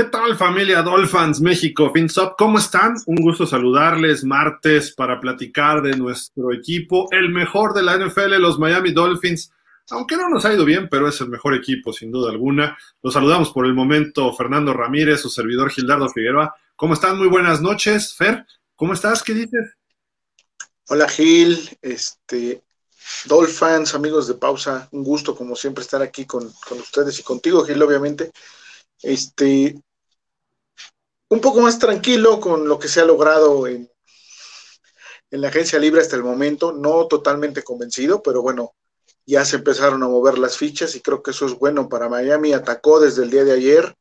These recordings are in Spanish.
¿Qué tal familia Dolphins México FinSop? ¿Cómo están? Un gusto saludarles martes para platicar de nuestro equipo, el mejor de la NFL, los Miami Dolphins. Aunque no nos ha ido bien, pero es el mejor equipo sin duda alguna. Los saludamos por el momento Fernando Ramírez, su servidor Gildardo Figueroa. ¿Cómo están? Muy buenas noches. Fer, ¿cómo estás? ¿Qué dices? Hola Gil, este, Dolphins, amigos de pausa, un gusto como siempre estar aquí con, con ustedes y contigo Gil, obviamente. Este, un poco más tranquilo con lo que se ha logrado en, en la agencia libre hasta el momento, no totalmente convencido, pero bueno, ya se empezaron a mover las fichas y creo que eso es bueno para Miami. Atacó desde el día de ayer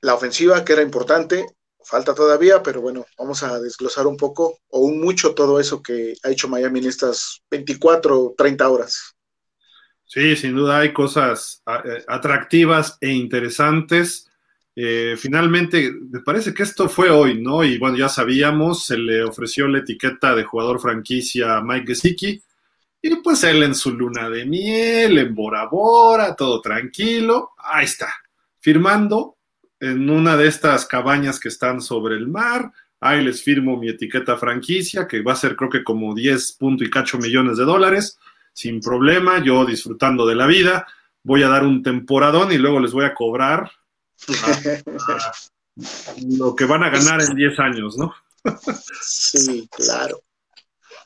la ofensiva, que era importante, falta todavía, pero bueno, vamos a desglosar un poco o un mucho todo eso que ha hecho Miami en estas 24 o 30 horas. Sí, sin duda hay cosas eh, atractivas e interesantes. Eh, finalmente, me parece que esto fue hoy, ¿no? Y bueno, ya sabíamos, se le ofreció la etiqueta de jugador franquicia a Mike Gesicki, y pues él en su luna de miel, en Bora Bora, todo tranquilo, ahí está, firmando en una de estas cabañas que están sobre el mar, ahí les firmo mi etiqueta franquicia, que va a ser creo que como 10 punto y cacho millones de dólares, sin problema, yo disfrutando de la vida, voy a dar un temporadón y luego les voy a cobrar lo que van a ganar en 10 años, ¿no? sí, claro.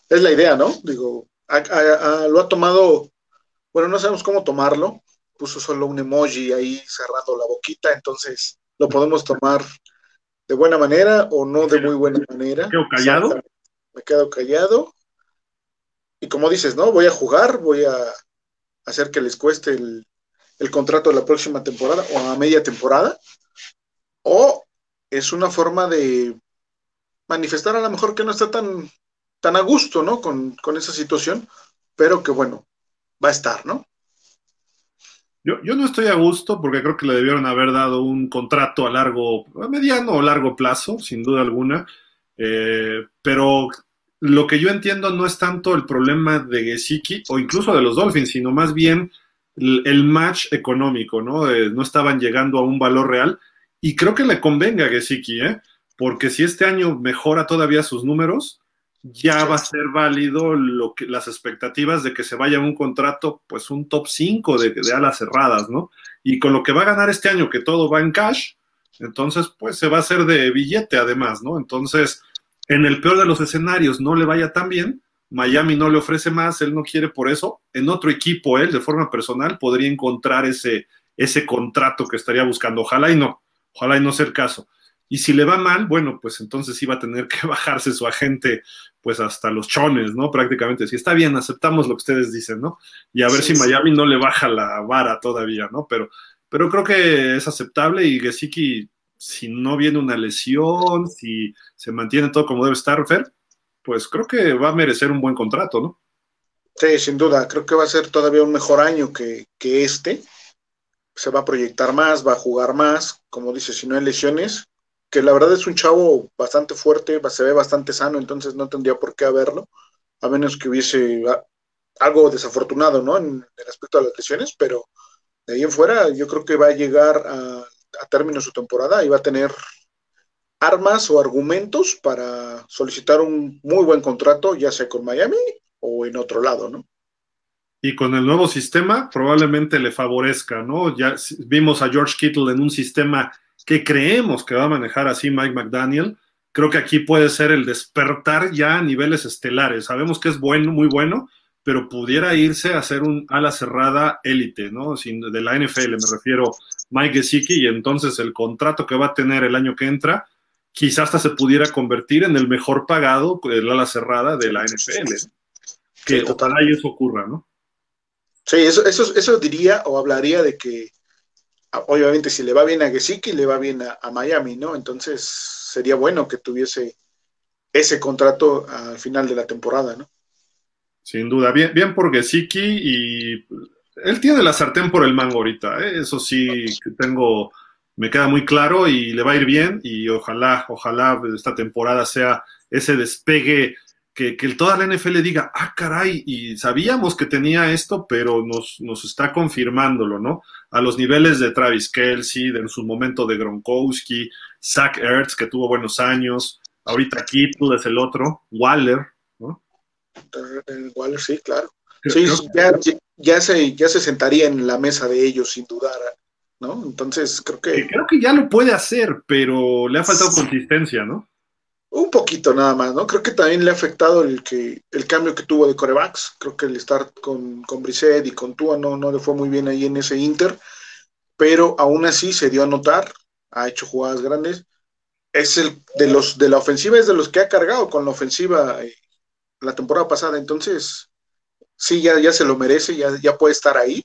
Es la idea, ¿no? Digo, lo ha tomado, bueno, no sabemos cómo tomarlo, puso solo un emoji ahí cerrando la boquita, entonces lo podemos tomar de buena manera o no de muy buena manera. ¿Me quedo callado? Me quedo callado. Y como dices, ¿no? Voy a jugar, voy a hacer que les cueste el, el contrato de la próxima temporada o a media temporada, o es una forma de manifestar a lo mejor que no está tan, tan a gusto, ¿no? Con, esa situación, pero que bueno, va a estar, ¿no? Yo, yo, no estoy a gusto porque creo que le debieron haber dado un contrato a largo, a mediano o largo plazo, sin duda alguna. Eh, pero lo que yo entiendo no es tanto el problema de Gesicki o incluso de los Dolphins, sino más bien el match económico, ¿no? no estaban llegando a un valor real. Y creo que le convenga a Gesicki, ¿eh? Porque si este año mejora todavía sus números, ya va a ser válido lo que, las expectativas de que se vaya un contrato, pues un top 5 de, de, alas cerradas, ¿no? Y con lo que va a ganar este año, que todo va en cash, entonces, pues se va a hacer de billete además, ¿no? Entonces, en el peor de los escenarios no le vaya tan bien, Miami no le ofrece más, él no quiere por eso. En otro equipo, él de forma personal podría encontrar ese, ese contrato que estaría buscando. Ojalá y no, ojalá y no sea el caso. Y si le va mal, bueno, pues entonces va a tener que bajarse su agente, pues hasta los chones, ¿no? Prácticamente. Si está bien, aceptamos lo que ustedes dicen, ¿no? Y a ver si Miami no le baja la vara todavía, ¿no? Pero, pero creo que es aceptable y Gesicki, si no viene una lesión, si se mantiene todo como debe estar, Fer, pues creo que va a merecer un buen contrato, ¿no? Sí, sin duda, creo que va a ser todavía un mejor año que, este. Se va a proyectar más, va a jugar más, como dice, si no hay lesiones, que la verdad es un chavo bastante fuerte, se ve bastante sano, entonces no tendría por qué haberlo, a menos que hubiese algo desafortunado, ¿no? En el aspecto de las lesiones, pero de ahí en fuera yo creo que va a llegar a, a término su temporada y va a tener armas o argumentos para solicitar un muy buen contrato, ya sea con Miami o en otro lado, ¿no? Y con el nuevo sistema probablemente le favorezca, ¿no? Ya vimos a George Kittle en un sistema que creemos que va a manejar así Mike McDaniel. Creo que aquí puede ser el despertar ya a niveles estelares. Sabemos que es bueno, muy bueno, pero pudiera irse a ser un ala cerrada élite, ¿no? Sin, de la NFL me refiero Mike Gesicki y entonces el contrato que va a tener el año que entra quizás hasta se pudiera convertir en el mejor pagado el ala cerrada de la NFL. Que sí, ojalá y eso ocurra, ¿no? Sí, eso, eso, eso diría o hablaría de que, obviamente, si le va bien a Gesicki, le va bien a, a, Miami, ¿no? Entonces, sería bueno que tuviese ese contrato al final de la temporada, ¿no? Sin duda, bien, bien por Gesicki y él tiene la sartén por el mango ahorita, ¿eh? eso sí que tengo me queda muy claro y le va a ir bien y ojalá, ojalá esta temporada sea ese despegue que, que toda la NFL diga, ah, caray, y sabíamos que tenía esto, pero nos, nos está confirmándolo, ¿no? A los niveles de Travis Kelsey, de, en su momento de Gronkowski, Zach Ertz, que tuvo buenos años, ahorita Kittle es el otro, Waller, ¿no? Waller, sí, claro. Sí, ya, ya, se, ya se sentaría en la mesa de ellos, sin dudar, ¿no? Entonces, creo que... Creo que ya lo puede hacer, pero le ha faltado consistencia, ¿no? Un poquito nada más, ¿no? Creo que también le ha afectado el que el cambio que tuvo de corebacks. Creo que el estar con, con Brissett y con Tua no, no le fue muy bien ahí en ese Inter, pero aún así se dio a notar, ha hecho jugadas grandes. Es el de los de la ofensiva, es de los que ha cargado con la ofensiva eh, la temporada pasada. Entonces, sí, ya, ya se lo merece, ya, ya puede estar ahí.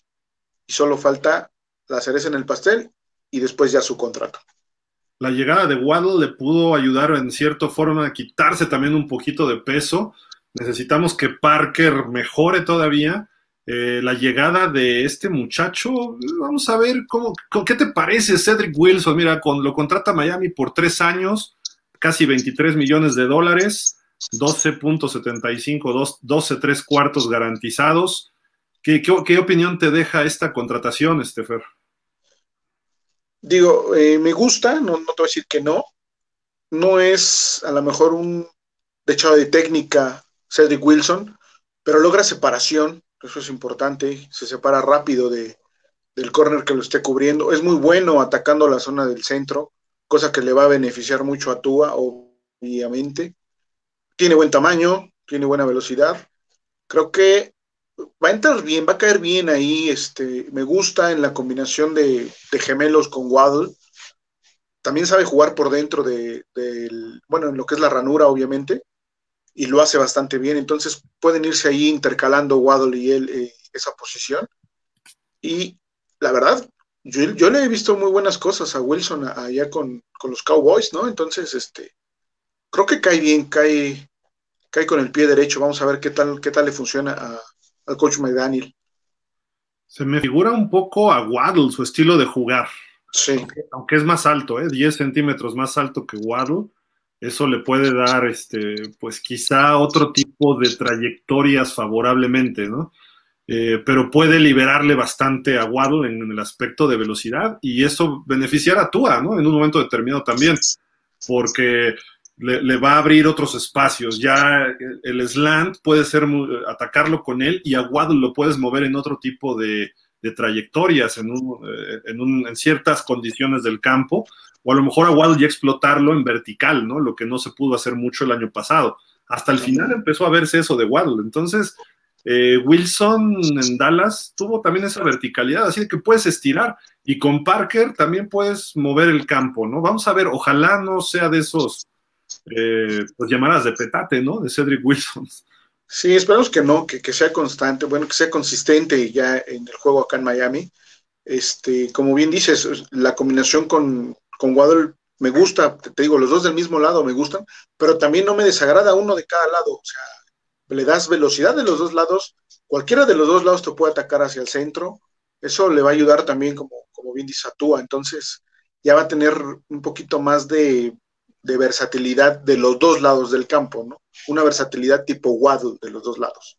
Y solo falta la cereza en el pastel y después ya su contrato la llegada de Waddle le pudo ayudar en cierta forma a quitarse también un poquito de peso. Necesitamos que Parker mejore todavía. Eh, la llegada de este muchacho, vamos a ver cómo, ¿qué te parece Cedric Wilson? Mira, con, lo contrata Miami por tres años, casi 23 millones de dólares, 12.75, 12, tres cuartos garantizados. ¿Qué, ¿Qué, opinión te deja esta contratación, Estefer? Digo, eh, me gusta, no, no te voy a decir que no. No es a lo mejor un dechado de técnica Cedric Wilson, pero logra separación, eso es importante, se separa rápido de, del corner que lo esté cubriendo. Es muy bueno atacando la zona del centro, cosa que le va a beneficiar mucho a Tua, obviamente. Tiene buen tamaño, tiene buena velocidad. Creo que va a entrar bien, va a caer bien ahí. Este, me gusta en la combinación de, gemelos con Waddle. También sabe jugar por dentro de, bueno, en lo que es la ranura, obviamente, y lo hace bastante bien. Entonces pueden irse ahí intercalando Waddle y él eh, esa posición. Y la verdad, yo, le he visto muy buenas cosas a Wilson allá con, con, los Cowboys, ¿no? Entonces, este, creo que cae bien, cae, cae con el pie derecho. Vamos a ver qué tal, qué tal le funciona a, al coach McDaniel. Se me figura un poco a Waddle, su estilo de jugar. Sí. Aunque, es más alto, ¿eh? 10 centímetros más alto que Waddle, eso le puede dar, este, pues quizá otro tipo de trayectorias favorablemente, ¿no? Eh, pero puede liberarle bastante a Waddle en, el aspecto de velocidad y eso beneficiará a Tua, ¿no? En un momento determinado también, porque le, va a abrir otros espacios. Ya el slant puede ser atacarlo con él y a Waddle lo puedes mover en otro tipo de, trayectorias, en, eh, en, en, ciertas condiciones del campo, o a lo mejor a Waddle ya explotarlo en vertical, ¿no? Lo que no se pudo hacer mucho el año pasado. Hasta el final empezó a verse eso de Waddle. Entonces, eh, Wilson en Dallas tuvo también esa verticalidad, así que puedes estirar. Y con Parker también puedes mover el campo, ¿no? Vamos a ver, ojalá no sea de esos eh, pues llamadas de petate, ¿no? De Cedric Wilson. Sí, esperamos que no, que, sea constante, bueno, que sea consistente ya en el juego acá en Miami. Este, como bien dices, la combinación con, con Waddle me gusta, te digo, los dos del mismo lado me gustan, pero también no me desagrada uno de cada lado, o sea, le das velocidad de los dos lados, cualquiera de los dos lados te puede atacar hacia el centro, eso le va a ayudar también, como, como bien dice Atúa, entonces ya va a tener un poquito más de de versatilidad de los dos lados del campo, ¿no? Una versatilidad tipo Waddle de los dos lados.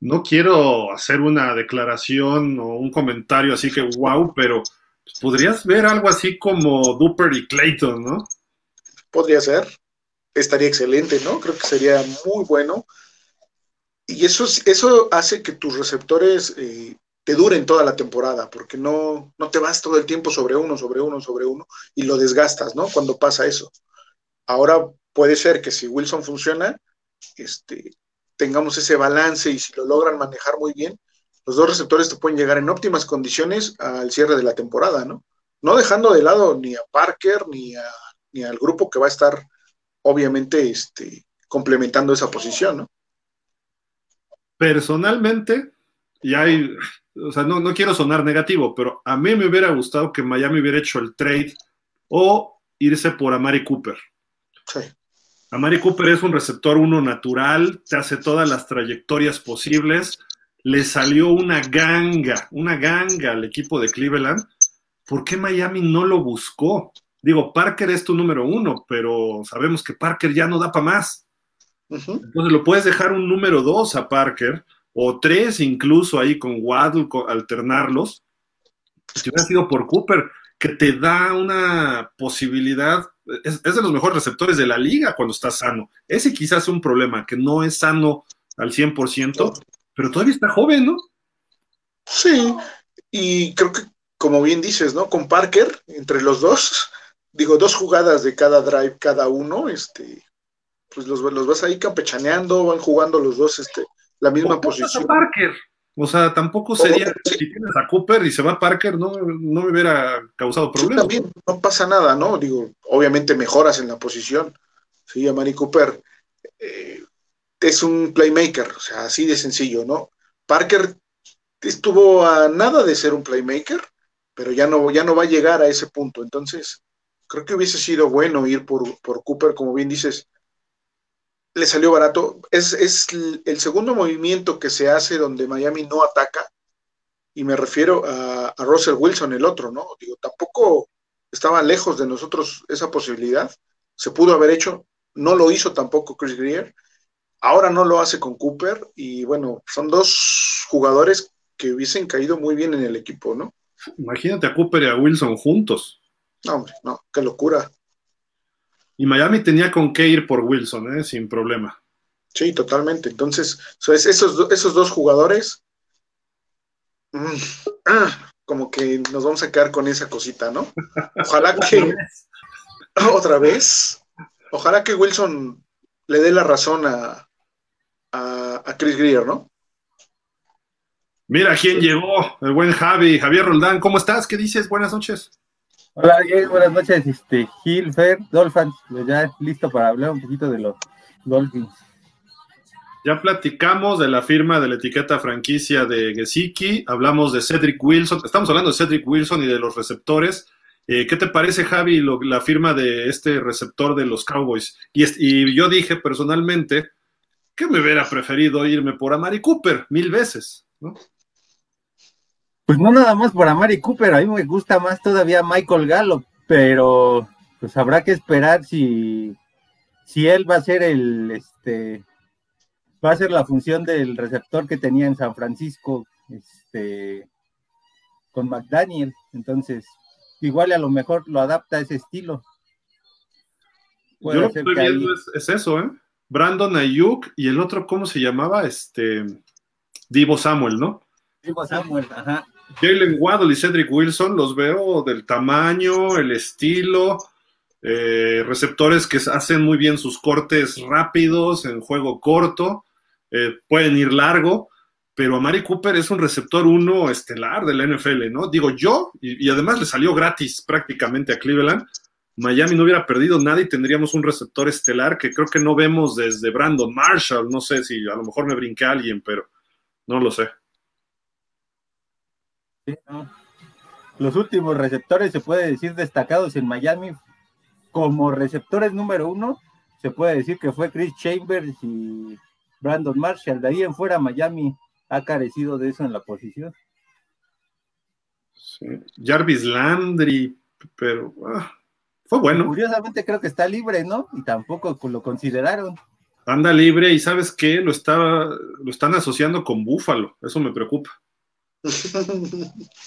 No quiero hacer una declaración o un comentario así que wow, pero podrías ver algo así como Duper y Clayton, ¿no? Podría ser. Estaría excelente, ¿no? Creo que sería muy bueno. Y eso, eso hace que tus receptores eh, te duren toda la temporada, porque no, no te vas todo el tiempo sobre uno, sobre uno, sobre uno, y lo desgastas, ¿no? Cuando pasa eso. Ahora puede ser que si Wilson funciona, este, tengamos ese balance y si lo logran manejar muy bien, los dos receptores te pueden llegar en óptimas condiciones al cierre de la temporada, ¿no? No dejando de lado ni a Parker ni, a, ni al grupo que va a estar, obviamente, este, complementando esa posición, ¿no? Personalmente, y hay, o sea, no, no, quiero sonar negativo, pero a mí me hubiera gustado que Miami hubiera hecho el trade o irse por Amari Cooper. Sí. Amari Cooper es un receptor uno natural, te hace todas las trayectorias posibles. Le salió una ganga, una ganga al equipo de Cleveland. ¿Por qué Miami no lo buscó? Digo, Parker es tu número uno, pero sabemos que Parker ya no da para más. Entonces lo puedes dejar un número dos a Parker, o tres incluso ahí con Waddle, alternarlos. Si hubiera sido por Cooper, que te da una posibilidad, es, de los mejores receptores de la liga cuando está sano. Ese quizás es un problema, que no es sano al 100%, pero todavía está joven, ¿no? Sí, y creo que, como bien dices, ¿no? Con Parker, entre los dos, digo, dos jugadas de cada drive cada uno, este, pues los, los vas ahí campechaneando, van jugando los dos este, la misma posición. Parker. O sea, tampoco sería, si tienes a Cooper y se va Parker, no, no me hubiera causado problemas. también no pasa nada, ¿no? Digo, obviamente mejoras en la posición. Sí, a Mari Cooper eh, es un playmaker, o sea, así de sencillo, ¿no? Parker estuvo a nada de ser un playmaker, pero ya no, ya no va a llegar a ese punto. Entonces, creo que hubiese sido bueno ir por, por Cooper, como bien dices, le salió barato. Es, es, el segundo movimiento que se hace donde Miami no ataca, y me refiero a, a, Russell Wilson, el otro, ¿no? Digo, tampoco estaba lejos de nosotros esa posibilidad. Se pudo haber hecho, no lo hizo tampoco Chris Greer. Ahora no lo hace con Cooper, y bueno, son dos jugadores que hubiesen caído muy bien en el equipo, ¿no? Imagínate a Cooper y a Wilson juntos. No, hombre, no, qué locura. Y Miami tenía con qué ir por Wilson, ¿eh? sin problema. Sí, totalmente. Entonces, esos, esos dos jugadores, mm, ah, como que nos vamos a quedar con esa cosita, ¿no? Ojalá que otra vez, ojalá que Wilson le dé la razón a, a, a Chris Greer, ¿no? Mira quién llegó, el buen Javi, Javier Roldán, ¿cómo estás? ¿Qué dices? Buenas noches. Hola, buenas noches, este, Gil, Dolphins, pues ya listo para hablar un poquito de los Dolphins. Ya platicamos de la firma de la etiqueta franquicia de Gesicki, hablamos de Cedric Wilson, estamos hablando de Cedric Wilson y de los receptores. Eh, ¿Qué te parece, Javi, la firma de este receptor de los Cowboys? Y, y, yo dije personalmente que me hubiera preferido irme por Amari Cooper mil veces, ¿no? Pues no nada más por Amari Cooper, a mí me gusta más todavía Michael Gallo, pero pues habrá que esperar si, si él va a ser el, este, va a ser la función del receptor que tenía en San Francisco, este, con McDaniel. Entonces, igual a lo mejor lo adapta a ese estilo. Yo lo que estoy viendo es, eso, ¿eh? Brandon Ayuk y el otro, ¿cómo se llamaba? Este, Divo Samuel, ¿no? Divo Samuel, ajá. Jalen Waddle y Cedric Wilson los veo del tamaño, el estilo, eh, receptores que hacen muy bien sus cortes rápidos en juego corto, eh, pueden ir largo, pero Amari Cooper es un receptor uno estelar de la NFL, ¿no? Digo yo, y, además le salió gratis prácticamente a Cleveland. Miami no hubiera perdido nada y tendríamos un receptor estelar que creo que no vemos desde Brandon Marshall. No sé si a lo mejor me brinqué alguien, pero no lo sé. Los últimos receptores, se puede decir, destacados en Miami, como receptores número uno, se puede decir que fue Chris Chambers y Brandon Marshall. De ahí en fuera, Miami ha carecido de eso en la posición. Jarvis Landry, pero ah, fue bueno. Curiosamente creo que está libre, ¿no? Y tampoco lo consideraron. Anda libre y sabes qué, lo, está, lo están asociando con Búfalo, eso me preocupa.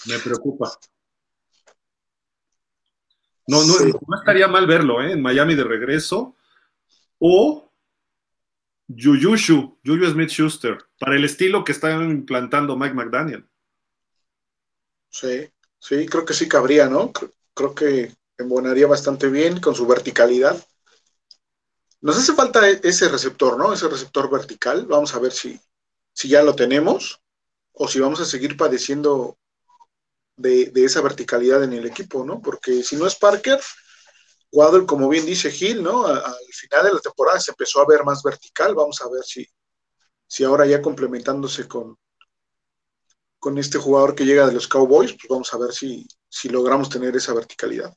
Me preocupa. No, no, no, estaría mal verlo, ¿eh? En Miami de regreso. O Yuyushu, Juju Smith Schuster, para el estilo que está implantando Mike McDaniel. Sí, sí, creo que sí cabría, ¿no? Creo, que embonaría bastante bien con su verticalidad. Nos hace falta e-, ese receptor, ¿no? Ese receptor vertical. Vamos a ver si, si ya lo tenemos o si vamos a seguir padeciendo de, esa verticalidad en el equipo, ¿no? Porque si no es Parker, Waddle, como bien dice Gil, ¿no? al final de la temporada se empezó a ver más vertical. Vamos a ver si, si ahora ya complementándose con, con este jugador que llega de los Cowboys, pues vamos a ver si, si logramos tener esa verticalidad.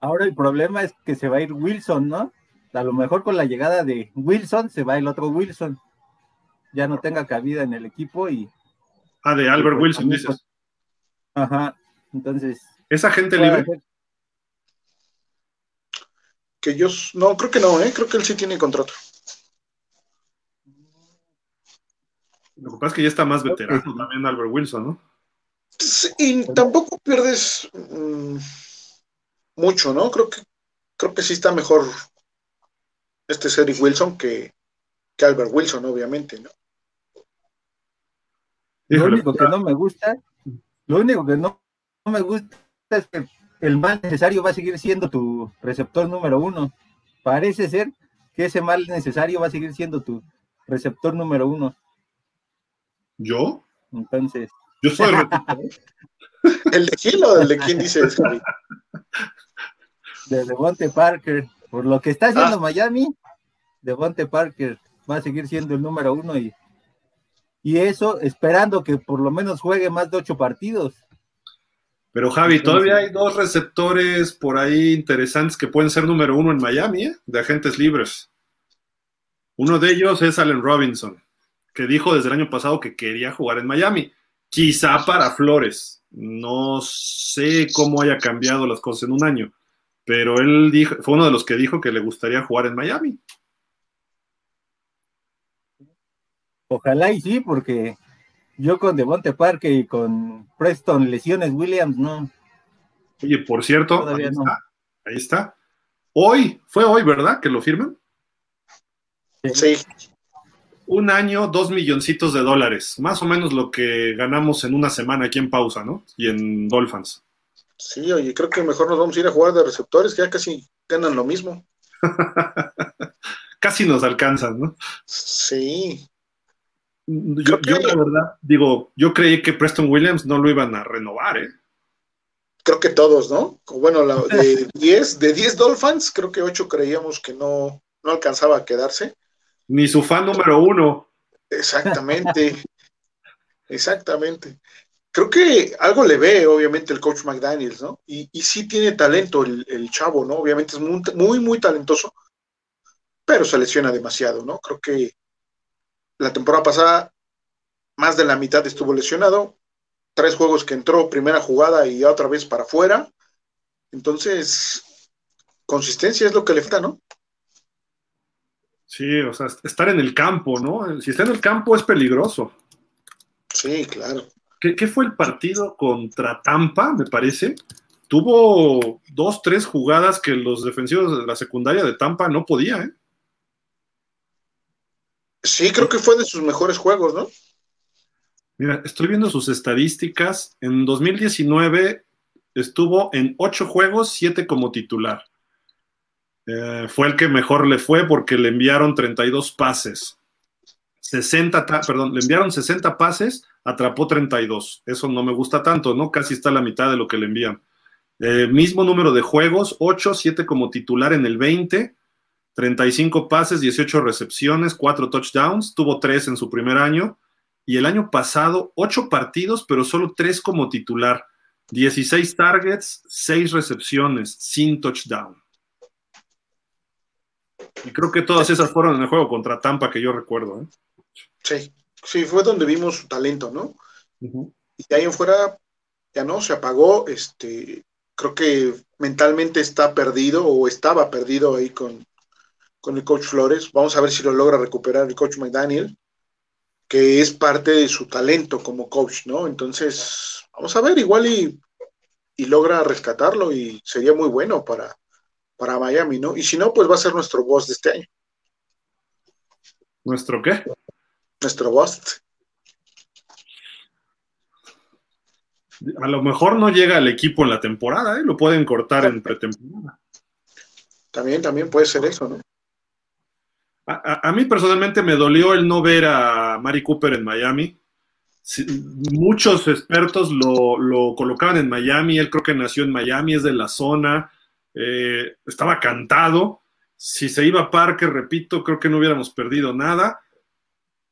Ahora el problema es que se va a ir Wilson, ¿no? A lo mejor con la llegada de Wilson se va el otro Wilson. Ya no tenga cabida en el equipo y Ah, de Albert Wilson, dices. Ajá, entonces. ¿Esa gente libre? Que yo, no, creo que no, ¿eh? creo que él sí tiene contrato. Lo que pasa es que ya está más veterano también Albert Wilson, ¿no? y tampoco pierdes mm, mucho, ¿no? Creo que creo que sí está mejor este Cedric Wilson que, que Albert Wilson, obviamente, ¿no? Lo único que no me gusta, lo único que no, me gusta es que el mal necesario va a seguir siendo tu receptor número uno. Parece ser que ese mal necesario va a seguir siendo tu receptor número uno. ¿Yo? Entonces. Yo soy el de quién o el de quién dices, De Devonte Parker. Por lo que está haciendo ah. Miami, Devonte Parker va a seguir siendo el número uno y y eso esperando que por lo menos juegue más de ocho partidos. Pero Javi, todavía hay dos receptores por ahí interesantes que pueden ser número uno en Miami, ¿eh? de agentes libres. Uno de ellos es Allen Robinson, que dijo desde el año pasado que quería jugar en Miami, quizá para Flores. No sé cómo haya cambiado las cosas en un año, pero él dijo, fue uno de los que dijo que le gustaría jugar en Miami. Ojalá y sí, porque yo con Devonte Parker y con Preston Lesiones Williams, no. Oye, por cierto, ahí, está, ahí está. Hoy, fue hoy, ¿verdad? Que lo firman. Sí. Un año, dos milloncitos de dólares, más o menos lo que ganamos en una semana aquí en pausa, ¿no? Y en Dolphins. Sí, oye, creo que mejor nos vamos a ir a jugar de receptores, que ya casi ganan lo mismo. casi nos alcanzan, ¿no? Sí. Yo, la verdad, digo, yo creí que Preston Williams no lo iban a renovar, ¿eh? Creo que todos, ¿no? Bueno, de 10 de 10 Dolphins, creo que 8 creíamos que no, no alcanzaba a quedarse. Ni su fan número uno. Exactamente. Exactamente. Creo que algo le ve, obviamente, el coach McDaniels, ¿no? Y, y sí tiene talento el, el, chavo, ¿no? Obviamente es muy, muy, muy talentoso, pero se lesiona demasiado, ¿no? Creo que la temporada pasada más de la mitad estuvo lesionado, tres juegos que entró, primera jugada y otra vez para afuera. Entonces, consistencia es lo que le falta, ¿no? Sí, o sea, estar en el campo, ¿no? Si está en el campo es peligroso. Sí, claro. ¿Qué, fue el partido contra Tampa, me parece? Tuvo dos, tres jugadas que los defensivos de la secundaria de Tampa no podían, ¿eh? Sí, creo que fue de sus mejores juegos, ¿no? Mira, estoy viendo sus estadísticas. En 2019 estuvo en ocho juegos, siete como titular. Eh, fue el que mejor le fue porque le enviaron 32 pases. 60, perdón, le enviaron 60 pases, atrapó 32. Eso no me gusta tanto, ¿no? Casi está la mitad de lo que le envían. Eh, mismo número de juegos, 8, 7 como titular en el 20, 35 pases, 18 recepciones, 4 touchdowns, tuvo 3 en su primer año. Y el año pasado, 8 partidos, pero solo 3 como titular. 16 targets, 6 recepciones, sin touchdown. Y creo que todas esas fueron en el juego contra Tampa que yo recuerdo. ¿eh? Sí, sí, fue donde vimos su talento, ¿no? Y de ahí en fuera ya no, se apagó. Este, creo que mentalmente está perdido o estaba perdido ahí con, con el coach Flores. Vamos a ver si lo logra recuperar el coach McDaniel, que es parte de su talento como coach, ¿no? Entonces, vamos a ver, igual y, logra rescatarlo y sería muy bueno para, para Miami, ¿no? Y si no, pues va a ser nuestro boss de este año. ¿Nuestro qué? Nuestro boss. A lo mejor no llega al equipo en la temporada, ¿eh? Lo pueden cortar en pretemporada. También, también puede ser eso, ¿no? A, mí personalmente me dolió el no ver a Mari Cooper en Miami. muchos expertos lo, colocaban en Miami, él creo que nació en Miami, es de la zona, eh, estaba cantado. Si se iba a Parker, repito, creo que no hubiéramos perdido nada.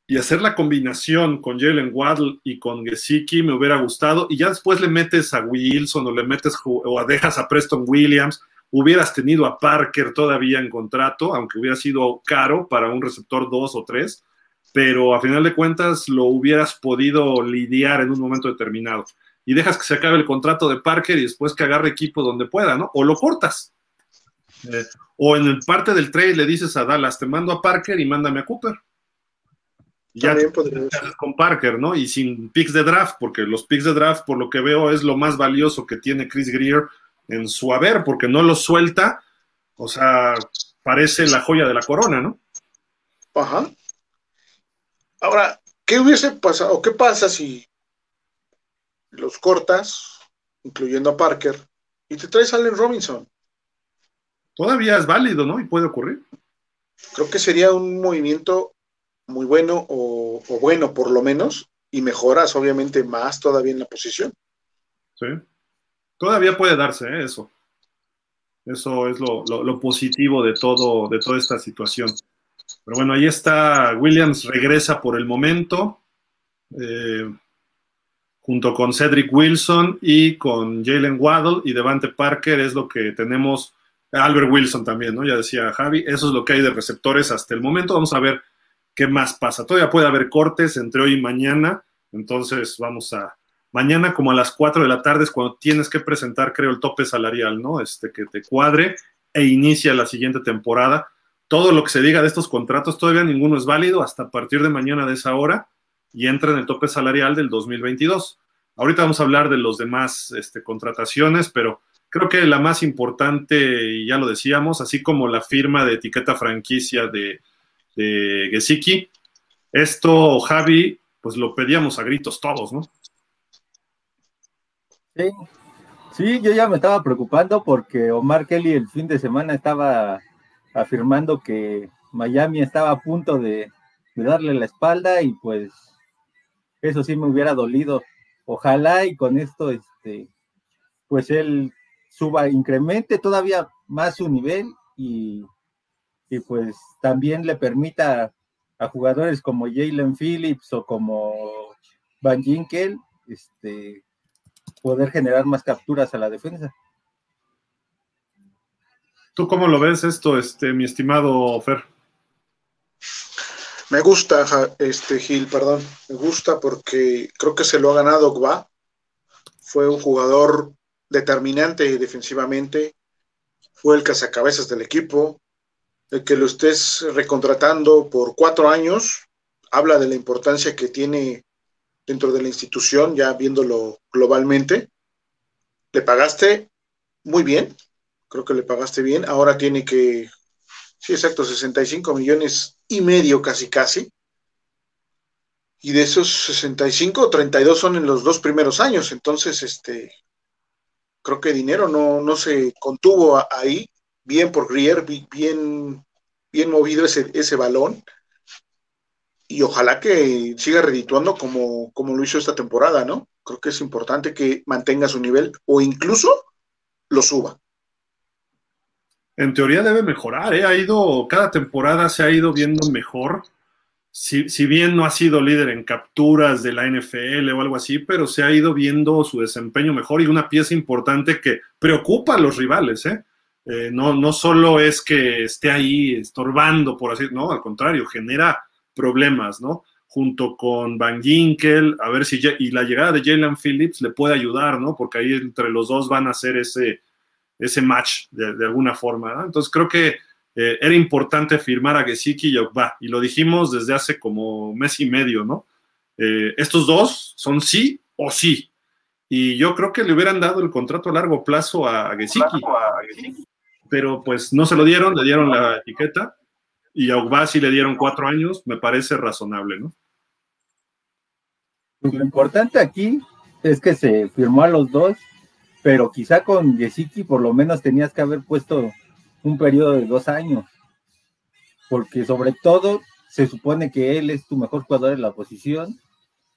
Y hacer la combinación con Jalen Waddle y con Gesicki me hubiera gustado. Y ya después le metes a Wilson o le metes o dejas a Preston Williams hubieras tenido a Parker todavía en contrato, aunque hubiera sido caro para un receptor 2 o 3, pero a final de cuentas lo hubieras podido lidiar en un momento determinado. Y dejas que se acabe el contrato de Parker y después que agarre equipo donde pueda, ¿no? O lo cortas. Eh, o en el parte del trade le dices a Dallas, te mando a Parker y mándame a Cooper. ya con Parker, ¿no? Y sin picks de draft, porque los picks de draft, por lo que veo, es lo más valioso que tiene Chris Greer en su haber, porque no lo suelta, o sea, parece la joya de la corona, ¿no? Ajá. Ahora, ¿qué hubiese pasado? ¿Qué pasa si los cortas, incluyendo a Parker, y te traes a Allen Robinson? Todavía es válido, ¿no? Y puede ocurrir. Creo que sería un movimiento muy bueno o, bueno por lo menos, y mejoras obviamente más todavía en la posición. Sí. Todavía puede darse ¿eh? eso. Eso es lo, positivo de todo, de toda esta situación. Pero bueno, ahí está. Williams regresa por el momento. Eh, junto con Cedric Wilson y con Jalen Waddle y Devante Parker es lo que tenemos. Albert Wilson también, ¿no? Ya decía Javi, eso es lo que hay de receptores hasta el momento. Vamos a ver qué más pasa. Todavía puede haber cortes entre hoy y mañana, entonces vamos a, mañana como a las 4 de la tarde es cuando tienes que presentar, creo, el tope salarial, ¿no? Este, que te cuadre e inicia la siguiente temporada. Todo lo que se diga de estos contratos, todavía ninguno es válido hasta partir de mañana de esa hora y entra en el tope salarial del 2022. Ahorita vamos a hablar de los demás este, contrataciones, pero creo que la más importante, y ya lo decíamos, así como la firma de etiqueta franquicia de, de Gesicki. Esto, Javi, pues lo pedíamos a gritos todos, ¿no? Sí, sí, yo ya me estaba preocupando porque Omar Kelly el fin de semana estaba afirmando que Miami estaba a punto de, darle la espalda y pues eso sí me hubiera dolido. Ojalá y con esto, este, pues él suba, incremente todavía más su nivel y y pues también le permita a jugadores como Jalen Phillips o como Van Ginkel este, poder generar más capturas a la defensa. ¿Tú cómo lo ves esto, este, mi estimado Fer? Me gusta, este Gil, perdón, me gusta porque creo que se lo ha ganado Gba. Fue un jugador determinante defensivamente, fue el cazacabezas del equipo, el que lo estés recontratando por cuatro años habla de la importancia que tiene dentro de la institución, ya viéndolo globalmente. Le pagaste muy bien, creo que le pagaste bien, ahora tiene que, sí, exacto, 65 millones y medio casi casi. Y de esos 65, 32 son en los dos primeros años, entonces, este, creo que dinero no, no se contuvo ahí bien por Grier, bien, bien movido ese, ese balón. Y ojalá que siga redituando como, como lo hizo esta temporada, ¿no? Creo que es importante que mantenga su nivel o incluso lo suba. En teoría debe mejorar, ¿eh? Ha ido, cada temporada se ha ido viendo mejor. Si, si, bien no ha sido líder en capturas de la NFL o algo así, pero se ha ido viendo su desempeño mejor y una pieza importante que preocupa a los rivales, ¿eh? Eh, no, no solo es que esté ahí estorbando, por así no, al contrario, genera problemas, ¿no? Junto con Van Ginkel, a ver si y la llegada de Jalen Phillips le puede ayudar, ¿no? Porque ahí entre los dos van a hacer ese, ese match de, alguna forma, ¿no? Entonces creo que eh, era importante firmar a Gesicki y Ogba, y lo dijimos desde hace como mes y medio, ¿no? Eh, estos dos son sí o sí, y yo creo que le hubieran dado el contrato a largo plazo a Gesicki pero pues no se lo dieron, le dieron la etiqueta y a Ubasi le dieron cuatro años, me parece razonable, ¿no? Lo importante aquí es que se firmó a los dos, pero quizá con Gesicki por lo menos tenías que haber puesto un periodo de dos años, porque sobre todo se supone que él es tu mejor jugador en la posición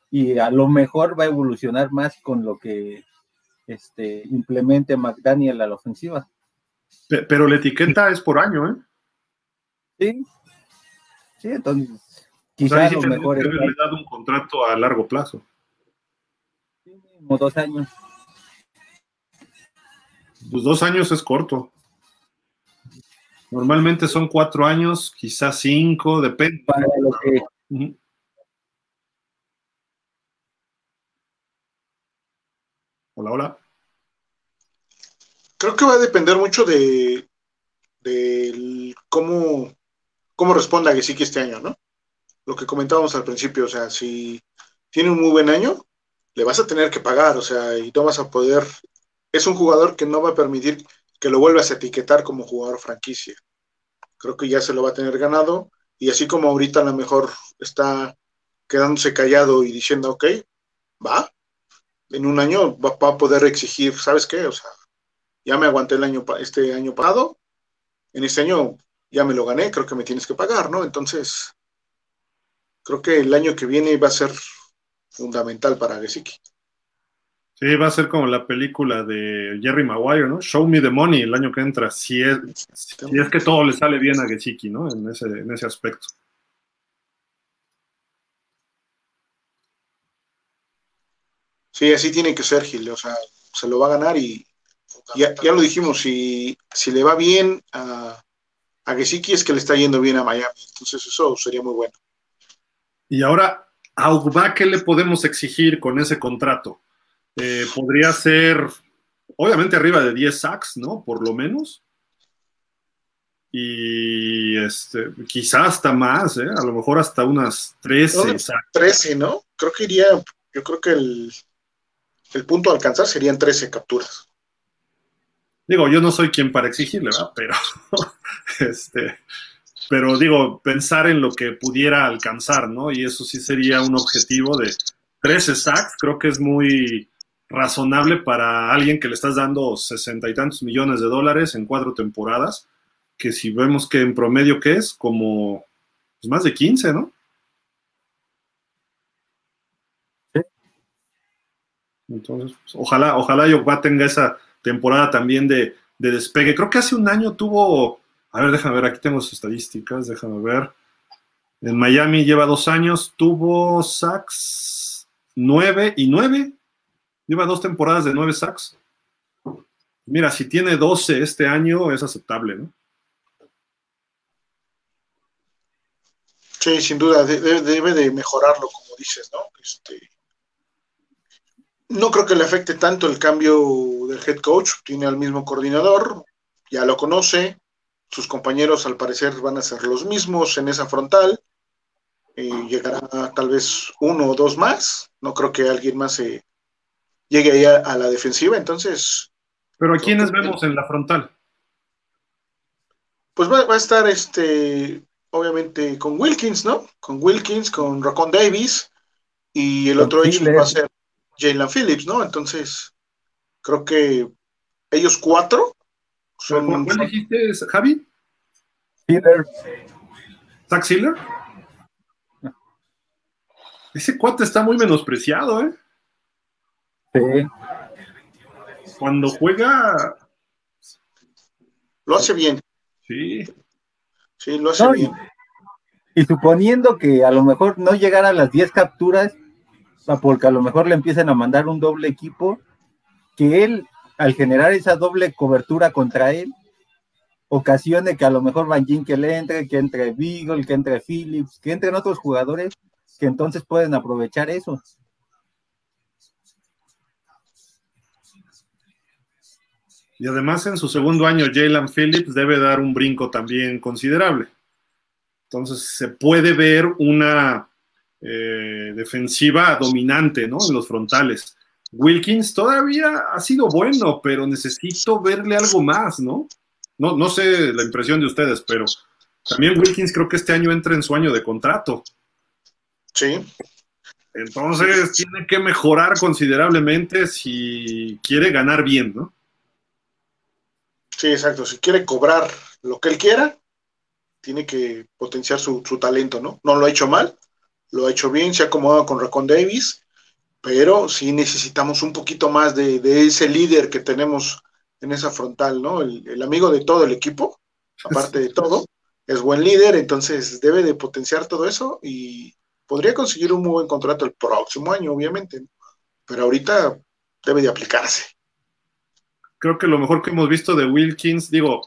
y a lo mejor va a evolucionar más con lo que este, implemente McDaniel a la ofensiva. Pero la etiqueta es por año, ¿eh? Sí. Sí, entonces. Quizás o mejor. Que haberle dado un contrato a largo plazo. Sí, como dos años. Pues dos años es corto. Normalmente son cuatro años, quizás cinco, depende. Para lo que... Hola, hola creo que va a depender mucho de, cómo, cómo responda Gesicki este año, ¿no? lo que comentábamos al principio, o sea, si tiene un muy buen año, le vas a tener que pagar, o sea, y no vas a poder, es un jugador que no va a permitir que lo vuelvas a etiquetar como jugador franquicia. Creo que ya se lo va a tener ganado, y así como ahorita a lo mejor está quedándose callado y diciendo, ok, va, en un año va, a poder exigir, ¿sabes qué? O sea, ya me aguanté el año, este año pagado, en este año ya me lo gané, creo que me tienes que pagar, ¿no? Entonces, creo que el año que viene va a ser fundamental para Gesicki. Sí, va a ser como la película de Jerry Maguire, ¿no? Show me the money el año que entra, si es, si es que todo le sale bien a Gesicki, ¿no? En ese, en ese aspecto. Sí, así tiene que ser, Gil, o sea, se lo va a ganar y ya, lo dijimos, si, si le va bien a, a Gesicki es que le está yendo bien a Miami, entonces eso sería muy bueno. Y ahora, a Ugba, ¿qué le podemos exigir con ese contrato? Eh, podría ser, obviamente, arriba de 10 sacks, ¿no? Por lo menos. Y este, quizás hasta más, ¿eh? A lo mejor hasta unas 13 sacks. 13, ¿no? Creo que iría, yo creo que el, el punto a alcanzar serían 13 capturas. Digo, yo no soy quien para exigirle, ¿verdad? Pero, este, pero digo, pensar en lo que pudiera alcanzar, ¿no? Y eso sí sería un objetivo de 13 sacks, creo que es muy razonable para alguien que le estás dando sesenta y tantos millones de dólares en cuatro temporadas, que si vemos que en promedio que es como pues, más de 15, ¿no? Entonces, pues, ojalá, ojalá Yogba tenga esa temporada también de, de despegue. Creo que hace un año tuvo a ver, déjame ver, aquí tengo sus estadísticas, déjame ver. En Miami lleva dos años, tuvo sacks nueve y nueve. Lleva dos temporadas de nueve sacks. Mira, si tiene doce este año, es aceptable, ¿no? Sí, sin duda, debe de mejorarlo, como dices, ¿no? Este, no creo que le afecte tanto el cambio del head coach, tiene al mismo coordinador, ya lo conoce, sus compañeros al parecer van a ser los mismos en esa frontal. llegará tal vez uno o dos más. No creo que alguien más se llegue ahí a, la defensiva. Entonces. ¿Pero a quiénes vemos en la frontal? Pues va, a estar este, obviamente con Wilkins, ¿no? Con Wilkins, con Rocon Davis y el otro hecho va a ser Jalen Phillips, ¿no? Entonces, creo que ellos cuatro ¿Cuál dijiste, Javi? Sealer. ¿Zach Sealer? Ese cuate está muy menospreciado, ¿eh? Sí. Cuando juega. Lo hace bien. Sí. Sí, lo hace bien. Y, y, suponiendo que a lo mejor no llegara a las 10 capturas, porque a lo mejor le empiezan a mandar un doble equipo, que él al generar esa doble cobertura contra él, ocasione que a lo mejor Van le entre, que entre Beagle, que entre Phillips, que entren otros jugadores que entonces pueden aprovechar eso. Y además en su segundo año Jalen Phillips debe dar un brinco también considerable. Entonces se puede ver una eh, defensiva dominante ¿no? en los frontales. Wilkins todavía ha sido bueno, pero necesito verle algo más, ¿no? No, no sé la impresión de ustedes, pero también Wilkins creo que este año entra en su año de contrato. Sí. Entonces tiene que mejorar considerablemente si quiere ganar bien, ¿no? Sí, exacto. Si quiere cobrar lo que él quiera, tiene que potenciar su, su talento, ¿no? No lo ha hecho mal, lo ha hecho bien, se ha acomodado con Racon Davis pero sí necesitamos un poquito más de, ese líder que tenemos en esa frontal, ¿no? El, amigo de todo el equipo, aparte de todo, es buen líder, entonces debe de potenciar todo eso y podría conseguir un muy buen contrato el próximo año, obviamente, pero ahorita debe de aplicarse. Creo que lo mejor que hemos visto de Wilkins, digo,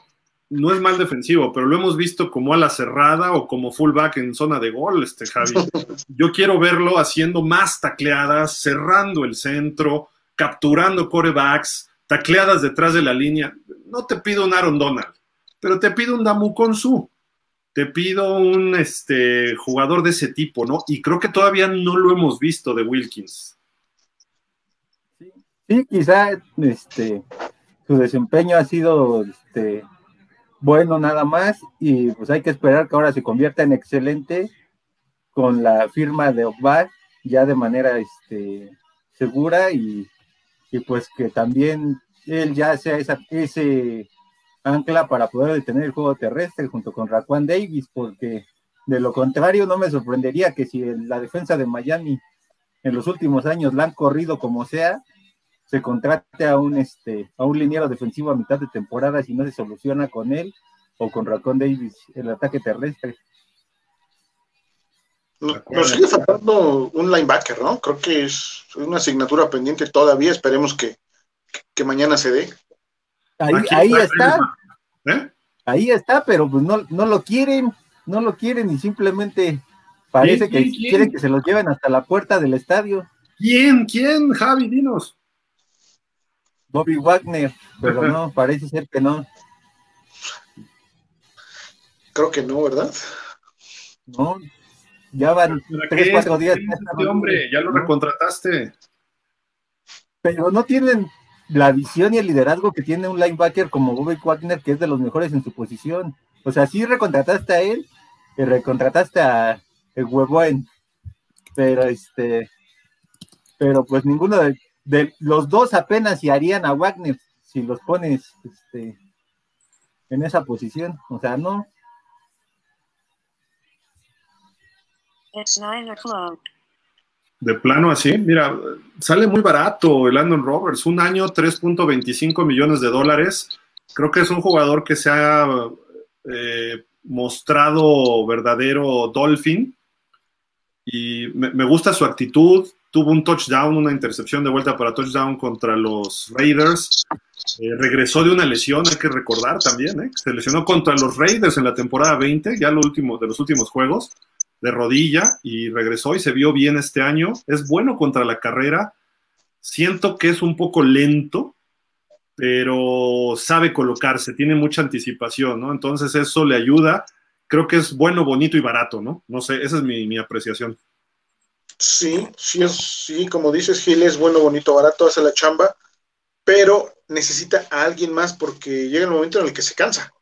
no es mal defensivo, pero lo hemos visto como a la cerrada o como fullback en zona de gol, este Javi. Yo quiero verlo haciendo más tacleadas, cerrando el centro, capturando corebacks, tacleadas detrás de la línea. No te pido un Aaron Donald, pero te pido un Damu Konsu. te pido un este, jugador de ese tipo, ¿no? Y creo que todavía no lo hemos visto de Wilkins. Sí, quizá este, su desempeño ha sido este, bueno nada más y pues hay que esperar que ahora se convierta en excelente con la firma de Ogbar ya de manera este, segura y, pues que también él ya sea esa, ese ancla para poder detener el juego terrestre junto con Raquan Davis, porque de lo contrario no me sorprendería que si la defensa de Miami en los últimos años la han corrido como sea, se contrate a un este a un liniero defensivo a mitad de temporada si no se soluciona con él o con Racon Davis el ataque terrestre. Nos sigue faltando un linebacker, ¿no? Creo que es una asignatura pendiente todavía. Esperemos que, mañana se dé. Ahí, está. ¿Eh? Ahí está, pero pues no, no lo quieren, no lo quieren y simplemente parece que quieren que se los lleven hasta la puerta del estadio. ¿Quién? ¿Quién, Javi? Dinos. Bobby Wagner, pero no, parece ser que no. Creo que no, ¿verdad? No, ya van tres, cuatro días. Este hombre, ya lo recontrataste. Pero no tienen la visión y el liderazgo que tiene un linebacker como Bobby Wagner, que es de los mejores en su posición. O sea, sí recontrataste a él y recontrataste a el Huevoen, pero este, pero pues ninguno de, de, los dos apenas y harían a Wagner si los pones este, en esa posición. O sea, no, De plano así, mira, sale muy barato el Landon Roberts, un año 3.25 millones de dólares. Creo que es un jugador que se ha eh, mostrado verdadero Dolphin y me, gusta su actitud. Tuvo un touchdown, una intercepción de vuelta para touchdown contra los Raiders. Eh, regresó de una lesión, hay que recordar también, ¿eh? se lesionó contra los Raiders en la temporada 20, ya lo último de los últimos juegos de rodilla y regresó y se vio bien este año. Es bueno contra la carrera. Siento que es un poco lento, pero sabe colocarse, tiene mucha anticipación, ¿no? Entonces eso le ayuda. Creo que es bueno, bonito y barato, ¿no? No sé, esa es mi, apreciación. Sí, sí, es, sí, como dices, Gil, es bueno, bonito, barato, hace la chamba, pero necesita a alguien más porque llega el momento en el que se cansa.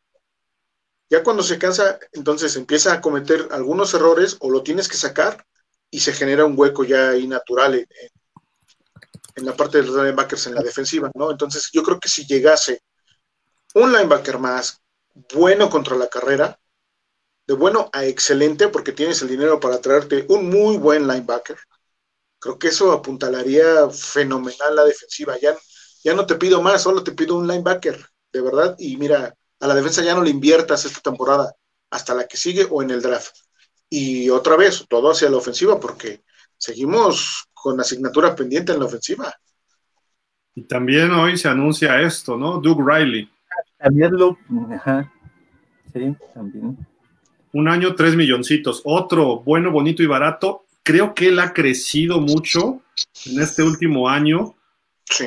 Ya cuando se cansa, entonces empieza a cometer algunos errores o lo tienes que sacar y se genera un hueco ya ahí natural en, la parte de los linebackers en la defensiva, ¿no? Entonces yo creo que si llegase un linebacker más bueno contra la carrera, de bueno a excelente, porque tienes el dinero para traerte un muy buen linebacker, creo que eso apuntalaría fenomenal la defensiva. Ya, ya no te pido más, solo te pido un linebacker, de verdad. Y mira, a la defensa ya no le inviertas esta temporada, hasta la que sigue o en el draft. Y otra vez, todo hacia la ofensiva, porque seguimos con asignatura pendiente en la ofensiva. Y también hoy se anuncia esto, ¿no? Doug Riley. También lo, ajá. Sí, también. Un año, tres milloncitos. Otro bueno, bonito y barato. Creo que él ha crecido mucho en este último año. Sí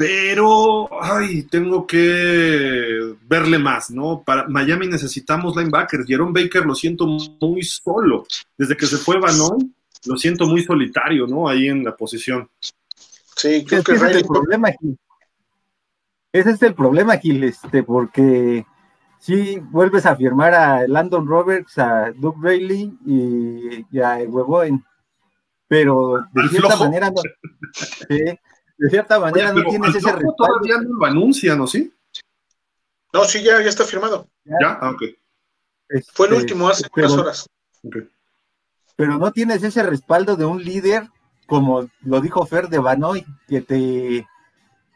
pero ay, tengo que verle más, ¿no? Para Miami necesitamos linebackers. Jerome Baker lo siento muy solo. Desde que se fue Banón, lo siento muy solitario, ¿no? Ahí en la posición. Sí, creo que ese es el problema, Gil. Ese es el problema, Gil, este, porque si vuelves a firmar a Landon Roberts, a Doug Bailey y, a Weboen, pero de cierta manera no. de cierta manera no tienes ese respaldo. Todavía no lo anuncian, ¿no sí? No, sí, ya, ya está firmado. ¿Ya? Ah, ok. Este, Fue el último hace unas horas. Pero no tienes ese respaldo de un líder, como lo dijo Fer de Banoy, que te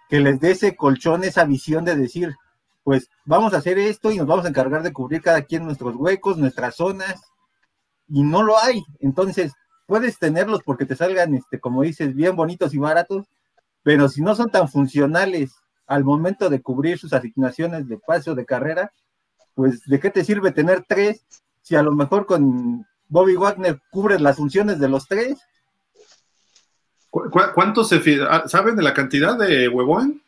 que les dé ese colchón, esa visión de decir, pues vamos a hacer esto y nos vamos a encargar de cubrir cada quien nuestros huecos, nuestras zonas, y no lo hay. Entonces, puedes tenerlos porque te salgan, este, como dices, bien bonitos y baratos, pero si no son tan funcionales al momento de cubrir sus asignaciones de paso de carrera, pues ¿de qué te sirve tener tres si a lo mejor con Bobby Wagner cubres las funciones de los tres? ¿Cuánto se ah, saben de la cantidad de huevón?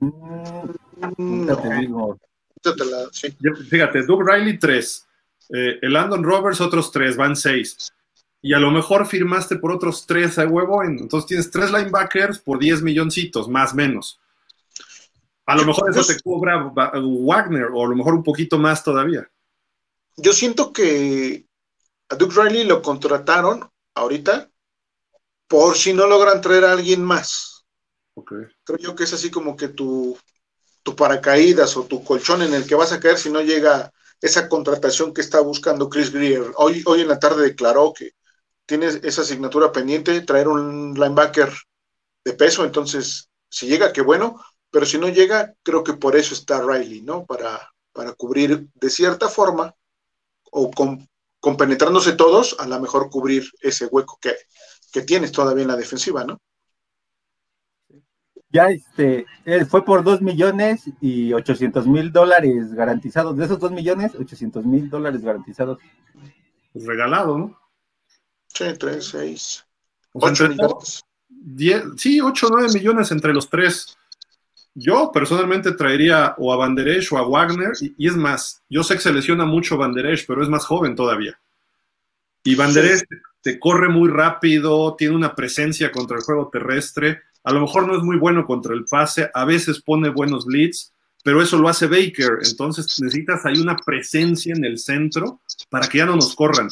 Mm, te digo. Fíjate, Doug Riley, tres. Eh, el Landon Roberts, otros tres, van seis. Y a lo mejor firmaste por otros tres a huevo, entonces tienes tres linebackers por 10 milloncitos, más menos. A lo mejor eso te cobra Wagner, o a lo mejor un poquito más todavía. Yo siento que a Duke Riley lo contrataron ahorita por si no logran traer a alguien más. Creo yo que es así como que tu, tu paracaídas o tu colchón en el que vas a caer si no llega esa contratación que está buscando Chris Greer. Hoy, hoy en la tarde declaró que tiene esa asignatura pendiente, traer un linebacker de peso, entonces si llega, qué bueno, pero si no llega, creo que por eso está Riley, ¿no? Para, para cubrir de cierta forma o con, penetrándose todos, a lo mejor cubrir ese hueco que, que tienes todavía en la defensiva, ¿no? Ya este, fue por 2 millones y 800 mil dólares garantizados. De esos 2 millones, 800 mil dólares garantizados. Pues regalado, ¿no? Sí, 3, 6, 8 millones. sí, 8 o 9 millones entre los tres. Yo personalmente traería o a Banderesh o a Wagner, y, es más, yo sé que se lesiona mucho Banderesh, pero es más joven todavía. Y Banderesh te, corre muy rápido, tiene una presencia contra el juego terrestre, a lo mejor no es muy bueno contra el pase, a veces pone buenos leads, pero eso lo hace Baker, entonces necesitas ahí una presencia en el centro para que ya no nos corran.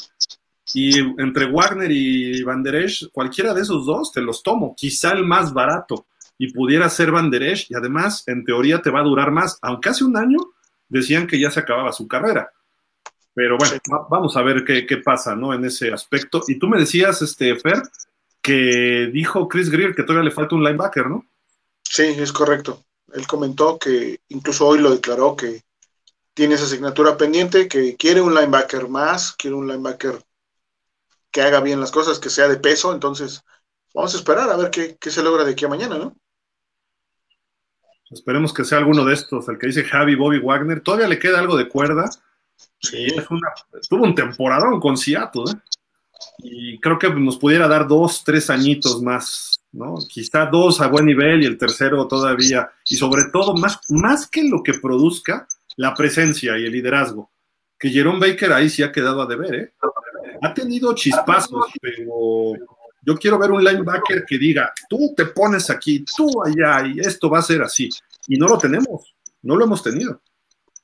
Y entre Wagner y Banderesh, cualquiera de esos dos te los tomo, quizá el más barato y pudiera ser Banderesh y además en teoría te va a durar más, aunque hace un año decían que ya se acababa su carrera. Pero bueno, vamos a ver qué, pasa, ¿no? En ese aspecto. Y tú me decías, este, Fer, que dijo Chris Greer que todavía le falta un linebacker, ¿no? Sí, es correcto. Él comentó que incluso hoy lo declaró que tiene esa asignatura pendiente, que quiere un linebacker más, quiere un linebacker que haga bien las cosas, que sea de peso. Entonces, vamos a esperar a ver qué, qué se logra de aquí a mañana, ¿no? Esperemos que sea alguno de estos, el que dice Javi Bobby Wagner. Todavía le queda algo de cuerda. Sí. tuvo un temporadón con Seattle, ¿eh? Y creo que nos pudiera dar dos, tres añitos más, ¿no? Quizá dos a buen nivel y el tercero todavía. Y sobre todo, más, más que lo que produzca, la presencia y el liderazgo. Que Jerome Baker ahí sí ha quedado a deber, ¿eh? Ha tenido chispazos, pero yo quiero ver un linebacker que diga, tú te pones aquí, tú allá, y esto va a ser así. Y no lo tenemos, no lo hemos tenido.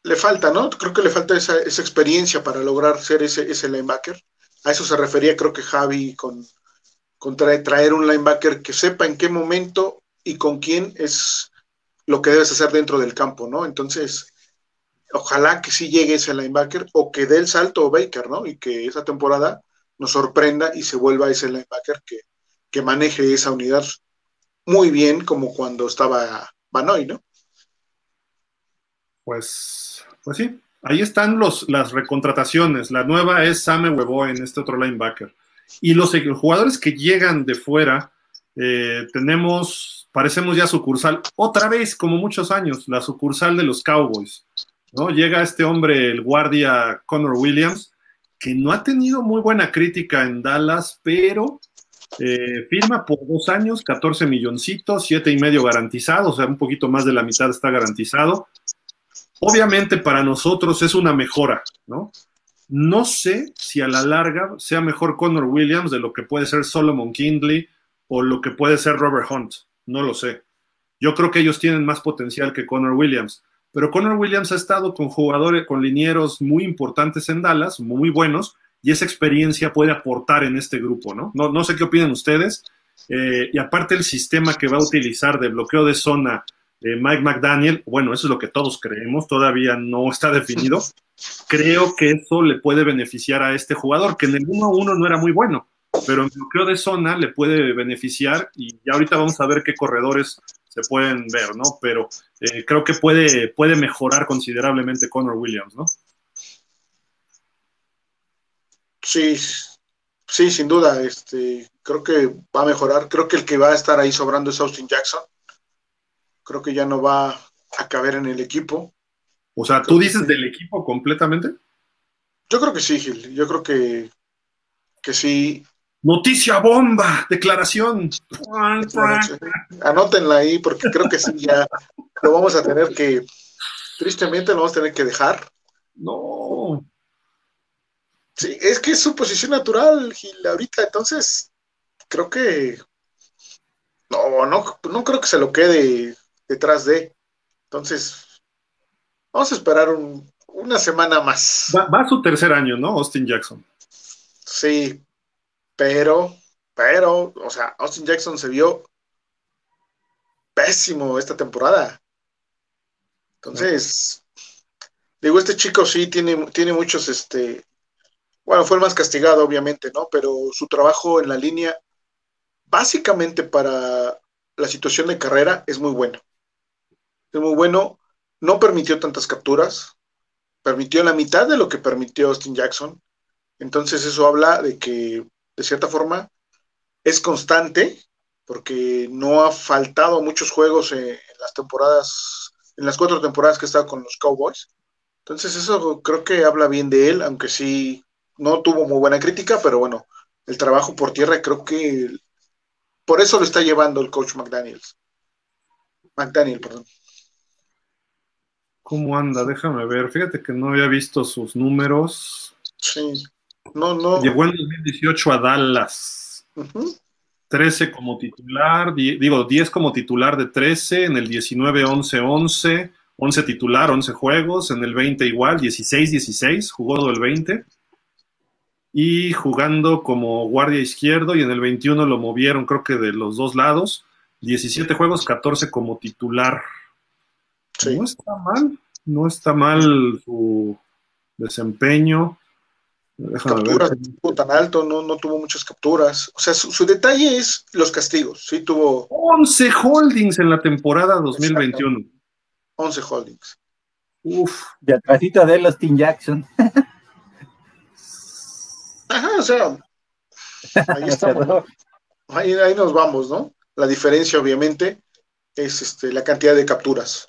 Le falta, ¿no? Creo que le falta esa, experiencia para lograr ser ese, ese linebacker. A eso se refería, creo que Javi, con, traer, un linebacker que sepa en qué momento y con quién es lo que debes hacer dentro del campo, ¿no? Entonces, ojalá que sí llegue ese linebacker o que dé el salto Baker, ¿no? Y que esa temporada nos sorprenda y se vuelva ese linebacker que, que maneje esa unidad muy bien como cuando estaba Banoy, ¿no? Pues, pues sí, ahí están los, las recontrataciones. La nueva es Same Huevo en este otro linebacker. Y los, jugadores que llegan de fuera, eh, tenemos, parecemos ya sucursal, otra vez, como muchos años, la sucursal de los Cowboys. ¿no? Llega este hombre, el guardia Connor Williams, que no ha tenido muy buena crítica en Dallas, pero eh, firma por dos años, 14 milloncitos, siete y medio garantizados, o sea, un poquito más de la mitad está garantizado. Obviamente para nosotros es una mejora, ¿no? No sé si a la larga sea mejor Connor Williams de lo que puede ser Solomon Kindley o lo que puede ser Robert Hunt, no lo sé. Yo creo que ellos tienen más potencial que Connor Williams. Pero Connor Williams ha estado con jugadores, con linieros muy importantes en Dallas, muy buenos, y esa experiencia puede aportar en este grupo, ¿no? No, sé qué opinan ustedes. Eh, y aparte el sistema que va a utilizar de bloqueo de zona eh, Mike McDaniel, bueno, eso es lo que todos creemos, todavía no está definido. Creo que eso le puede beneficiar a este jugador, que en el 1-1 no era muy bueno, pero en bloqueo de zona le puede beneficiar y ya ahorita vamos a ver qué corredores se pueden ver, ¿no? Pero eh, creo que puede, puede mejorar considerablemente Connor Williams, ¿no? Sí, sí, sin duda. Este, creo que va a mejorar. Creo que el que va a estar ahí sobrando es Austin Jackson. Creo que ya no va a caber en el equipo. O sea, ¿tú dices del equipo completamente? Yo creo que sí, Gil. Yo creo que, que sí. Noticia bomba, declaración. Anótenla ahí porque creo que sí, ya lo vamos a tener que, tristemente lo vamos a tener que dejar. No. Sí, es que es su posición natural, Gil, ahorita, entonces creo que no, no, no creo que se lo quede detrás de. Entonces, vamos a esperar una semana más. Va, va, a su tercer año, ¿no? Austin Jackson. Sí, pero, pero, o sea, Austin Jackson se vio pésimo esta temporada. Entonces, digo, este chico sí tiene, tiene muchos, este, bueno, fue el más castigado, obviamente, ¿no? Pero su trabajo en la línea, básicamente para la situación de carrera, es muy bueno. Es muy bueno, no permitió tantas capturas, permitió la mitad de lo que permitió Austin Jackson. Entonces eso habla de que, de cierta forma, es constante, porque no ha faltado muchos juegos en, las temporadas, en las cuatro temporadas que ha estado con los Cowboys. Entonces eso creo que habla bien de él, aunque sí no tuvo muy buena crítica, pero bueno, el trabajo por tierra creo que por eso lo está llevando el coach McDaniels. McDaniel, perdón. ¿Cómo anda? Déjame ver. Fíjate que no había visto sus números. Sí. No, no. Llegó en 2018 a Dallas. 13 como titular, digo, 10 como titular de 13, en el 19, 11, 11, 11 titular, 11 juegos, en el 20 igual, 16, 16, jugó todo el 20. Y jugando como guardia izquierdo, y en el 21 lo movieron, creo que de los dos lados, 17 juegos, 14 como titular. No está mal, no está mal su desempeño. capturas, no tan alto, no, no, tuvo muchas capturas. O sea, su, detalle es los castigos. Sí, tuvo 11 holdings en la temporada 2021. 11 holdings. Uf. De atrásito de los Team Jackson. Ajá, o sea, ahí estamos. ahí, ahí nos vamos, ¿no? La diferencia, obviamente, es este, la cantidad de capturas.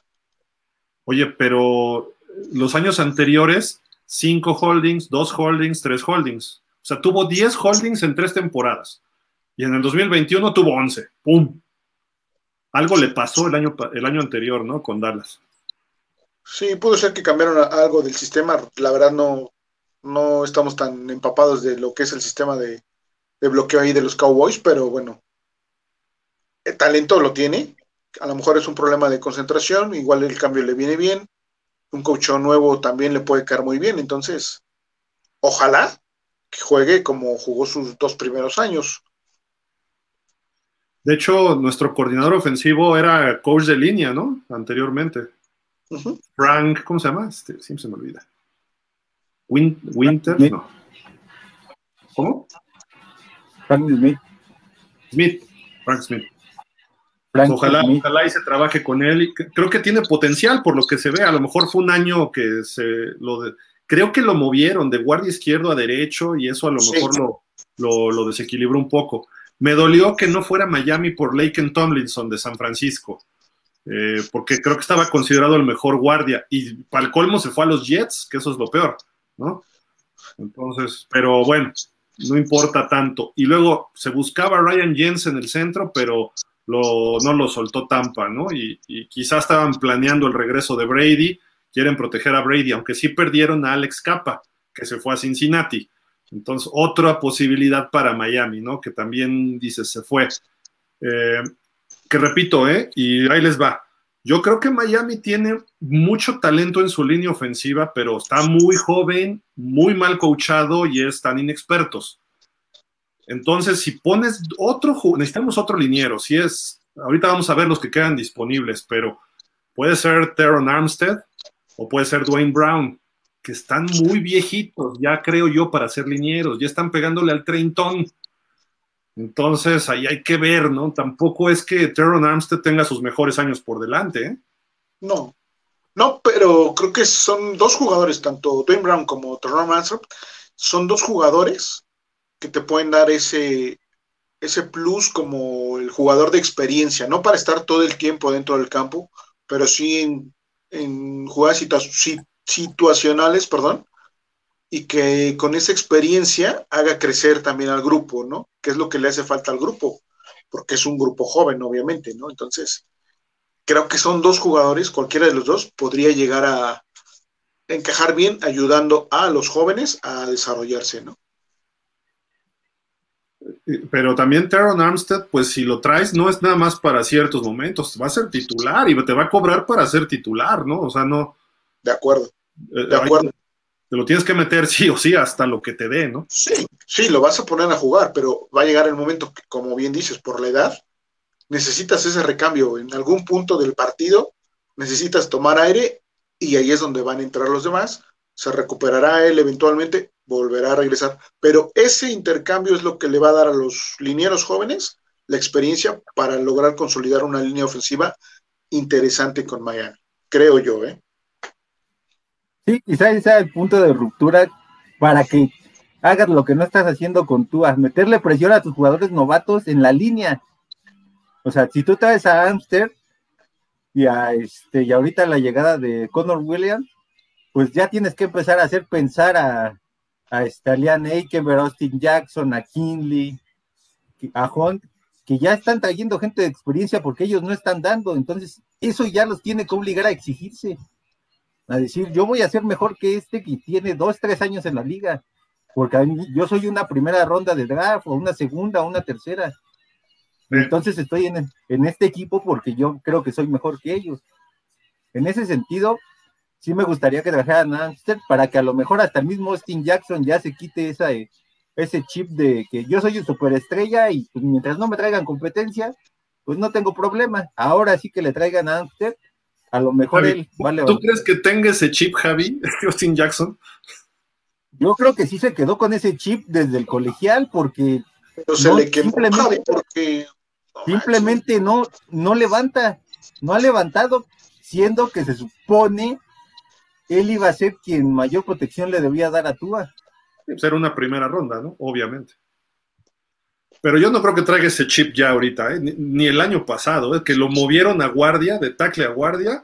Oye, pero los años anteriores, cinco holdings, dos holdings, tres holdings. O sea, tuvo 10 holdings en tres temporadas. Y en el 2021 tuvo 11. ¡Pum! Algo le pasó el año, el año anterior, ¿no? Con Dallas. Sí, pudo ser que cambiaron algo del sistema. La verdad no, no estamos tan empapados de lo que es el sistema de, de bloqueo ahí de los Cowboys, pero bueno, el talento lo tiene a lo mejor es un problema de concentración, igual el cambio le viene bien, un coach nuevo también le puede caer muy bien, entonces, ojalá que juegue como jugó sus dos primeros años. De hecho, nuestro coordinador ofensivo era coach de línea, ¿no? Anteriormente. Frank, ¿cómo se llama? Este, siempre se me olvida. Winter, no. ¿Cómo? Frank Smith. Smith, Frank Smith ojalá, ojalá y se trabaje con él. creo que tiene potencial por lo que se ve. A lo mejor fue un año que se lo creo que lo movieron de guardia izquierdo a derecho y eso a lo mejor lo, lo, desequilibró un poco. Me dolió que no fuera Miami por Laken Tomlinson de San Francisco, eh, porque creo que estaba considerado el mejor guardia y para el colmo se fue a los Jets, que eso es lo peor, ¿no? Entonces, pero bueno, no importa tanto. Y luego se buscaba Ryan Jens en el centro, pero no lo soltó Tampa, ¿no? Y, quizás estaban planeando el regreso de Brady, quieren proteger a Brady, aunque sí perdieron a Alex Capa, que se fue a Cincinnati. Entonces, otra posibilidad para Miami, ¿no? Que también, dice, se fue. Eh, que repito, ¿eh? Y ahí les va. Yo creo que Miami tiene mucho talento en su línea ofensiva, pero está muy joven, muy mal coachado y están inexpertos. Entonces, si pones otro, necesitamos otro liniero, si es, ahorita vamos a ver los que quedan disponibles, pero puede ser Teron Armstead o puede ser Dwayne Brown, que están muy viejitos, ya creo yo, para ser linieros, ya están pegándole al treintón. Entonces, ahí hay que ver, ¿no? Tampoco es que Teron Armstead tenga sus mejores años por delante, ¿eh? No, no, pero creo que son dos jugadores, tanto Dwayne Brown como Teron Armstead, son dos jugadores que te pueden dar ese, ese plus como el jugador de experiencia, no para estar todo el tiempo dentro del campo, pero sí en, en jugadas situacionales, perdón, y que con esa experiencia haga crecer también al grupo, ¿no? Que es lo que le hace falta al grupo, porque es un grupo joven, obviamente, ¿no? Entonces, creo que son dos jugadores, cualquiera de los dos podría llegar a encajar bien ayudando a los jóvenes a desarrollarse, ¿no? Pero también Teron Armstead, pues si lo traes, no es nada más para ciertos momentos, va a ser titular y te va a cobrar para ser titular, ¿no? O sea, no. De acuerdo. Eh, de acuerdo. Te lo tienes que meter sí o sí hasta lo que te dé, ¿no? Sí, sí, lo vas a poner a jugar, pero va a llegar el momento que, como bien dices, por la edad, necesitas ese recambio. En algún punto del partido necesitas tomar aire y ahí es donde van a entrar los demás. Se recuperará él eventualmente, volverá a regresar. Pero ese intercambio es lo que le va a dar a los linieros jóvenes la experiencia para lograr consolidar una línea ofensiva interesante con Miami. Creo yo, ¿eh? Sí, quizás ese sea el punto de ruptura para que hagas lo que no estás haciendo con tú, meterle presión a tus jugadores novatos en la línea. O sea, si tú traes a Amster y a este, y ahorita la llegada de Connor Williams, pues ya tienes que empezar a hacer pensar a, a Stalian Eikenberg, Austin Jackson, a Kinley, a Hunt, que ya están trayendo gente de experiencia porque ellos no están dando. Entonces, eso ya los tiene que obligar a exigirse a decir, yo voy a ser mejor que este que tiene dos, tres años en la liga, porque yo soy una primera ronda de draft, o una segunda, o una tercera. Entonces estoy en, en, este equipo porque yo creo que soy mejor que ellos. En ese sentido, sí me gustaría que trajeran a Amster para que a lo mejor hasta el mismo Austin Jackson ya se quite esa, ese chip de que yo soy un superestrella y pues, mientras no me traigan competencia, pues no tengo problema. Ahora sí que le traigan a Amster a lo mejor él vale. ¿Tú crees que tenga ese chip, Javi, Austin Jackson? Yo creo que sí se quedó con ese chip desde el colegial porque simplemente, porque simplemente no, no levanta, no ha levantado, siendo que se supone él iba a ser quien mayor protección le debía dar a Tua. Ser una primera ronda, ¿no? Obviamente. Pero yo no creo que traiga ese chip ya ahorita, ¿eh? ni, el año pasado, ¿eh? que lo movieron a guardia, de tackle a guardia.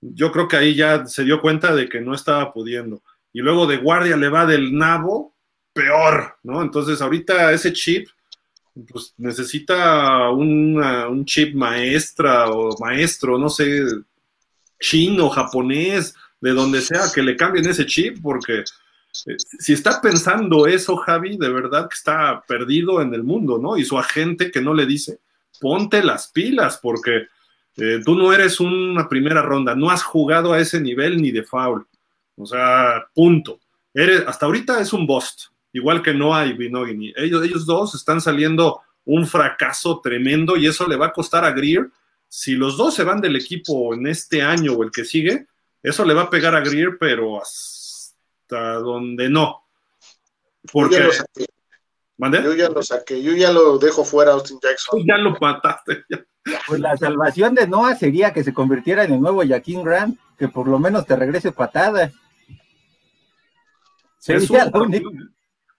Yo creo que ahí ya se dio cuenta de que no estaba pudiendo. Y luego de guardia le va del nabo, peor, ¿no? Entonces ahorita ese chip, pues necesita un chip maestra o maestro, no sé, chino, japonés, de donde sea, que le cambien ese chip, porque eh, si está pensando eso, Javi, de verdad que está perdido en el mundo, ¿no? Y su agente que no le dice, ponte las pilas, porque eh, tú no eres una primera ronda, no has jugado a ese nivel ni de foul. O sea, punto. Eres, hasta ahorita es un bust, igual que no hay Binogini. Ellos, ellos dos están saliendo un fracaso tremendo y eso le va a costar a Greer. Si los dos se van del equipo en este año o el que sigue, eso le va a pegar a Greer, pero donde no. Porque... Yo ya lo saqué. Yo ya lo saqué, yo ya lo dejo fuera Austin Jackson. Ya lo mataste. Pues la salvación de Noah sería que se convirtiera en el nuevo Jaquín Grant, que por lo menos te regrese patada. Sería la única.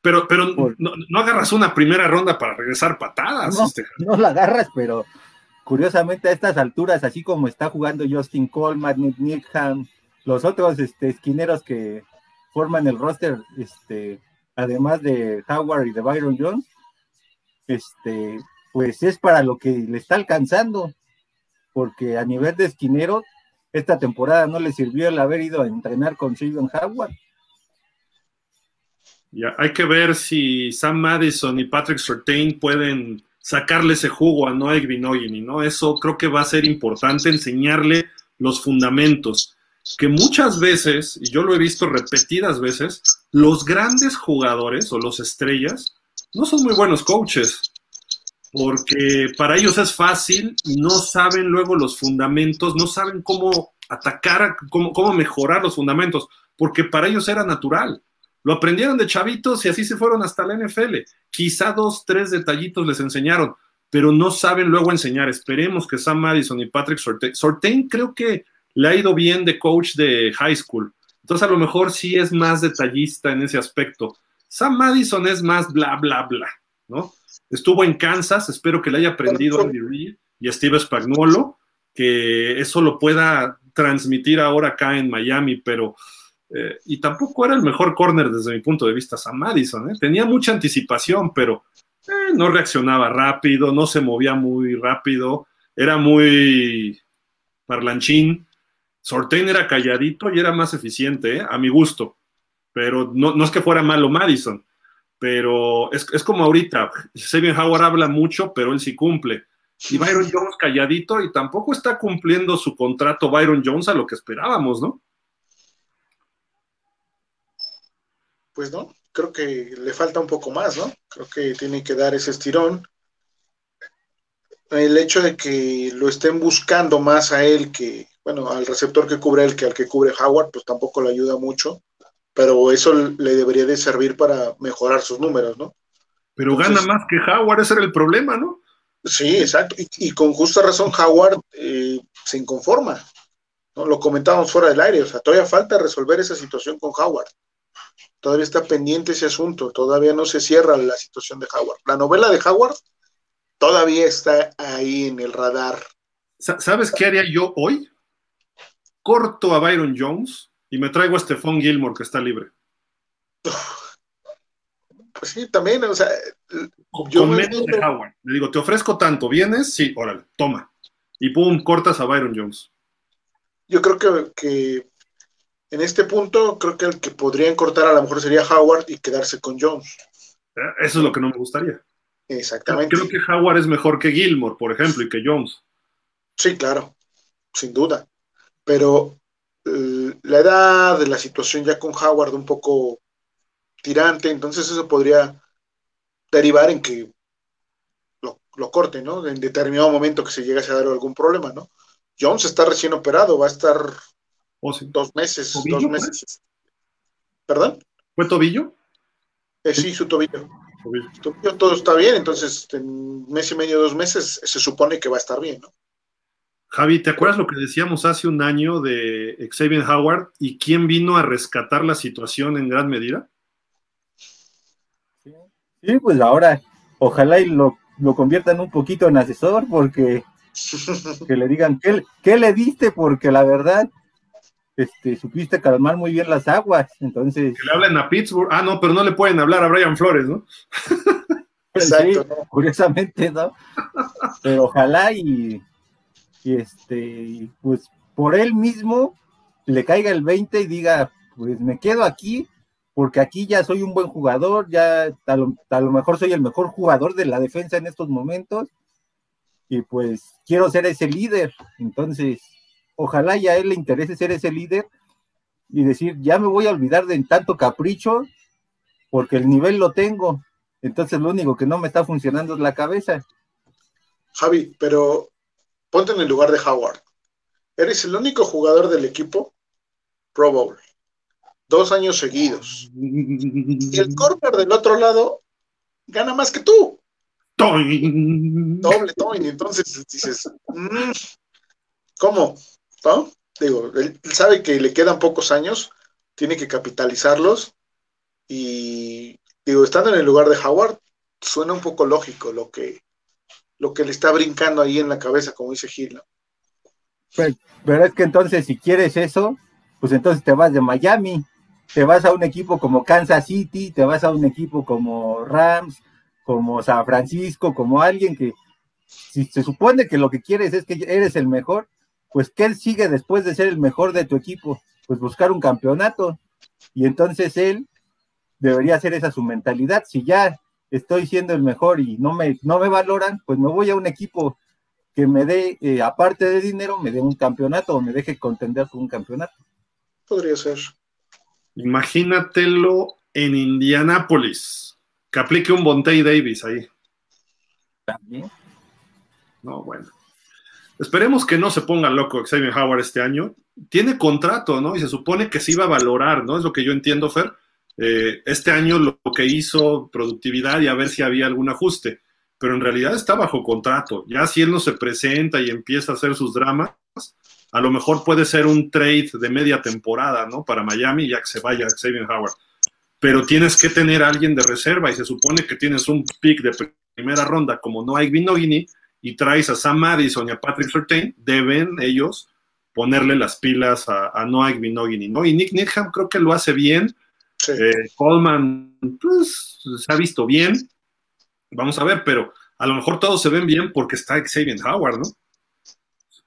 Pero, pero no, agarras una primera ronda para regresar patadas. No, este. no la agarras, pero curiosamente a estas alturas, así como está jugando Justin Coleman, Nick Needham, los otros este, esquineros que, forman el roster, este, además de Howard y de Byron Jones, este, pues es para lo que le está alcanzando, porque a nivel de esquinero, esta temporada no le sirvió el haber ido a entrenar con Steven Howard. Ya, hay que ver si Sam Madison y Patrick Surtain pueden sacarle ese jugo a Noah Binogini, ¿no? Eso creo que va a ser importante, enseñarle los fundamentos que muchas veces, y yo lo he visto repetidas veces, los grandes jugadores o los estrellas no son muy buenos coaches, porque para ellos es fácil, no saben luego los fundamentos, no saben cómo atacar, cómo, cómo mejorar los fundamentos, porque para ellos era natural. Lo aprendieron de chavitos y así se fueron hasta la NFL. Quizá dos, tres detallitos les enseñaron, pero no saben luego enseñar. Esperemos que Sam Madison y Patrick Sortain, Sortain creo que le ha ido bien de coach de high school. Entonces a lo mejor sí es más detallista en ese aspecto. Sam Madison es más bla, bla, bla, ¿no? Estuvo en Kansas, espero que le haya aprendido Andy Reid y Steve Spagnuolo, que eso lo pueda transmitir ahora acá en Miami, pero... Eh, y tampoco era el mejor corner desde mi punto de vista Sam Madison, ¿eh? tenía mucha anticipación, pero eh, no reaccionaba rápido, no se movía muy rápido, era muy parlanchín. Sortain era calladito y era más eficiente, a mi gusto. Pero no, no, es que fuera malo Madison, pero es, es como ahorita. Xavier Howard habla mucho, pero él sí cumple. Y Byron Jones calladito y tampoco está cumpliendo su contrato Byron Jones a lo que esperábamos, ¿no? Pues no, creo que le falta un poco más, ¿no? Creo que tiene que dar ese estirón. El hecho de que lo estén buscando más a él que, bueno, al receptor que cubre él que al que cubre Howard, pues tampoco le ayuda mucho, pero eso le debería de servir para mejorar sus números, ¿no? Pero gana más que Howard, ese era el problema, ¿no? Sí, exacto. Y, con justa razón Howard eh, se inconforma. ¿no? Lo comentábamos fuera del aire. O sea, todavía falta resolver esa situación con Howard. Todavía está pendiente ese asunto. Todavía no se cierra la situación de Howard. La novela de Howard todavía está ahí en el radar. ¿Sabes qué haría yo hoy? Corto a Byron Jones y me traigo a Stephon Gilmore que está libre. Pues sí, también, o sea, yo me Howard. Le digo, te ofrezco tanto, ¿vienes? Sí, órale, toma. Y pum, cortas a Byron Jones. Yo creo que, que, en este punto, creo que el que podrían cortar a lo mejor sería Howard y quedarse con Jones. Eh, eso es lo que no me gustaría. Exactamente. Creo que Howard es mejor que Gilmore, por ejemplo, y que Jones. Sí, claro, sin duda. Pero eh, la edad, de la situación ya con Howard un poco tirante, entonces eso podría derivar en que lo, corte, ¿no? En determinado momento que se llegase a dar algún problema, ¿no? Jones está recién operado, va a estar oh, dos meses, dos meses. ¿Perdón? ¿Fue tobillo? Eh, sí, su tobillo. tobillo. Todo está bien, entonces en mes y medio, dos meses, se supone que va a estar bien, ¿no? Javi, ¿te acuerdas lo que decíamos hace un año de Xavier Howard y quién vino a rescatar la situación en gran medida? Sí, pues ahora ojalá y lo, lo conviertan un poquito en asesor porque que le digan ¿qué, qué le diste porque la verdad este, supiste calmar muy bien las aguas, entonces... Que le hablen a Pittsburgh, ah, no, pero no le pueden hablar a Brian Flores, ¿no? Exacto. curiosamente, ¿no? Pero ojalá y, y, este, pues por él mismo le caiga el 20 y diga, pues me quedo aquí porque aquí ya soy un buen jugador, ya a lo, mejor soy el mejor jugador de la defensa en estos momentos, y pues quiero ser ese líder. Entonces, ojalá ya a él le interese ser ese líder y decir, ya me voy a olvidar de tanto capricho, porque el nivel lo tengo. Entonces, lo único que no me está funcionando es la cabeza. Javi, pero ponte en el lugar de Howard. Eres el único jugador del equipo Pro Bowl dos años seguidos. Y el corner del otro lado gana más que tú. Doble toin. Entonces dices, mm, ¿cómo? ¿No? Digo, él sabe que le quedan pocos años, tiene que capitalizarlos. Y digo, estando en el lugar de Howard, suena un poco lógico lo que, lo que le está brincando ahí en la cabeza, como dice Gil. Pues, pero es que entonces, si quieres eso, pues entonces te vas de Miami te vas a un equipo como Kansas City, te vas a un equipo como Rams, como San Francisco, como alguien que si se supone que lo que quieres es que eres el mejor, pues ¿qué sigue después de ser el mejor de tu equipo? Pues buscar un campeonato. Y entonces él debería hacer esa su mentalidad. Si ya estoy siendo el mejor y no me, no me valoran, pues me voy a un equipo que me dé, eh, aparte de dinero, me dé un campeonato o me deje contender con un campeonato. Podría ser. Imagínatelo en Indianápolis, que aplique un Bontey Davis ahí. ¿También? No, bueno. Esperemos que no se ponga loco Xavier Howard este año. Tiene contrato, ¿no? Y se supone que se iba a valorar, ¿no? Es lo que yo entiendo, Fer. Eh, este año lo que hizo, productividad y a ver si había algún ajuste. Pero en realidad está bajo contrato. Ya si él no se presenta y empieza a hacer sus dramas, a lo mejor puede ser un trade de media temporada, ¿no? Para Miami, ya que se vaya Xavier Howard. Pero tienes que tener alguien de reserva y se supone que tienes un pick de primera ronda como Noah Vinogini y traes a Sam Madison y a Patrick Surtain, deben ellos ponerle las pilas a, a Noah ¿no? Y Nick Needham creo que lo hace bien. Eh, Coleman, pues, se ha visto bien. Vamos a ver, pero a lo mejor todos se ven bien porque está Xavier Howard, ¿no?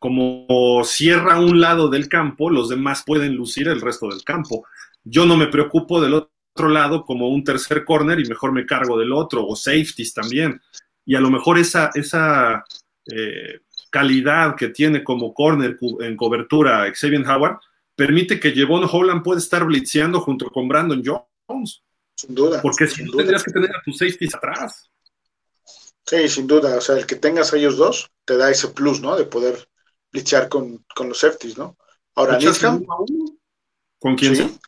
como cierra un lado del campo, los demás pueden lucir el resto del campo. Yo no me preocupo del otro lado como un tercer corner y mejor me cargo del otro, o safeties también. Y a lo mejor esa, esa eh, calidad que tiene como corner en cobertura Xavier Howard permite que Jevon Holland pueda estar blitzeando junto con Brandon Jones. Sin duda. Porque si no tendrías que tener a tus safeties atrás. Sí, sin duda. O sea, el que tengas a ellos dos te da ese plus, ¿no? De poder blitzear con, con los safeties, ¿no? Ahora, Nisham. ¿Con quién sí,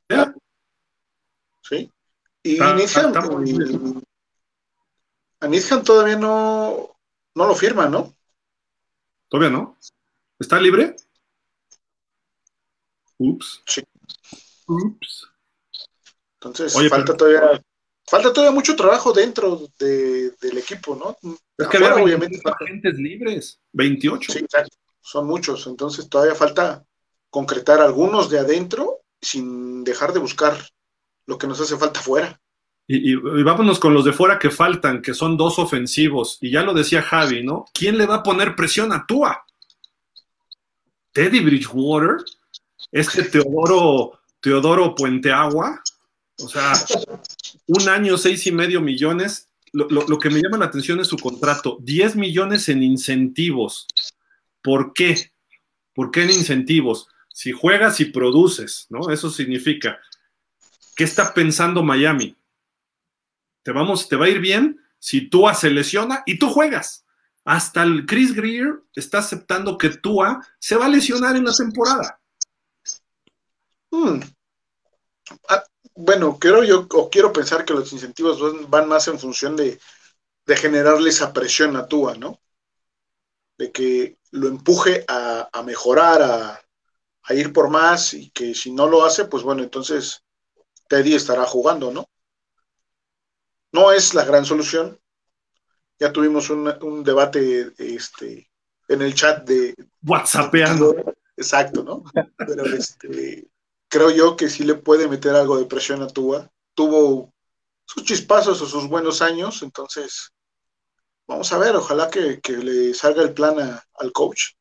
sí. Y ah, a Nisham todavía no, no lo firma, ¿no? Todavía no. ¿Está libre? Ups. Sí. Ups. Entonces, falta todavía falta todavía mucho trabajo dentro del equipo, ¿no? Es que había obviamente agentes libres, 28. Sí, exacto. Son muchos, entonces todavía falta concretar algunos de adentro sin dejar de buscar lo que nos hace falta fuera. Y, vámonos con los de fuera que faltan, que son dos ofensivos. Y ya lo decía Javi, ¿no? ¿Quién le va a poner presión a Tua? ¿Teddy Bridgewater? ¿Este Teodoro, Teodoro Puenteagua? O sea, un año, seis y medio millones. Lo, que me llama la atención es su contrato. 10 millones en incentivos. ¿Por qué? ¿Por qué en incentivos? Si juegas y produces, ¿no? Eso significa. ¿Qué está pensando Miami? Te, vamos, te va a ir bien si Tua se lesiona y tú juegas. Hasta el Chris Greer está aceptando que Tua se va a lesionar en la temporada. Hmm. Ah, bueno, quiero yo, o quiero pensar que los incentivos van más en función de, generarle esa presión a Tua, ¿no? De que lo empuje a, mejorar, a, a, ir por más, y que si no lo hace, pues bueno, entonces Teddy estará jugando, ¿no? No es la gran solución. Ya tuvimos un, debate este, en el chat de... WhatsAppeando. Exacto, ¿no? Pero este, creo yo que sí le puede meter algo de presión a Tua. Tuvo sus chispazos o sus buenos años, entonces vamos a ver, ojalá que, le salga el plan al coach.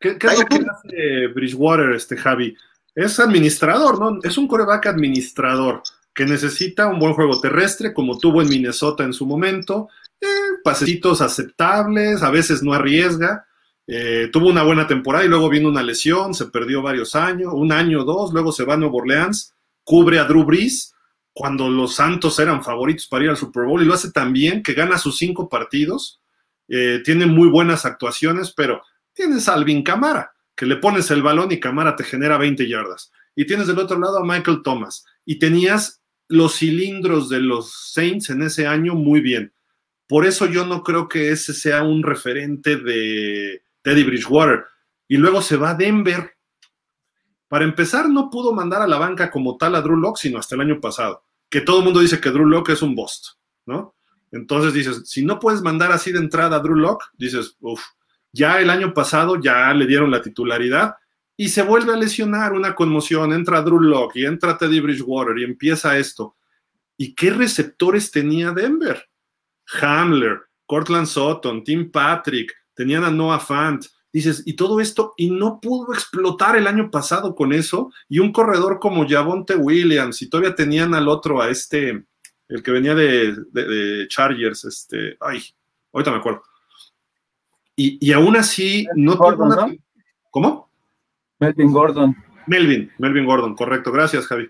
¿Qué, es lo que hace Bridgewater, este Javi? Es administrador, ¿no? Es un coreback administrador que necesita un buen juego terrestre, como tuvo en Minnesota en su momento, eh, pasecitos aceptables, a veces no arriesga, eh, tuvo una buena temporada y luego vino una lesión, se perdió varios años, un año o dos, luego se va a Nueva Orleans, cubre a Drew Brees cuando los Santos eran favoritos para ir al Super Bowl y lo hace tan bien que gana sus cinco partidos, eh, tiene muy buenas actuaciones, pero tienes a Alvin Camara, que le pones el balón y Camara te genera 20 yardas. Y tienes del otro lado a Michael Thomas. Y tenías los cilindros de los Saints en ese año muy bien. Por eso yo no creo que ese sea un referente de, Teddy Bridgewater. Y luego se va a Denver. Para empezar, no pudo mandar a la banca como tal a Drew Locke, sino hasta el año pasado. Que todo el mundo dice que Drew Locke es un bust, ¿no? Entonces dices, si no puedes mandar así de entrada a Drew Locke, dices, uff, ya el año pasado ya le dieron la titularidad y se vuelve a lesionar una conmoción, entra Drew Locke y entra Teddy Bridgewater y empieza esto. ¿Y qué receptores tenía Denver? Hamler, Cortland Sutton, Tim Patrick, tenían a Noah Fant, dices, y todo esto, y no pudo explotar el año pasado con eso, y un corredor como Javonte Williams, y todavía tenían al otro, a este, el que venía de, Chargers, este, ay, ahorita me acuerdo. Y, aún así, no tuvo ¿Cómo? Melvin Gordon. Melvin, Melvin Gordon, correcto, gracias, Javi.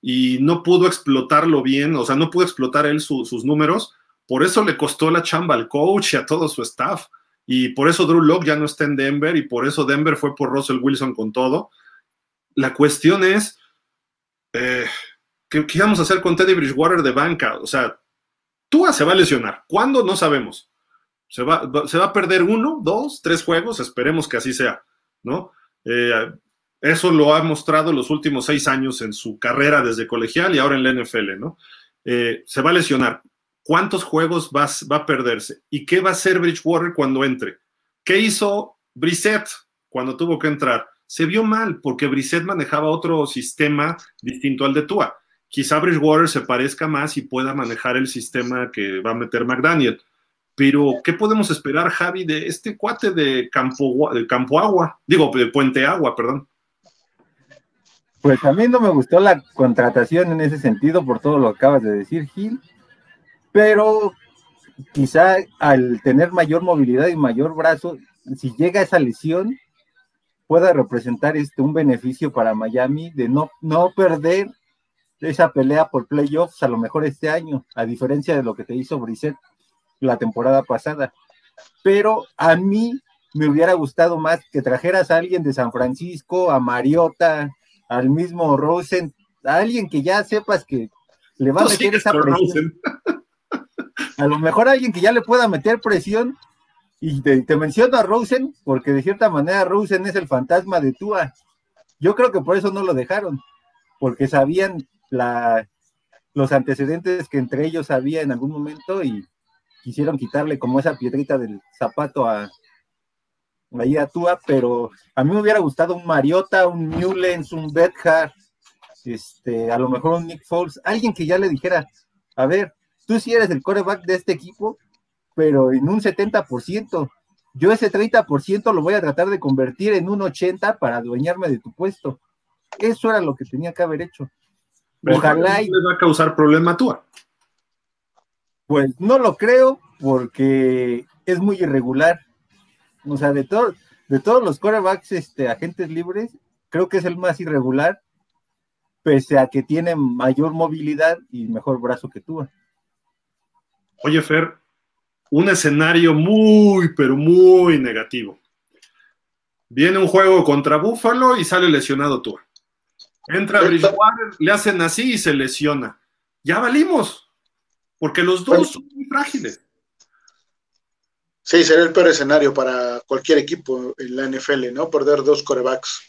Y no pudo explotarlo bien, o sea, no pudo explotar él sus números, por eso le costó la chamba al coach y a todo su staff y por eso Drew Locke ya no está en Denver y por eso Denver fue por Russell Wilson con todo. La cuestión es, eh, ¿qué, ¿qué, vamos a hacer con Teddy Bridgewater de banca? O sea, Tua se va a lesionar. ¿Cuándo? No sabemos. Se va, se va a perder uno, dos, tres juegos, esperemos que así sea, ¿no? Eh, eso lo ha mostrado los últimos seis años en su carrera desde colegial y ahora en la NFL, ¿no? Eh, se va a lesionar cuántos juegos va, a perderse y qué va a hacer Bridgewater cuando entre. ¿Qué hizo Brissett cuando tuvo que entrar? Se vio mal porque Brissett manejaba otro sistema distinto al de Tua. Quizá Bridgewater se parezca más y pueda manejar el sistema que va a meter McDaniel. Pero, ¿qué podemos esperar, Javi, de este cuate de Campo, de Campo Agua? Digo, de Puente Agua, perdón. Pues a mí no me gustó la contratación en ese sentido por todo lo que acabas de decir, Gil, pero quizá al tener mayor movilidad y mayor brazo, si llega esa lesión, pueda representar este, un beneficio para Miami de no, no perder esa pelea por playoffs a lo mejor este año, a diferencia de lo que te hizo Brissett la temporada pasada. Pero a mí me hubiera gustado más que trajeras a alguien de San Francisco, a Mariota, al mismo Rosen, a alguien que ya sepas que le va a meter esa presión. A lo mejor alguien que ya le pueda meter presión. Y te, menciono a Rosen, porque de cierta manera Rosen es el fantasma de Tua. Yo creo que por eso no lo dejaron, porque sabían la, los antecedentes que entre ellos había en algún momento y quisieron quitarle como esa piedrita del zapato a, ahí actúa, pero a mí me hubiera gustado un Mariota, un Newlands, un Bethard, este, a lo mejor un Nick Foles, alguien que ya le dijera, a ver, tú sí eres el coreback de este equipo, pero en un 70%, yo ese 30% lo voy a tratar de convertir en un 80% para adueñarme de tu puesto. Eso era lo que tenía que haber hecho. Ojalá. Y... ¿Le va a causar problema a tú? Pues no lo creo, porque es muy irregular o sea, de, todo, de todos los corebacks este, agentes libres, creo que es el más irregular, pese a que tiene mayor movilidad y mejor brazo que tú. Oye, Fer, un escenario muy, pero muy negativo. Viene un juego contra Buffalo y sale lesionado tú. Entra Bridgewater, le hacen así y se lesiona. Ya valimos, porque los dos son muy frágiles. Sí, sería el peor escenario para cualquier equipo en la NFL, ¿no? Perder dos corebacks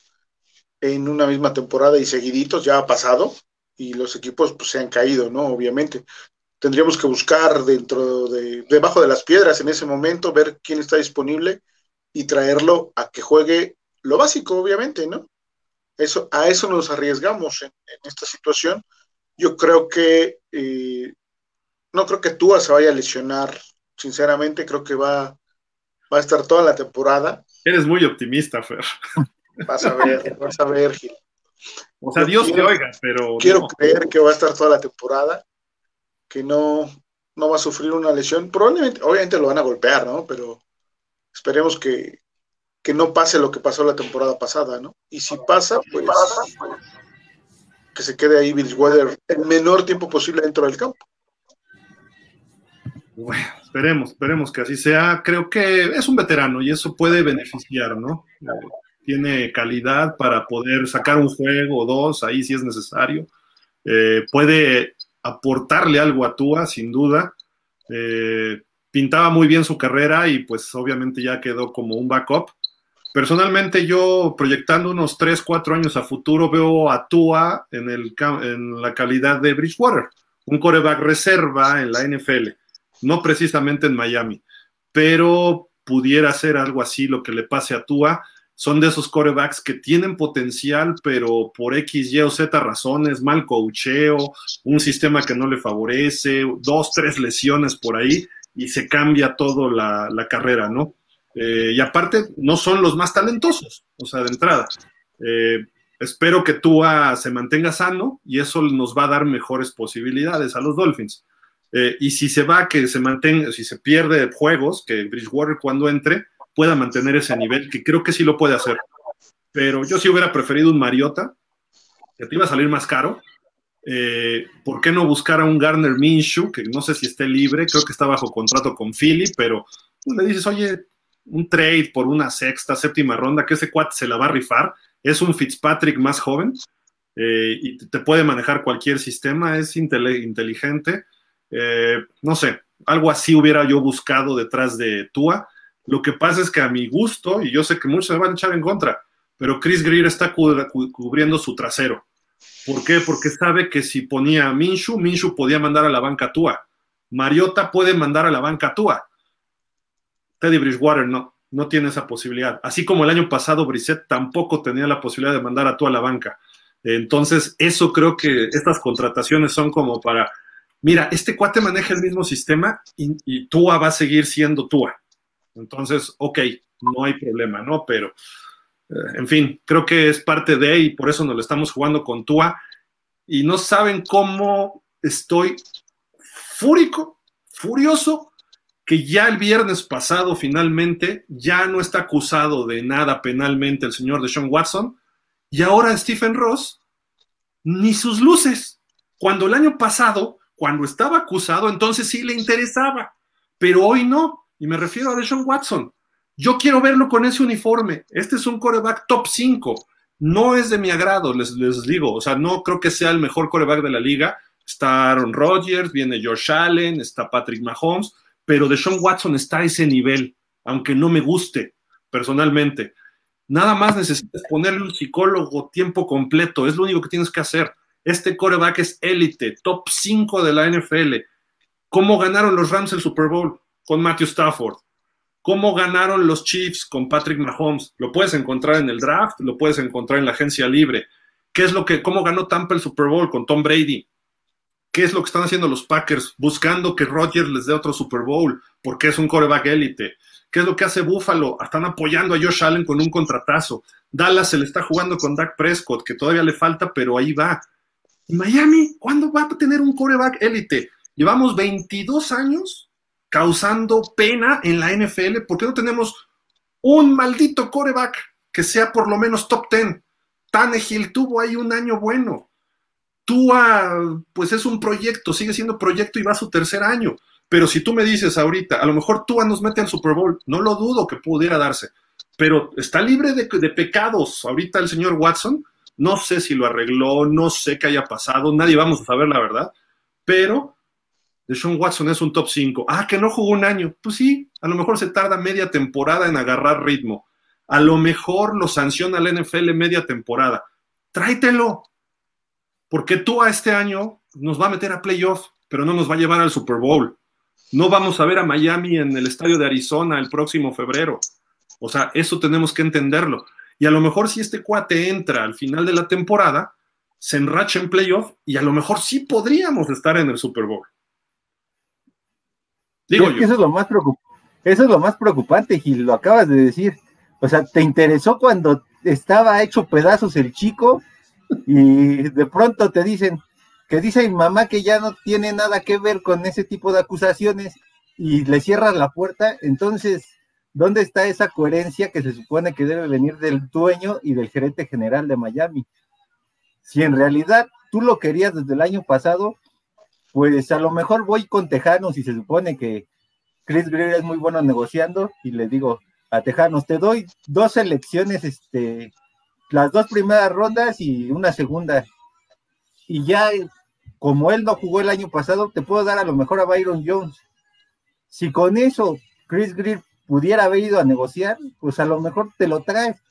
en una misma temporada y seguiditos, ya ha pasado, y los equipos pues, se han caído, ¿no? Obviamente. Tendríamos que buscar dentro de, debajo de las piedras en ese momento, ver quién está disponible y traerlo a que juegue lo básico, obviamente, ¿no? Eso, a eso nos arriesgamos en, esta situación. Yo creo que eh, no creo que Tua se vaya a lesionar sinceramente creo que va, va a estar toda la temporada. Eres muy optimista, Fer. Vas a ver, vas a ver, Gil. O sea, Dios te oiga, pero. Quiero creer que va a estar toda la temporada, que no, no va a sufrir una lesión. Probablemente, obviamente lo van a golpear, ¿no? Pero esperemos que, que no pase lo que pasó la temporada pasada, ¿no? Y si pasa, pues que se quede ahí Bridgewater el menor tiempo posible dentro del campo. Bueno, esperemos, esperemos que así sea. Creo que es un veterano y eso puede beneficiar, ¿no? tiene calidad para poder sacar un juego o dos, ahí si es necesario. Eh, puede aportarle algo a Tua, sin duda. Eh, pintaba muy bien su carrera y pues obviamente ya quedó como un backup. Personalmente yo proyectando unos 3, 4 años a futuro veo a Tua en, el, en la calidad de Bridgewater, un coreback reserva en la NFL no precisamente en Miami, pero pudiera ser algo así lo que le pase a Tua. Son de esos corebacks que tienen potencial, pero por X, Y o Z razones, mal cocheo, un sistema que no le favorece, dos, tres lesiones por ahí y se cambia todo la, carrera, ¿no? Eh, y aparte, no son los más talentosos, o sea, de entrada. Eh, espero que Tua se mantenga sano y eso nos va a dar mejores posibilidades a los Dolphins. Eh, y si se va, que se mantenga, si se pierde juegos, que Bridgewater cuando entre pueda mantener ese nivel, que creo que sí lo puede hacer. Pero yo sí hubiera preferido un Mariota, que te iba a salir más caro. Eh, ¿Por qué no buscar a un Garner Minshew, que no sé si esté libre, creo que está bajo contrato con Philly, pero le dices, oye, un trade por una sexta, séptima ronda, que ese cuate se la va a rifar, es un Fitzpatrick más joven eh, y te puede manejar cualquier sistema, es inteligente. Eh, no sé, algo así hubiera yo buscado detrás de Tua. Lo que pasa es que a mi gusto, y yo sé que muchos se van a echar en contra, pero Chris Greer está cubriendo su trasero. ¿Por qué? Porque sabe que si ponía a Minshu, Minshu podía mandar a la banca Tua. Mariota puede mandar a la banca Tua. Teddy Bridgewater no, no tiene esa posibilidad. Así como el año pasado Brissett tampoco tenía la posibilidad de mandar a Tua a la banca. Entonces, eso creo que estas contrataciones son como para mira, este cuate maneja el mismo sistema y, Tua va a seguir siendo Tua. Entonces, ok, no hay problema, ¿no? Pero, eh, en fin, creo que es parte de y por eso nos lo estamos jugando con Tua. Y no saben cómo estoy fúrico, furioso, que ya el viernes pasado finalmente ya no está acusado de nada penalmente el señor de Sean Watson. Y ahora Stephen Ross, ni sus luces. Cuando el año pasado, cuando estaba acusado, entonces sí le interesaba, pero hoy no. Y me refiero a Deshaun Watson. Yo quiero verlo con ese uniforme. Este es un coreback top 5. No es de mi agrado, les, les digo. O sea, no creo que sea el mejor coreback de la liga. Está Aaron Rodgers, viene Josh Allen, está Patrick Mahomes, pero Deshaun Watson está a ese nivel, aunque no me guste personalmente. Nada más necesitas ponerle un psicólogo tiempo completo, es lo único que tienes que hacer. Este coreback es élite, top 5 de la NFL. ¿Cómo ganaron los Rams el Super Bowl? Con Matthew Stafford. ¿Cómo ganaron los Chiefs con Patrick Mahomes? Lo puedes encontrar en el draft, lo puedes encontrar en la agencia libre. ¿Qué es lo que, cómo ganó Tampa el Super Bowl con Tom Brady? ¿Qué es lo que están haciendo los Packers? Buscando que Rodgers les dé otro Super Bowl, porque es un coreback élite. ¿Qué es lo que hace Buffalo? Están apoyando a Josh Allen con un contratazo. Dallas se le está jugando con Dak Prescott, que todavía le falta, pero ahí va. ¿Y Miami? ¿Cuándo va a tener un coreback élite? Llevamos 22 años causando pena en la NFL. ¿Por qué no tenemos un maldito coreback que sea por lo menos top 10? Tannehill tuvo ahí un año bueno. Tua, pues es un proyecto, sigue siendo proyecto y va a su tercer año. Pero si tú me dices ahorita, a lo mejor Tua nos mete al Super Bowl, no lo dudo que pudiera darse, pero está libre de, de pecados. Ahorita el señor Watson, no sé si lo arregló, no sé qué haya pasado, nadie vamos a saber la verdad, pero Deshaun Watson es un top 5. Ah, que no jugó un año. Pues sí, a lo mejor se tarda media temporada en agarrar ritmo. A lo mejor lo sanciona la NFL media temporada. Tráetelo, porque tú a este año nos va a meter a playoff, pero no nos va a llevar al Super Bowl. No vamos a ver a Miami en el estadio de Arizona el próximo febrero. O sea, eso tenemos que entenderlo. Y a lo mejor si este cuate entra al final de la temporada, se enracha en playoff y a lo mejor sí podríamos estar en el Super Bowl. Digo yo. Eso es lo más eso es lo más preocupante, Gil, lo acabas de decir. O sea, ¿te interesó cuando estaba hecho pedazos el chico y de pronto te dicen que dice mi mamá que ya no tiene nada que ver con ese tipo de acusaciones y le cierras la puerta, entonces, ¿dónde está esa coherencia que se supone que debe venir del dueño y del gerente general de Miami? Si en realidad tú lo querías desde el año pasado, pues a lo mejor voy con Tejanos y se supone que Chris Greer es muy bueno negociando y le digo a Tejanos, te doy dos elecciones este, las dos primeras rondas y una segunda. Y ya, como él no jugó el año pasado, te puedo dar a lo mejor a Byron Jones. Si con eso Chris Greer pudiera haber ido a negociar, pues a lo mejor te lo traes.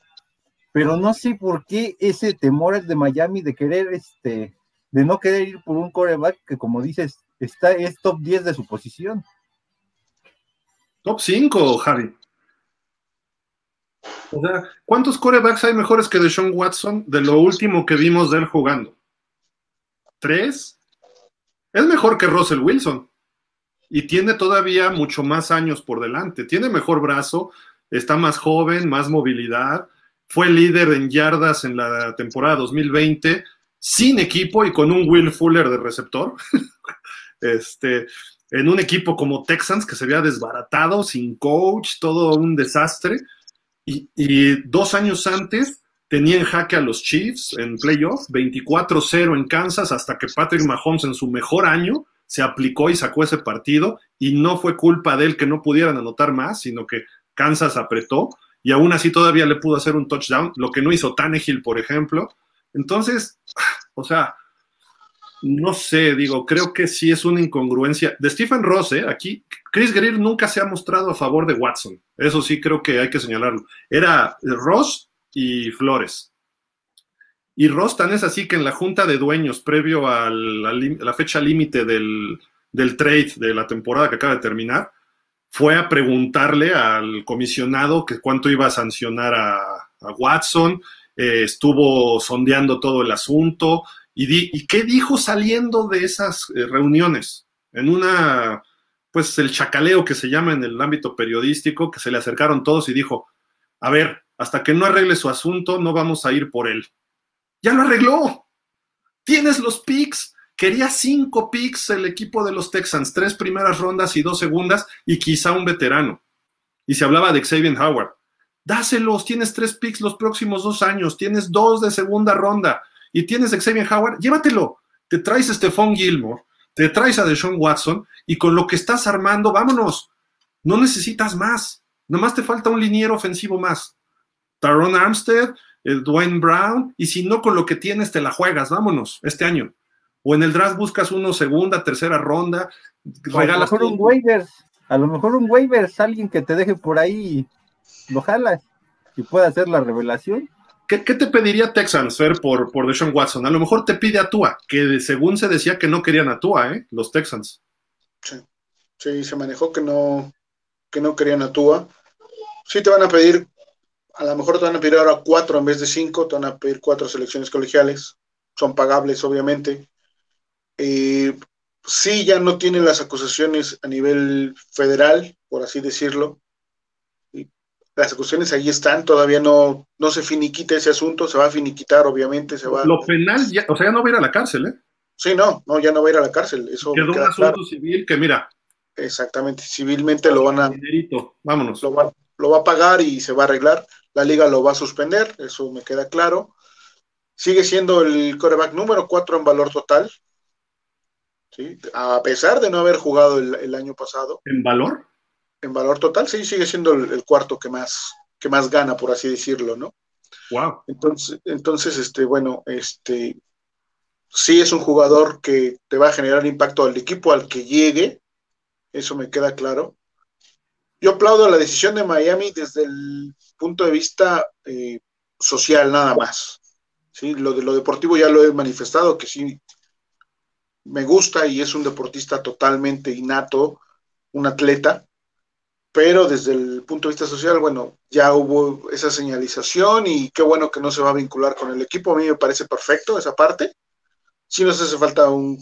Pero no sé por qué ese temor de Miami de querer, este, de no querer ir por un coreback que, como dices, está, es top 10 de su posición. Top 5, Harry. O sea, ¿cuántos corebacks hay mejores que Deshaun Watson de lo último que vimos de él jugando? ¿Tres? Es mejor que Russell Wilson. Y tiene todavía mucho más años por delante. Tiene mejor brazo, está más joven, más movilidad. Fue líder en yardas en la temporada 2020, sin equipo y con un Will Fuller de receptor. este, en un equipo como Texans que se había desbaratado, sin coach, todo un desastre y, dos años antes tenía en jaque a los Chiefs en playoff, 24-0 en Kansas, hasta que Patrick Mahomes en su mejor año se aplicó y sacó ese partido, y no fue culpa de él que no pudieran anotar más, sino que Kansas apretó, y aún así todavía le pudo hacer un touchdown, lo que no hizo Tannehill, por ejemplo. Entonces, o sea, no sé, digo, creo que sí es una incongruencia. De Stephen Ross, ¿eh? aquí, Chris Greer nunca se ha mostrado a favor de Watson. Eso sí creo que hay que señalarlo. Era Ross y Flores. Y Ross es así que en la junta de dueños, previo a la, fecha límite del, trade de la temporada que acaba de terminar, fue a preguntarle al comisionado que cuánto iba a sancionar a, Watson, eh, estuvo sondeando todo el asunto, ¿Y, qué dijo saliendo de esas eh, reuniones? en una, pues el chacaleo que se llama en el ámbito periodístico, que se le acercaron todos y dijo, a ver, hasta que no arregle su asunto, no vamos a ir por él. Ya lo arregló. Tienes los picks. Quería cinco picks el equipo de los Texans, tres primeras rondas y dos segundas, y quizá un veterano. Y se hablaba de Xavier Howard. Dáselos, tienes tres picks los próximos dos años, tienes dos de segunda ronda y tienes Xavier Howard, llévatelo. Te traes a Stephon Gilmore, te traes a Deshaun Watson y con lo que estás armando, vámonos. No necesitas más. Nomás te falta un liniero ofensivo más. Taron Armstead, Dwayne Brown, y si no con lo que tienes te la juegas, vámonos, este año. O en el draft buscas uno segunda, tercera ronda, a lo mejor un waivers, a lo mejor un waivers, alguien que te deje por ahí, lo jalas y pueda hacer la revelación. ¿Qué, te pediría Texans, Fer, por, por Deshaun Watson? A lo mejor te pide a Tua, que según se decía que no querían a Tua, ¿eh? Los Texans. Sí, sí, se manejó que no, que no querían a Tua. Sí te van a pedir, a lo mejor te van a pedir ahora cuatro en vez de cinco, te van a pedir cuatro selecciones colegiales. Son pagables, obviamente. Eh, sí, ya no tienen las acusaciones a nivel federal, por así decirlo las acusaciones ahí están, todavía no, no se finiquita ese asunto, se va a finiquitar, obviamente, se va. Lo penal, ya, o sea, ya no va a ir a la cárcel, ¿eh? Sí, no, no, ya no va a ir a la cárcel. Eso Quedó un asunto civil que, mira. Exactamente, civilmente lo van a. vámonos. Lo va, lo va a pagar y se va a arreglar. La liga lo va a suspender, eso me queda claro. Sigue siendo el coreback número 4 en valor total. ¿sí? A pesar de no haber jugado el, el año pasado. ¿En valor? en valor total, sí, sigue siendo el, cuarto que más, que más gana, por así decirlo, ¿no? Wow. Entonces, entonces, este, bueno, este, sí es un jugador que te va a generar impacto al equipo al que llegue, eso me queda claro. Yo aplaudo la decisión de Miami desde el punto de vista eh, social nada más. ¿sí? Lo de lo deportivo ya lo he manifestado, que sí me gusta y es un deportista totalmente innato, un atleta, pero desde el punto de vista social, bueno, ya hubo esa señalización y qué bueno que no se va a vincular con el equipo. A mí me parece perfecto esa parte. Si nos hace falta un.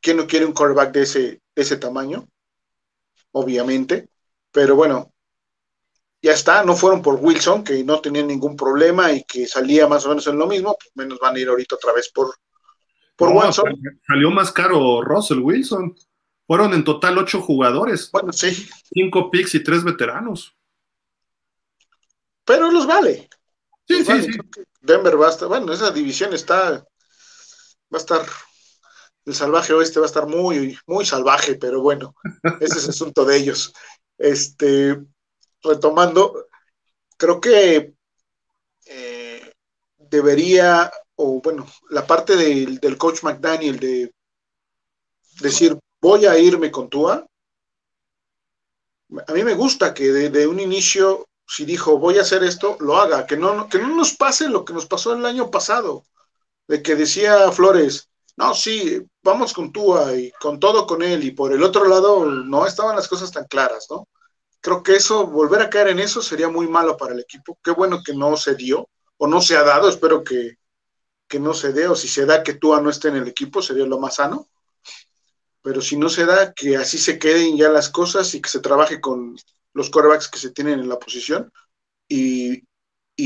¿Quién no quiere un quarterback de ese, ese tamaño? Obviamente. Pero bueno, ya está. No fueron por Wilson, que no tenía ningún problema y que salía más o menos en lo mismo. Pues menos van a ir ahorita otra vez por, por Wilson. Salió más caro Russell Wilson. Fueron en total ocho jugadores. Bueno, sí. Cinco picks y tres veteranos. Pero los vale. Sí, sí, sí. Denver va a estar, bueno, esa división está, va a estar, el salvaje oeste va a estar muy, muy salvaje, pero bueno, ese es asunto de ellos. Este, retomando, creo que eh, debería, o bueno, la parte del, del coach McDaniel de decir, voy a irme con Tua. A mí me gusta que de, un inicio, si dijo voy a hacer esto, lo haga, que no, que no nos pase lo que nos pasó el año pasado, de que decía Flores, no, sí, vamos con Tua y con todo con él, y por el otro lado no estaban las cosas tan claras, ¿no? Creo que eso, volver a caer en eso sería muy malo para el equipo. Qué bueno que no se dio, o no se ha dado, espero que, que no se dé, o si se da que Tua no esté en el equipo, sería lo más sano pero si no se da, que así se queden ya las cosas y que se trabaje con los corebacks que se tienen en la posición y,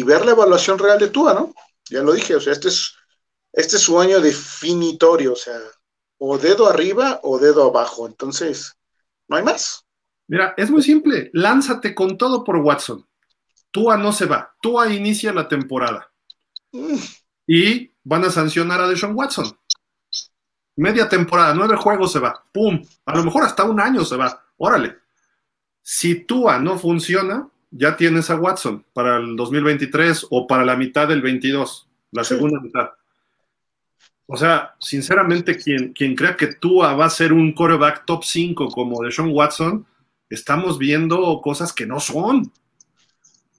ver la evaluación real de Tua, ¿no? Ya lo dije, o sea, este es, este es su año definitorio, o sea, o dedo arriba o dedo abajo, entonces, no hay más. Mira, es muy simple, lánzate con todo por Watson. Tua no se va, Tua inicia la temporada. Y van a sancionar a Deshaun Watson. Media temporada, nueve juegos se va. ¡Pum! A lo mejor hasta un año se va. Órale. Si Tua no funciona, ya tienes a Watson para el 2023 o para la mitad del 22, la segunda mitad. O sea, sinceramente, quien, quien crea que Tua va a ser un quarterback top 5 como de Sean Watson, estamos viendo cosas que no son.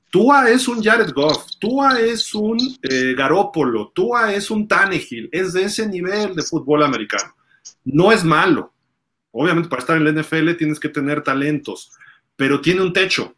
Tua es un Jared Goff, Tua es un eh, Garópolo, Tua es un Tannehill, es de ese nivel de fútbol americano. No es malo. Obviamente para estar en la NFL tienes que tener talentos, pero tiene un techo.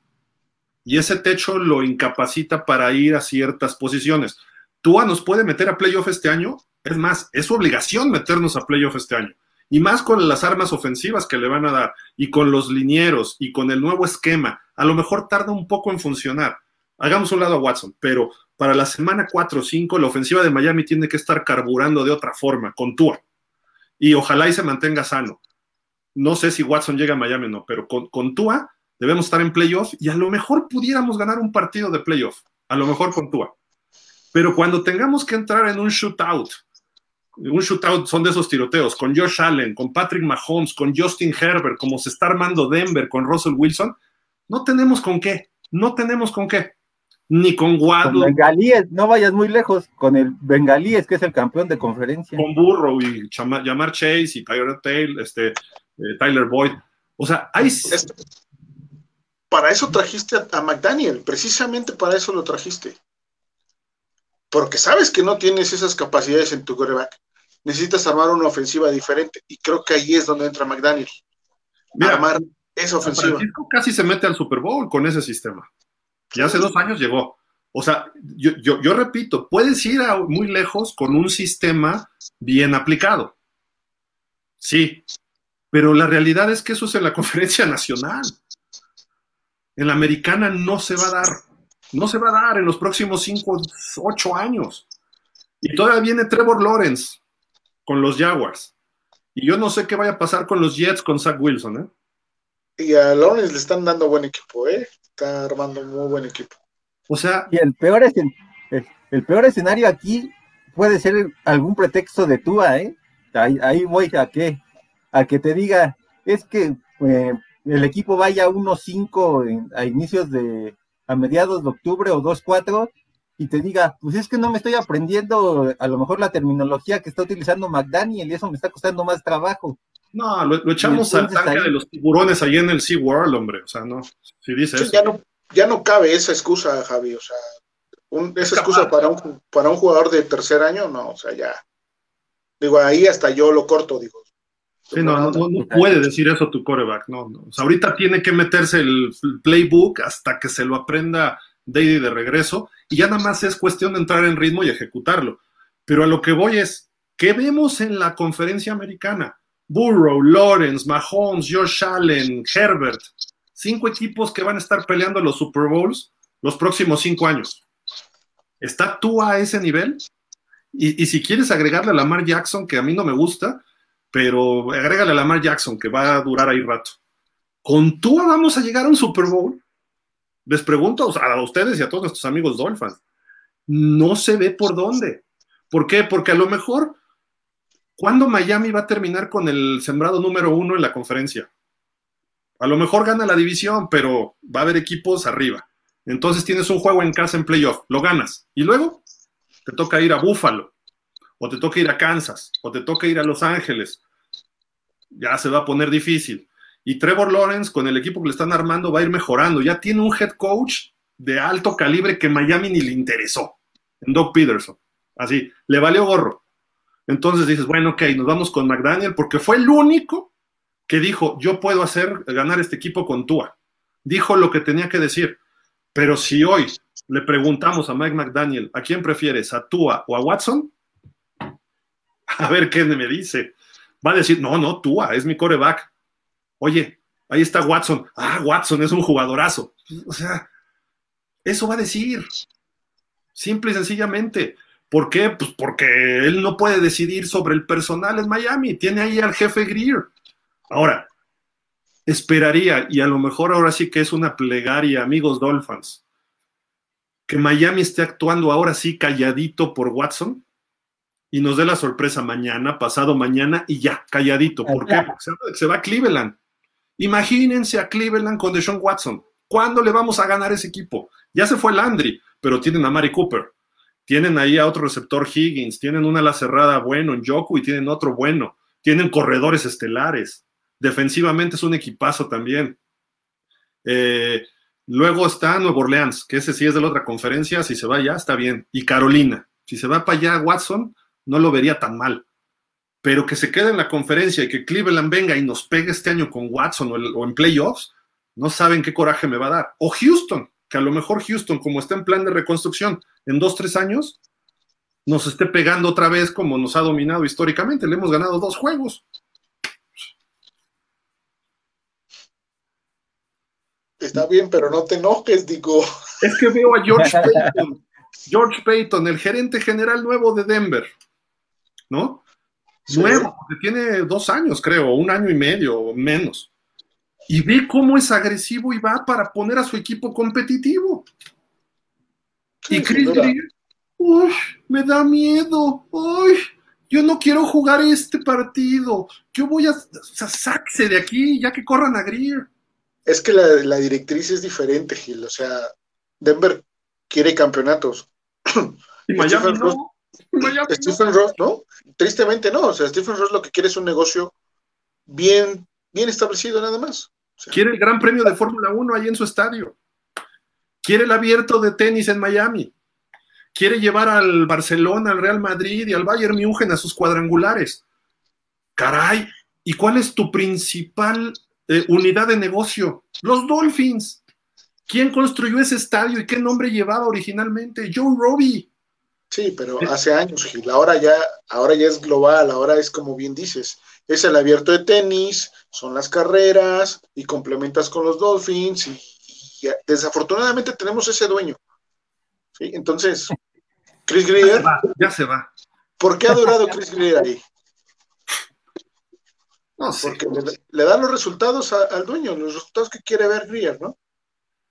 Y ese techo lo incapacita para ir a ciertas posiciones. Tua nos puede meter a playoff este año. Es más, es su obligación meternos a playoff este año. Y más con las armas ofensivas que le van a dar, y con los linieros, y con el nuevo esquema. A lo mejor tarda un poco en funcionar. Hagamos un lado a Watson, pero para la semana 4 o 5, la ofensiva de Miami tiene que estar carburando de otra forma, con Tua. Y ojalá y se mantenga sano. No sé si Watson llega a Miami o no, pero con, con Tua debemos estar en playoff y a lo mejor pudiéramos ganar un partido de playoff. A lo mejor con Tua. Pero cuando tengamos que entrar en un shootout, un shootout son de esos tiroteos, con Josh Allen, con Patrick Mahomes, con Justin Herbert, como se está armando Denver, con Russell Wilson, no tenemos con qué, no tenemos con qué ni con Waddle. Con Bengalíes, no vayas muy lejos, con el Bengalíes, que es el campeón de conferencia. Con Burrow y Llamar Chase y Tyler Taylor, este, eh, Tyler Boyd. O sea, hay... Para eso trajiste a, McDaniel, precisamente para eso lo trajiste. Porque sabes que no tienes esas capacidades en tu quarterback. Necesitas armar una ofensiva diferente. Y creo que ahí es donde entra McDaniel. armar esa ofensiva. Francisco casi se mete al Super Bowl con ese sistema. Ya hace dos años llegó. O sea, yo, yo, repito, puedes ir muy lejos con un sistema bien aplicado. Sí, pero la realidad es que eso es en la conferencia nacional. En la americana no se va a dar. No se va a dar en los próximos cinco, ocho años. Y todavía viene Trevor Lawrence con los Jaguars. Y yo no sé qué vaya a pasar con los Jets con Zach Wilson, ¿eh? Y a Lawrence le están dando buen equipo, ¿eh? Está armando un muy buen equipo. O sea. Y el peor, es el, peor escenario aquí puede ser algún pretexto de Tua, ¿eh? Ahí, voy a qué? A que te diga, es que eh, el equipo vaya 1-5 a inicios de, a mediados de octubre o 2-4 y te diga, pues es que no me estoy aprendiendo a lo mejor la terminología que está utilizando McDaniel y eso me está costando más trabajo. No, lo, echamos al tanque de los tiburones ahí en el SeaWorld, hombre. O sea, no. Si dice eso. Ya no, ya no cabe esa excusa, Javi. O sea, esa excusa para un, para un jugador de tercer año, no. O sea, ya. Digo, ahí hasta yo lo corto, digo. Sí, no, no, puede decir eso tu coreback, no, no. O sea, ahorita tiene que meterse el playbook hasta que se lo aprenda Daddy de regreso y ya nada más es cuestión de entrar en ritmo y ejecutarlo. Pero a lo que voy es, ¿qué vemos en la conferencia americana? Burrow, Lawrence, Mahomes, Josh Allen, Herbert. Cinco equipos que van a estar peleando los Super Bowls los próximos cinco años. ¿Está tú a ese nivel? Y, si quieres agregarle a Lamar Jackson, que a mí no me gusta, pero agrégale a Lamar Jackson, que va a durar ahí rato. ¿Con Tua vamos a llegar a un Super Bowl? Les pregunto a ustedes y a todos nuestros amigos Dolphins. No se ve por dónde. ¿Por qué? Porque a lo mejor ¿Cuándo Miami va a terminar con el sembrado número uno en la conferencia? A lo mejor gana la división, pero va a haber equipos arriba. Entonces tienes un juego en casa en playoff, lo ganas. Y luego te toca ir a Buffalo, o te toca ir a Kansas, o te toca ir a Los Ángeles. Ya se va a poner difícil. Y Trevor Lawrence, con el equipo que le están armando, va a ir mejorando. Ya tiene un head coach de alto calibre que Miami ni le interesó, en Doug Peterson. Así, le valió gorro. Entonces dices, bueno, ok, nos vamos con McDaniel porque fue el único que dijo, yo puedo hacer ganar este equipo con Tua. Dijo lo que tenía que decir. Pero si hoy le preguntamos a Mike McDaniel, ¿a quién prefieres, a Tua o a Watson? A ver qué me dice. Va a decir, no, no, Tua, es mi coreback. Oye, ahí está Watson. Ah, Watson es un jugadorazo. O sea, eso va a decir. Simple y sencillamente. ¿Por qué? Pues porque él no puede decidir sobre el personal en Miami, tiene ahí al jefe Greer. Ahora, esperaría, y a lo mejor ahora sí que es una plegaria, amigos Dolphins, que Miami esté actuando ahora sí calladito por Watson y nos dé la sorpresa mañana, pasado mañana y ya, calladito. ¿Por qué? Porque se va a Cleveland. Imagínense a Cleveland con Deshaun Watson. ¿Cuándo le vamos a ganar ese equipo? Ya se fue Landry, pero tienen a Mari Cooper. Tienen ahí a otro receptor Higgins, tienen una ala cerrada bueno en Yoku y tienen otro bueno. Tienen corredores estelares. Defensivamente es un equipazo también. Eh, luego está Nuevo Orleans, que ese sí es de la otra conferencia. Si se va allá, está bien. Y Carolina. Si se va para allá Watson, no lo vería tan mal pero que se quede en la conferencia y que Cleveland venga y nos pegue este año con Watson o, en playoffs, no saben qué coraje me va a dar. O Houston, que a lo mejor Houston, como está en plan de reconstrucción, en dos, tres años, nos esté pegando otra vez como nos ha dominado históricamente. Le hemos ganado dos juegos. Está bien, pero no te enojes, digo. Es que veo a George Payton, George Payton, el gerente general nuevo de Denver, ¿no? Nuevo, porque tiene dos años, creo, un año y medio o menos. Y ve cómo es agresivo y va para poner a su equipo competitivo. y Chris uy, me da miedo, uy, yo no quiero jugar este partido, yo voy a, o de aquí, ya que corran a Greer. Es que la, directriz es diferente, Gil, o sea, Denver quiere campeonatos. Y Miami no. Stephen Ross, ¿no? Tristemente no, o sea, Stephen Ross lo que quiere es un negocio bien, bien establecido nada más. quiere el Gran Premio de Fórmula 1 ahí en su estadio. Quiere el abierto de tenis en Miami. Quiere llevar al Barcelona, al Real Madrid y al Bayern München a sus cuadrangulares. Caray, ¿y cuál es tu principal eh, unidad de negocio? Los Dolphins. ¿Quién construyó ese estadio y qué nombre llevaba originalmente? Joe Robbie. Sí, pero hace años, Gil. Ahora ya, ahora ya es global, ahora es como bien dices, es el abierto de tenis, son las carreras y complementas con los Dolphins y, desafortunadamente tenemos ese dueño. ¿sí? Entonces, Chris Greer. Ya se va. ¿Por qué ha durado Chris Greer ahí? No sé. Porque le, dan los resultados al dueño, los resultados que quiere ver Greer, ¿no?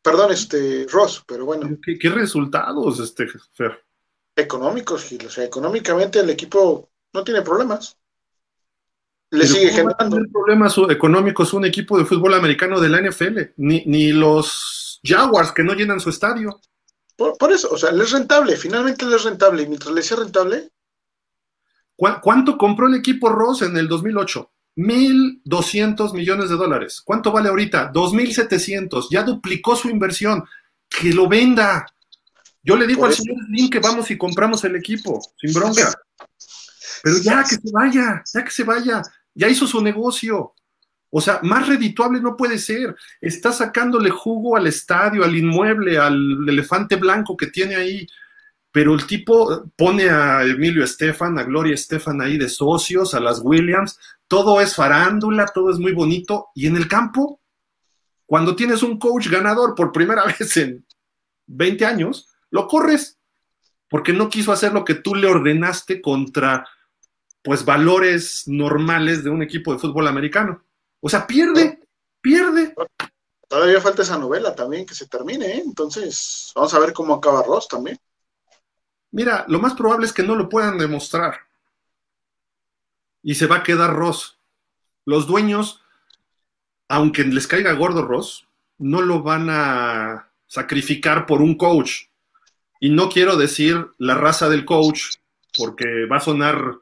Perdón, este, Ross, pero bueno. ¿Qué, qué resultados, este, Fer? Económicos, Gil. O sea, económicamente el equipo no tiene problemas. Le sigue generando. problemas económicos un equipo de fútbol americano de la NFL, ni, ni los Jaguars que no llenan su estadio. Por, eso, o sea, le es rentable, finalmente le es rentable, y mientras le sea rentable. ¿Cuánto compró el equipo Ross en el 2008? 1.200 millones de dólares. ¿Cuánto vale ahorita? 2.700. Ya duplicó su inversión. Que lo venda. Yo le digo al señor Slim que vamos y compramos el equipo, sin bronca. Pero ya que se vaya, ya que se vaya, ya hizo su negocio. O sea, más redituable no puede ser. Está sacándole jugo al estadio, al inmueble, al elefante blanco que tiene ahí. Pero el tipo pone a Emilio Estefan, a Gloria Estefan ahí de socios, a las Williams. Todo es farándula, todo es muy bonito. Y en el campo, cuando tienes un coach ganador por primera vez en 20 años, lo corres, porque no quiso hacer lo que tú le ordenaste contra, pues, valores normales de un equipo de fútbol americano. O sea, pierde, pierde. Todavía falta esa novela también que se termine, ¿eh? entonces vamos a ver cómo acaba Ross también. Mira, lo más probable es que no lo puedan demostrar. Y se va a quedar Ross. Los dueños, aunque les caiga gordo Ross, no lo van a sacrificar por un coach. Y no quiero decir la raza del coach, porque va a sonar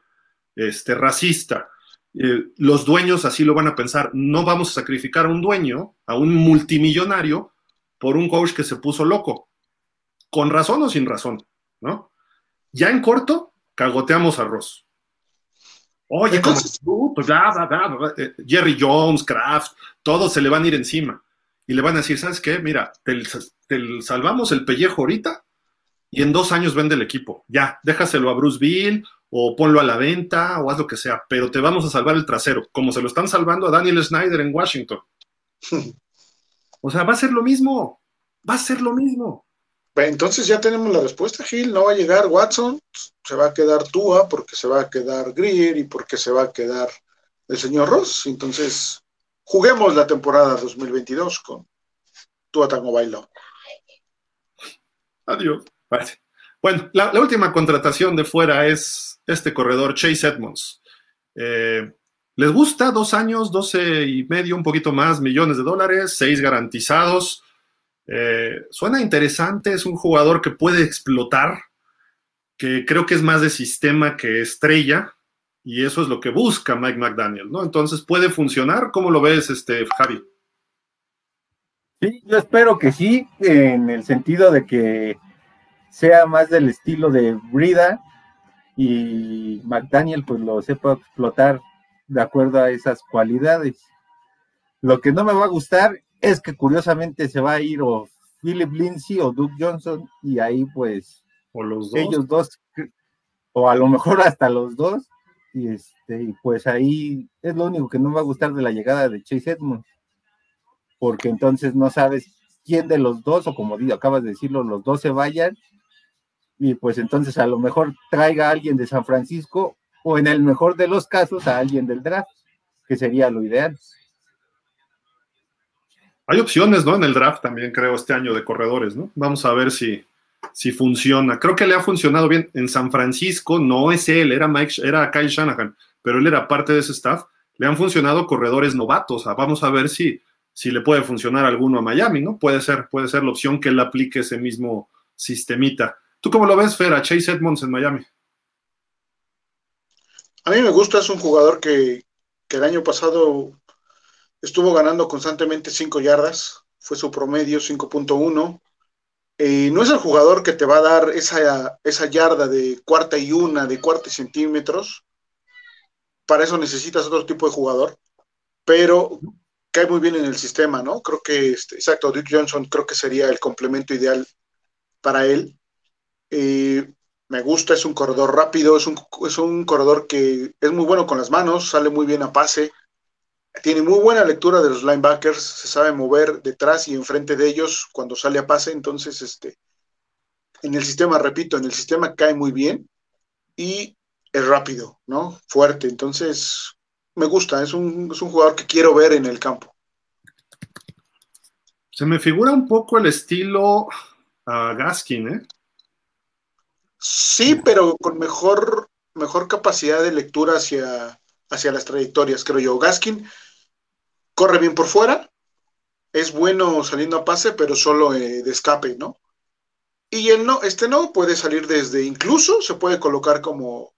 este, racista. Eh, los dueños así lo van a pensar. No vamos a sacrificar a un dueño, a un multimillonario, por un coach que se puso loco. Con razón o sin razón, ¿no? Ya en corto, cagoteamos a Ross. Oye, Entonces, pues, eh, Jerry Jones, Kraft, todos se le van a ir encima. Y le van a decir, ¿sabes qué? Mira, te salvamos el pellejo ahorita y en dos años vende el equipo. Ya, déjaselo a Bruce Bill o ponlo a la venta o haz lo que sea, pero te vamos a salvar el trasero, como se lo están salvando a Daniel Snyder en Washington. o sea, va a ser lo mismo, va a ser lo mismo. Entonces ya tenemos la respuesta, Gil. No va a llegar Watson, se va a quedar Tua porque se va a quedar Greer y porque se va a quedar el señor Ross. Entonces, juguemos la temporada 2022 con Tua Tango Bailo. Adiós. Bueno, la, última contratación de fuera es este corredor Chase Edmonds. Eh, ¿Les gusta? Dos años, doce y medio, un poquito más, millones de dólares, seis garantizados. Eh, suena interesante, es un jugador que puede explotar, que creo que es más de sistema que estrella, y eso es lo que busca Mike McDaniel, ¿no? Entonces, ¿puede funcionar? ¿Cómo lo ves, este, Javi? Sí, yo espero que sí, en el sentido de que sea más del estilo de Brida y McDaniel pues lo sepa explotar de acuerdo a esas cualidades. Lo que no me va a gustar es que curiosamente se va a ir o Philip Lindsay o Duke Johnson y ahí pues o los dos. ellos dos o a lo mejor hasta los dos y este y pues ahí es lo único que no me va a gustar de la llegada de Chase Edmonds porque entonces no sabes quién de los dos, o como acabas de decirlo, los dos se vayan, y pues entonces a lo mejor traiga a alguien de San Francisco, o en el mejor de los casos a alguien del draft, que sería lo ideal. Hay opciones, ¿no? En el draft también creo este año de corredores, ¿no? Vamos a ver si, si funciona. Creo que le ha funcionado bien en San Francisco, no es él, era Mike, era Kyle Shanahan, pero él era parte de ese staff. Le han funcionado corredores novatos. Vamos a ver si, si le puede funcionar alguno a Miami, ¿no? Puede ser, puede ser la opción que él aplique ese mismo sistemita. ¿Tú cómo lo ves, Fer, a Chase Edmonds en Miami? A mí me gusta, es un jugador que, el año pasado estuvo ganando constantemente 5 yardas, fue su promedio 5.1. Eh, no es el jugador que te va a dar esa, esa yarda de cuarta y una, de cuarta centímetros. Para eso necesitas otro tipo de jugador, pero cae muy bien en el sistema, ¿no? Creo que, este, exacto, Duke Johnson creo que sería el complemento ideal para él. Me gusta, es un corredor rápido, es un, es un corredor que es muy bueno con las manos, sale muy bien a pase, tiene muy buena lectura de los linebackers, se sabe mover detrás y enfrente de ellos cuando sale a pase, entonces este, en el sistema, repito, en el sistema cae muy bien y es rápido, ¿no? Fuerte, entonces me gusta, es un, es un jugador que quiero ver en el campo. Se me figura un poco el estilo a Gaskin, ¿eh? Sí, pero con mejor, mejor capacidad de lectura hacia, hacia las trayectorias, creo yo. Gaskin corre bien por fuera, es bueno saliendo a pase, pero solo eh, de escape, ¿no? Y él no, este no puede salir desde, incluso se puede colocar como,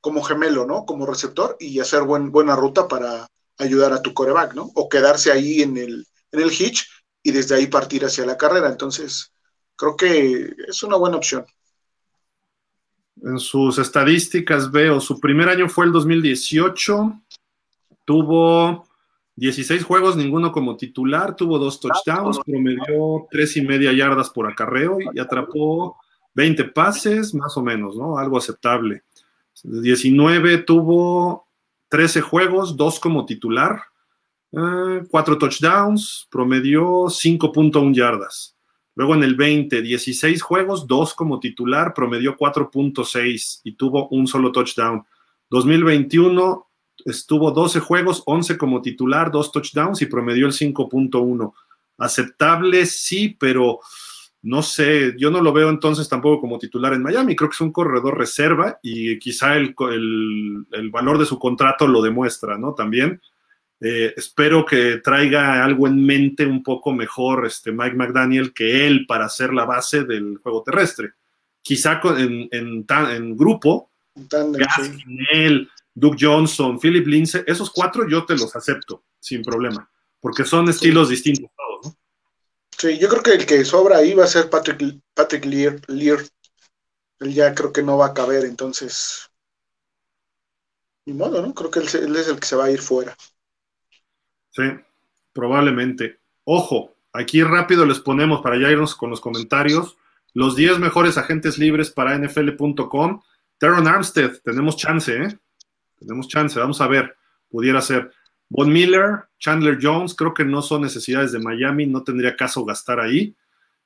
como gemelo, ¿no? Como receptor y hacer buen, buena ruta para ayudar a tu coreback, ¿no? O quedarse ahí en el, en el hitch y desde ahí partir hacia la carrera. Entonces, creo que es una buena opción. En sus estadísticas veo, su primer año fue el 2018, tuvo 16 juegos, ninguno como titular, tuvo dos touchdowns, promedió tres y media yardas por acarreo y atrapó 20 pases, más o menos, ¿no? Algo aceptable. 19 tuvo 13 juegos, dos como titular, eh, cuatro touchdowns, promedió 5.1 yardas. Luego en el 20, 16 juegos, dos como titular, promedió 4.6 y tuvo un solo touchdown. 2021, estuvo 12 juegos, 11 como titular, dos touchdowns y promedió el 5.1. Aceptable, sí, pero no sé, yo no lo veo entonces tampoco como titular en Miami. Creo que es un corredor reserva y quizá el, valor de su contrato lo demuestra, ¿no? También. Eh, espero que traiga algo en mente un poco mejor este Mike McDaniel que él para ser la base del juego terrestre. Quizá en, en, grupo, él, Duke Johnson, Philip Lindsay, esos cuatro yo te los acepto sin problema, porque son estilos distintos todos, ¿no? Sí, yo creo que el que sobra ahí va a ser Patrick, Patrick Lear, Lear. Él ya creo que no va a caber, entonces. Ni modo, ¿no? Creo que él, él es el que se va a ir fuera. Sí, probablemente. Ojo, aquí rápido les ponemos para ya irnos con los comentarios. Los 10 mejores agentes libres para NFL.com. Teron Armstead, tenemos chance, ¿eh? Tenemos chance, vamos a ver, pudiera ser. Von Miller, Chandler Jones, creo que no son necesidades de Miami, no tendría caso gastar ahí.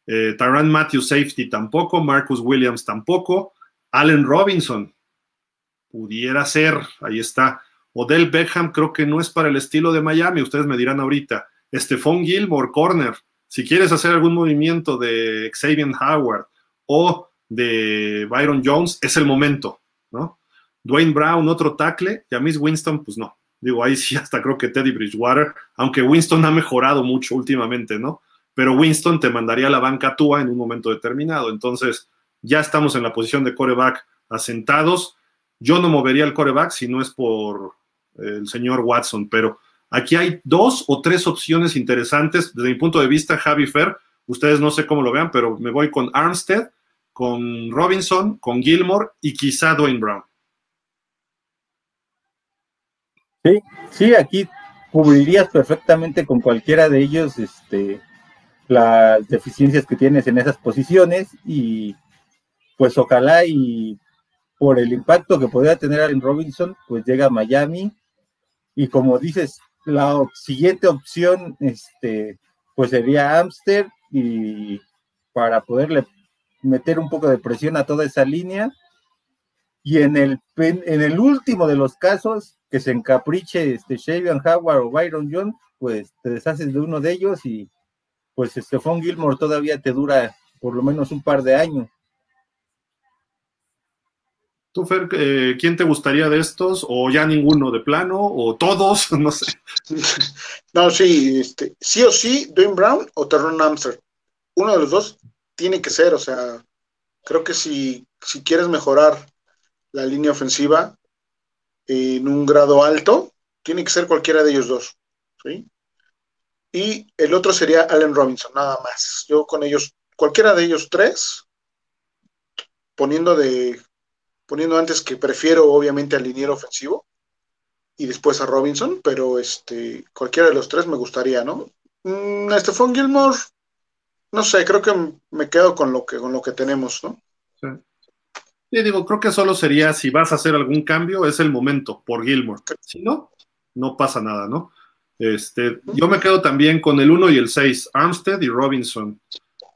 Eh, Tyran Matthew Safety tampoco, Marcus Williams tampoco. Allen Robinson, pudiera ser, ahí está. Odell Beckham creo que no es para el estilo de Miami, ustedes me dirán ahorita. Stephon Gilmore, corner. Si quieres hacer algún movimiento de Xavier Howard o de Byron Jones, es el momento, ¿no? Dwayne Brown, otro tackle, y a Miss Winston, pues no. Digo, ahí sí hasta creo que Teddy Bridgewater, aunque Winston ha mejorado mucho últimamente, ¿no? Pero Winston te mandaría la banca Tua en un momento determinado. Entonces, ya estamos en la posición de coreback asentados. Yo no movería el coreback si no es por el señor Watson, pero aquí hay dos o tres opciones interesantes. Desde mi punto de vista, Javi Fer, ustedes no sé cómo lo vean, pero me voy con Armstead, con Robinson, con Gilmore y quizá Dwayne Brown. Sí, sí, aquí cubrirías perfectamente con cualquiera de ellos este, las deficiencias que tienes en esas posiciones y pues ojalá y por el impacto que podría tener Allen Robinson, pues llega a Miami y como dices, la siguiente opción este, pues sería Amster y para poderle meter un poco de presión a toda esa línea. Y en el, en el último de los casos, que se encapriche este Shavian Howard o Byron Jones, pues te deshaces de uno de ellos y pues Stephon Gilmore todavía te dura por lo menos un par de años. Tú, Fer, eh, ¿quién te gustaría de estos? ¿O ya ninguno de plano? ¿O todos? No sé. No, sí, este, sí o sí, Dwayne Brown o Terron Amster. Uno de los dos tiene que ser, o sea, creo que si, si quieres mejorar la línea ofensiva en un grado alto, tiene que ser cualquiera de ellos dos. ¿sí? Y el otro sería Allen Robinson, nada más. Yo con ellos, cualquiera de ellos tres, poniendo de poniendo antes que prefiero obviamente al liniero ofensivo y después a Robinson, pero este cualquiera de los tres me gustaría, ¿no? Mm, Stephon Gilmore, no sé, creo que me quedo con lo que con lo que tenemos, ¿no? Sí. sí. digo, creo que solo sería si vas a hacer algún cambio, es el momento por Gilmore. Si no, no pasa nada, ¿no? Este, yo me quedo también con el 1 y el 6, Armstead y Robinson.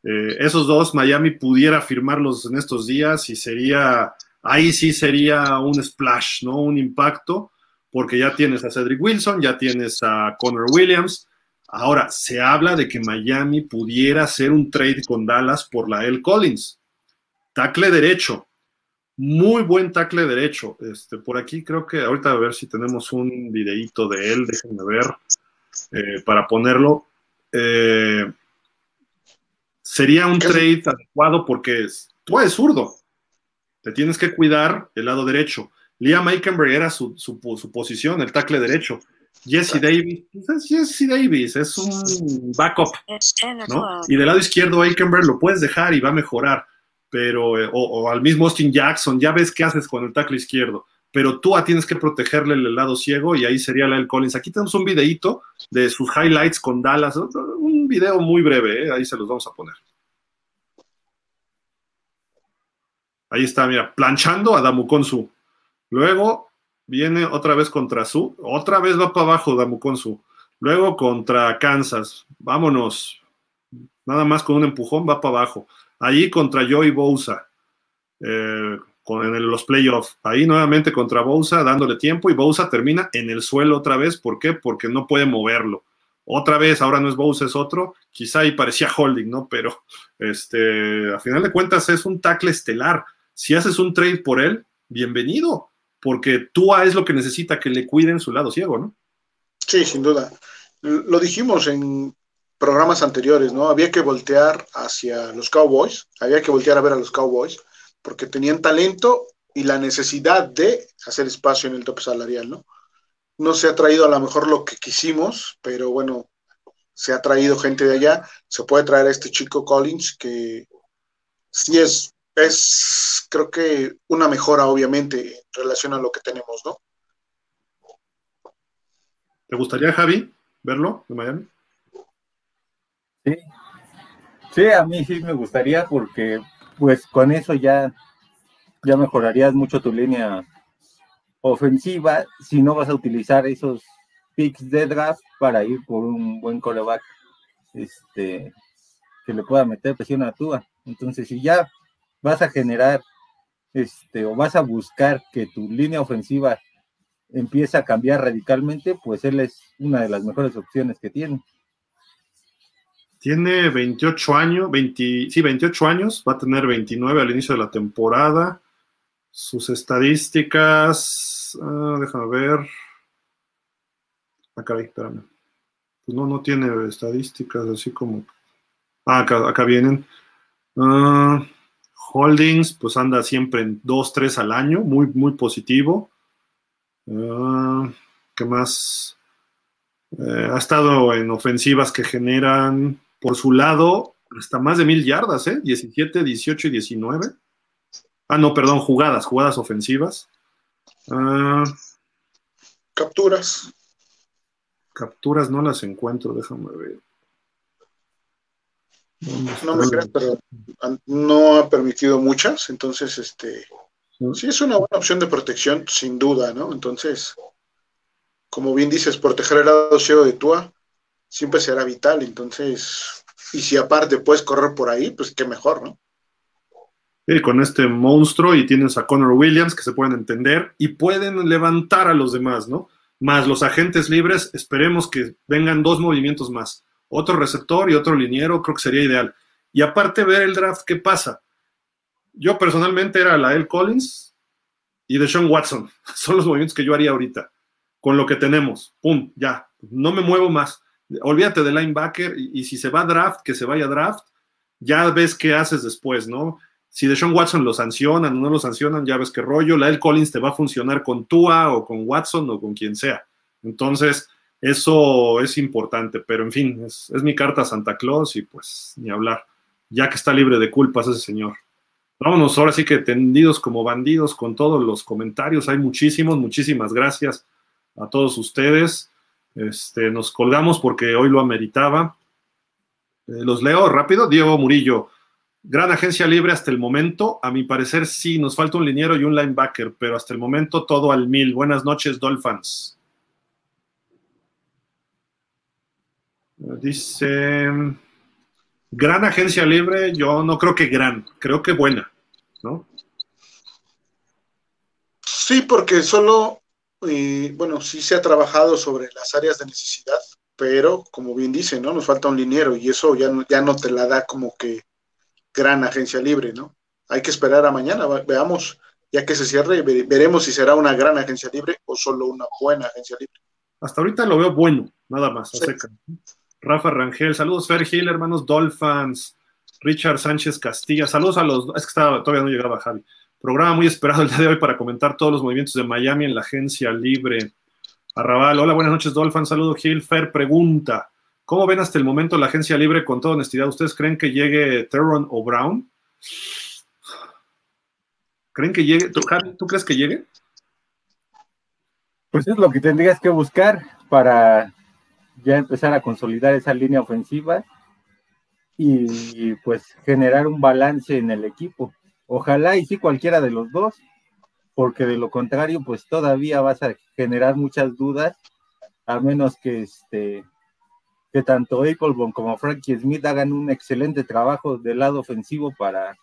Eh, esos dos, Miami pudiera firmarlos en estos días y sería ahí sí sería un splash, ¿no? Un impacto, porque ya tienes a Cedric Wilson, ya tienes a Connor Williams. Ahora, se habla de que Miami pudiera hacer un trade con Dallas por la L. Collins. Tacle derecho. Muy buen tacle derecho. Este, por aquí creo que ahorita a ver si tenemos un videíto de él, déjenme ver, eh, para ponerlo. Eh, sería un trade adecuado porque tú eres zurdo, te tienes que cuidar el lado derecho. Liam Eikenberg era su, posición, el tackle derecho. Jesse Davis, pues es Jesse Davis, es un backup, ¿no? Y del lado izquierdo Eikenberg lo puedes dejar y va a mejorar, pero, eh, o, al mismo Austin Jackson, ya ves qué haces con el tackle izquierdo, pero tú tienes que protegerle el lado ciego y ahí sería del Collins. Aquí tenemos un videíto de sus highlights con Dallas, un video muy breve, ¿eh? ahí se los vamos a poner. Ahí está, mira, planchando a Damukonsu. Luego viene otra vez contra Su. Otra vez va para abajo Damukonsu. Luego contra Kansas. Vámonos. Nada más con un empujón va para abajo. Ahí contra Joey Bousa. Eh, con, en los playoffs. Ahí nuevamente contra Bousa, dándole tiempo. Y Bousa termina en el suelo otra vez. ¿Por qué? Porque no puede moverlo. Otra vez, ahora no es Bousa, es otro. Quizá ahí parecía holding, ¿no? Pero este, a final de cuentas es un tackle estelar si haces un trade por él, bienvenido, porque Tua es lo que necesita que le cuiden su lado ciego, ¿no? Sí, sin duda. Lo dijimos en programas anteriores, ¿no? Había que voltear hacia los Cowboys, había que voltear a ver a los Cowboys, porque tenían talento y la necesidad de hacer espacio en el tope salarial, ¿no? No se ha traído a lo mejor lo que quisimos, pero bueno, se ha traído gente de allá, se puede traer a este chico Collins que sí es es creo que una mejora obviamente en relación a lo que tenemos, ¿no? ¿Te gustaría, Javi, verlo de Miami? Sí. Sí, a mí sí me gustaría porque pues con eso ya, ya mejorarías mucho tu línea ofensiva si no vas a utilizar esos picks de draft para ir por un buen coreback este, que le pueda meter presión a Tua. Entonces, si ya vas a generar este, o vas a buscar que tu línea ofensiva empiece a cambiar radicalmente, pues él es una de las mejores opciones que tiene. Tiene 28 años, 20, sí, 28 años, va a tener 29 al inicio de la temporada. Sus estadísticas, ah, déjame ver. Acá, espérame. Pues no, no tiene estadísticas así como. Ah, acá, acá vienen. Ah, Holdings, pues anda siempre en 2, 3 al año, muy, muy positivo. Uh, ¿Qué más? Eh, ha estado en ofensivas que generan por su lado hasta más de mil yardas, ¿eh? 17, 18 y 19. Ah, no, perdón, jugadas, jugadas ofensivas. Uh, capturas. Capturas no las encuentro, déjame ver. No me creas, pero no ha permitido muchas, entonces, este, sí es una buena opción de protección, sin duda, ¿no? Entonces, como bien dices, proteger el lado ciego de Tua siempre será vital, entonces, Y si aparte puedes correr por ahí, pues qué mejor, ¿no? Sí, con este monstruo y tienes a Connor Williams que se pueden entender y pueden levantar a los demás, ¿no? Más los agentes libres, esperemos que vengan dos movimientos más. Otro receptor y otro liniero, creo que sería ideal. Y aparte ver el draft, ¿qué pasa? Yo personalmente era la L. Collins y de Sean Watson. Son los movimientos que yo haría ahorita. Con lo que tenemos. Pum, ya. No me muevo más. Olvídate de linebacker y, y si se va draft, que se vaya draft. Ya ves qué haces después, ¿no? Si de Sean Watson lo sancionan o no lo sancionan, ya ves qué rollo. La L. Collins te va a funcionar con Tua o con Watson o con quien sea. Entonces, eso es importante, pero en fin, es, mi carta a Santa Claus y pues ni hablar ya que está libre de culpas ese señor. Vámonos ahora sí que tendidos como bandidos con todos los comentarios. Hay muchísimos, muchísimas gracias a todos ustedes. Este, nos colgamos porque hoy lo ameritaba. Eh, los leo rápido. Diego Murillo, gran agencia libre hasta el momento. A mi parecer sí, nos falta un liniero y un linebacker, pero hasta el momento todo al mil. Buenas noches, Dolphins. Dice... Gran agencia libre, yo no creo que gran, creo que buena, ¿no? Sí, porque solo, eh, bueno, sí se ha trabajado sobre las áreas de necesidad, pero como bien dice, ¿no? Nos falta un liniero y eso ya no, ya no te la da como que gran agencia libre, ¿no? Hay que esperar a mañana, veamos, ya que se cierre, veremos si será una gran agencia libre o solo una buena agencia libre. Hasta ahorita lo veo bueno, nada más, a seca. Rafa Rangel, saludos Fer Gil, hermanos Dolphins, Richard Sánchez Castilla, saludos a los, es que estaba, todavía no llegaba Javi. Programa muy esperado el día de hoy para comentar todos los movimientos de Miami en la agencia libre. Arrabal, hola, buenas noches Dolphins, saludo Gil, Fer pregunta, ¿cómo ven hasta el momento la agencia libre con toda honestidad? ¿Ustedes creen que llegue Terron o Brown? ¿Creen que llegue? ¿Tú, ¿tú crees que llegue? Pues es lo que tendrías que buscar para ya empezar a consolidar esa línea ofensiva y pues generar un balance en el equipo. Ojalá y sí cualquiera de los dos, porque de lo contrario pues todavía vas a generar muchas dudas, a menos que este que tanto Eichelbaum como Frankie Smith hagan un excelente trabajo del lado ofensivo para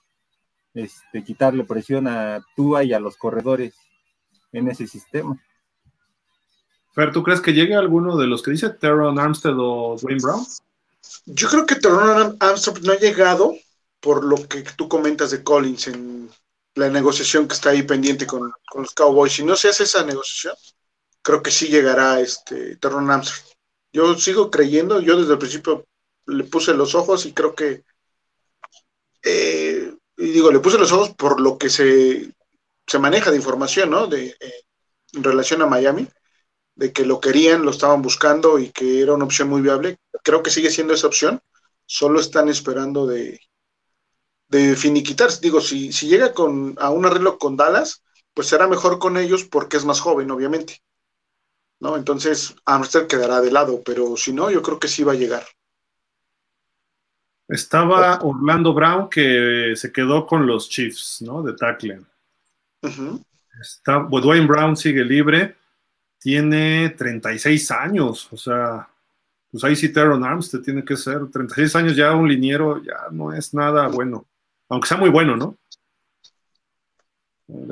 este, quitarle presión a Tua y a los corredores en ese sistema. Fer, ¿tú crees que llegue alguno de los que dice Teron Armstead o Dwayne Brown? Yo creo que Teron Armstead no ha llegado por lo que tú comentas de Collins en la negociación que está ahí pendiente con, los Cowboys. Si no se hace esa negociación, creo que sí llegará este Teron Armstead. Yo sigo creyendo, yo desde el principio le puse los ojos y creo que eh, y digo, le puse los ojos por lo que se, se maneja de información, ¿no? De, eh, en relación a Miami de que lo querían, lo estaban buscando y que era una opción muy viable. Creo que sigue siendo esa opción. Solo están esperando de, de finiquitar. Digo, si, si llega con, a un arreglo con Dallas, pues será mejor con ellos porque es más joven, obviamente. ¿No? Entonces, Amster quedará de lado, pero si no, yo creo que sí va a llegar. Estaba Orlando Brown que se quedó con los Chiefs, ¿no? De tackle. Está, Dwayne Brown sigue libre tiene 36 años, o sea, pues ahí sí Teron Armstead tiene que ser, 36 años ya un liniero ya no es nada bueno, aunque sea muy bueno, ¿no?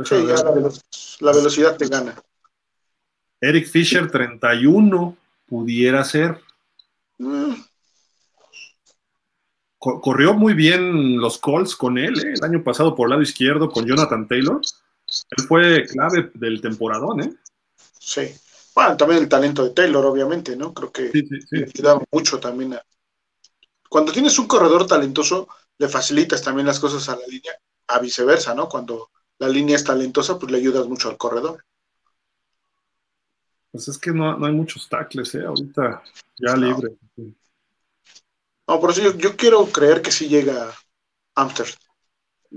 Sí, ya la, velocidad te gana. Eric Fisher, 31, pudiera ser. Mm. Corrió muy bien los Colts con él, ¿eh? el año pasado por el lado izquierdo con Jonathan Taylor. Él fue clave del temporadón, ¿eh? Sí. Bueno, también el talento de Taylor, obviamente, ¿no? Creo que le da mucho también. Cuando tienes un corredor talentoso, le facilitas también las cosas a la línea, a viceversa, ¿no? Cuando la línea es talentosa, pues le ayudas mucho al corredor. Pues es que no, hay muchos tackles, ¿eh? Ahorita ya libre. No, por eso yo, yo quiero creer que sí llega Amsterdam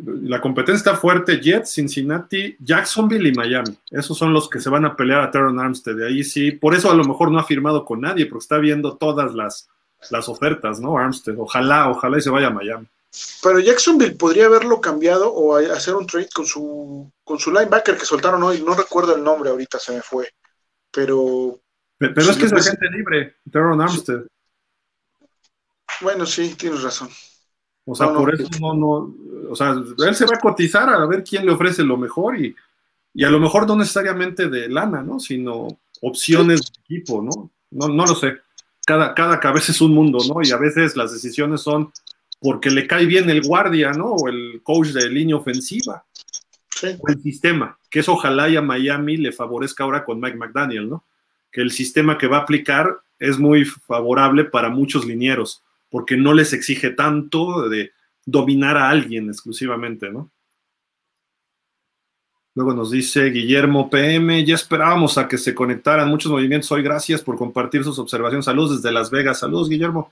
la competencia está fuerte, Jets, Cincinnati, Jacksonville y Miami. Esos son los que se van a pelear a Teron Armstead. De ahí sí, por eso a lo mejor no ha firmado con nadie, porque está viendo todas las, las ofertas, ¿no? Armstead. Ojalá, ojalá y se vaya a Miami. Pero Jacksonville podría haberlo cambiado o hacer un trade con su, con su linebacker que soltaron hoy. No recuerdo el nombre ahorita, se me fue. Pero. Pero, es que es la gente libre, Teron Armstead. Bueno, sí, tienes razón. O sea, por eso no, no, o sea, él se va a cotizar a ver quién le ofrece lo mejor y, y a lo mejor no necesariamente de lana, ¿no? Sino opciones de equipo, ¿no? ¿no? No lo sé. Cada, cada cabeza es un mundo, ¿no? Y a veces las decisiones son porque le cae bien el guardia, ¿no? O el coach de línea ofensiva. Sí. O el sistema, que eso ojalá y a Miami le favorezca ahora con Mike McDaniel, ¿no? Que el sistema que va a aplicar es muy favorable para muchos linieros, porque no les exige tanto de dominar a alguien exclusivamente, ¿no? Luego nos dice Guillermo PM, ya esperábamos a que se conectaran muchos movimientos hoy. Gracias por compartir sus observaciones. Saludos desde Las Vegas. Saludos, Guillermo.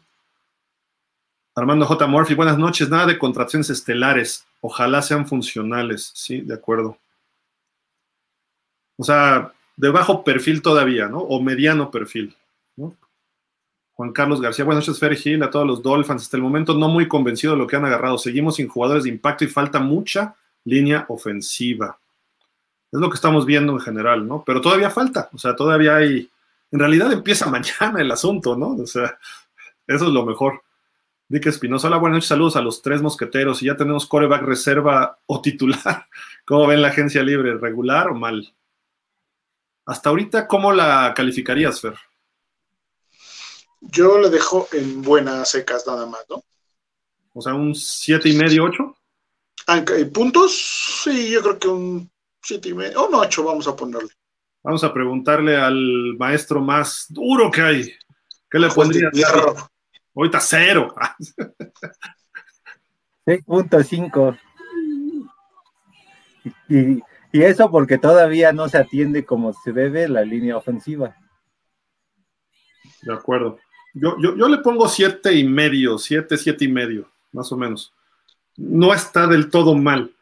Armando J. Murphy, buenas noches. Nada de contracciones estelares. Ojalá sean funcionales. Sí, de acuerdo. O sea, de bajo perfil todavía, ¿no? O mediano perfil. Juan Carlos García, buenas noches, Fer Gil, a todos los Dolphins. Hasta el momento no muy convencido de lo que han agarrado. Seguimos sin jugadores de impacto y falta mucha línea ofensiva. Es lo que estamos viendo en general, ¿no? Pero todavía falta, o sea, todavía hay, en realidad empieza mañana el asunto, ¿no? O sea, eso es lo mejor. Dick Espinosa, hola, buenas noches, saludos a los tres mosqueteros. Y ya tenemos coreback reserva o titular. ¿Cómo ven la agencia libre? ¿Regular o mal? Hasta ahorita, ¿cómo la calificarías, Fer? Yo le dejo en buenas secas nada más, ¿no? O sea, un siete y medio, ocho. ¿Puntos? Sí, yo creo que un siete y medio, o un ocho vamos a ponerle. Vamos a preguntarle al maestro más duro que hay. ¿Qué le pondría? Ahorita cero. 6.5. Y, y eso porque todavía no se atiende como se debe la línea ofensiva. De acuerdo. Yo, yo, yo le pongo siete y medio, siete, siete y medio, más o menos. No está del todo mal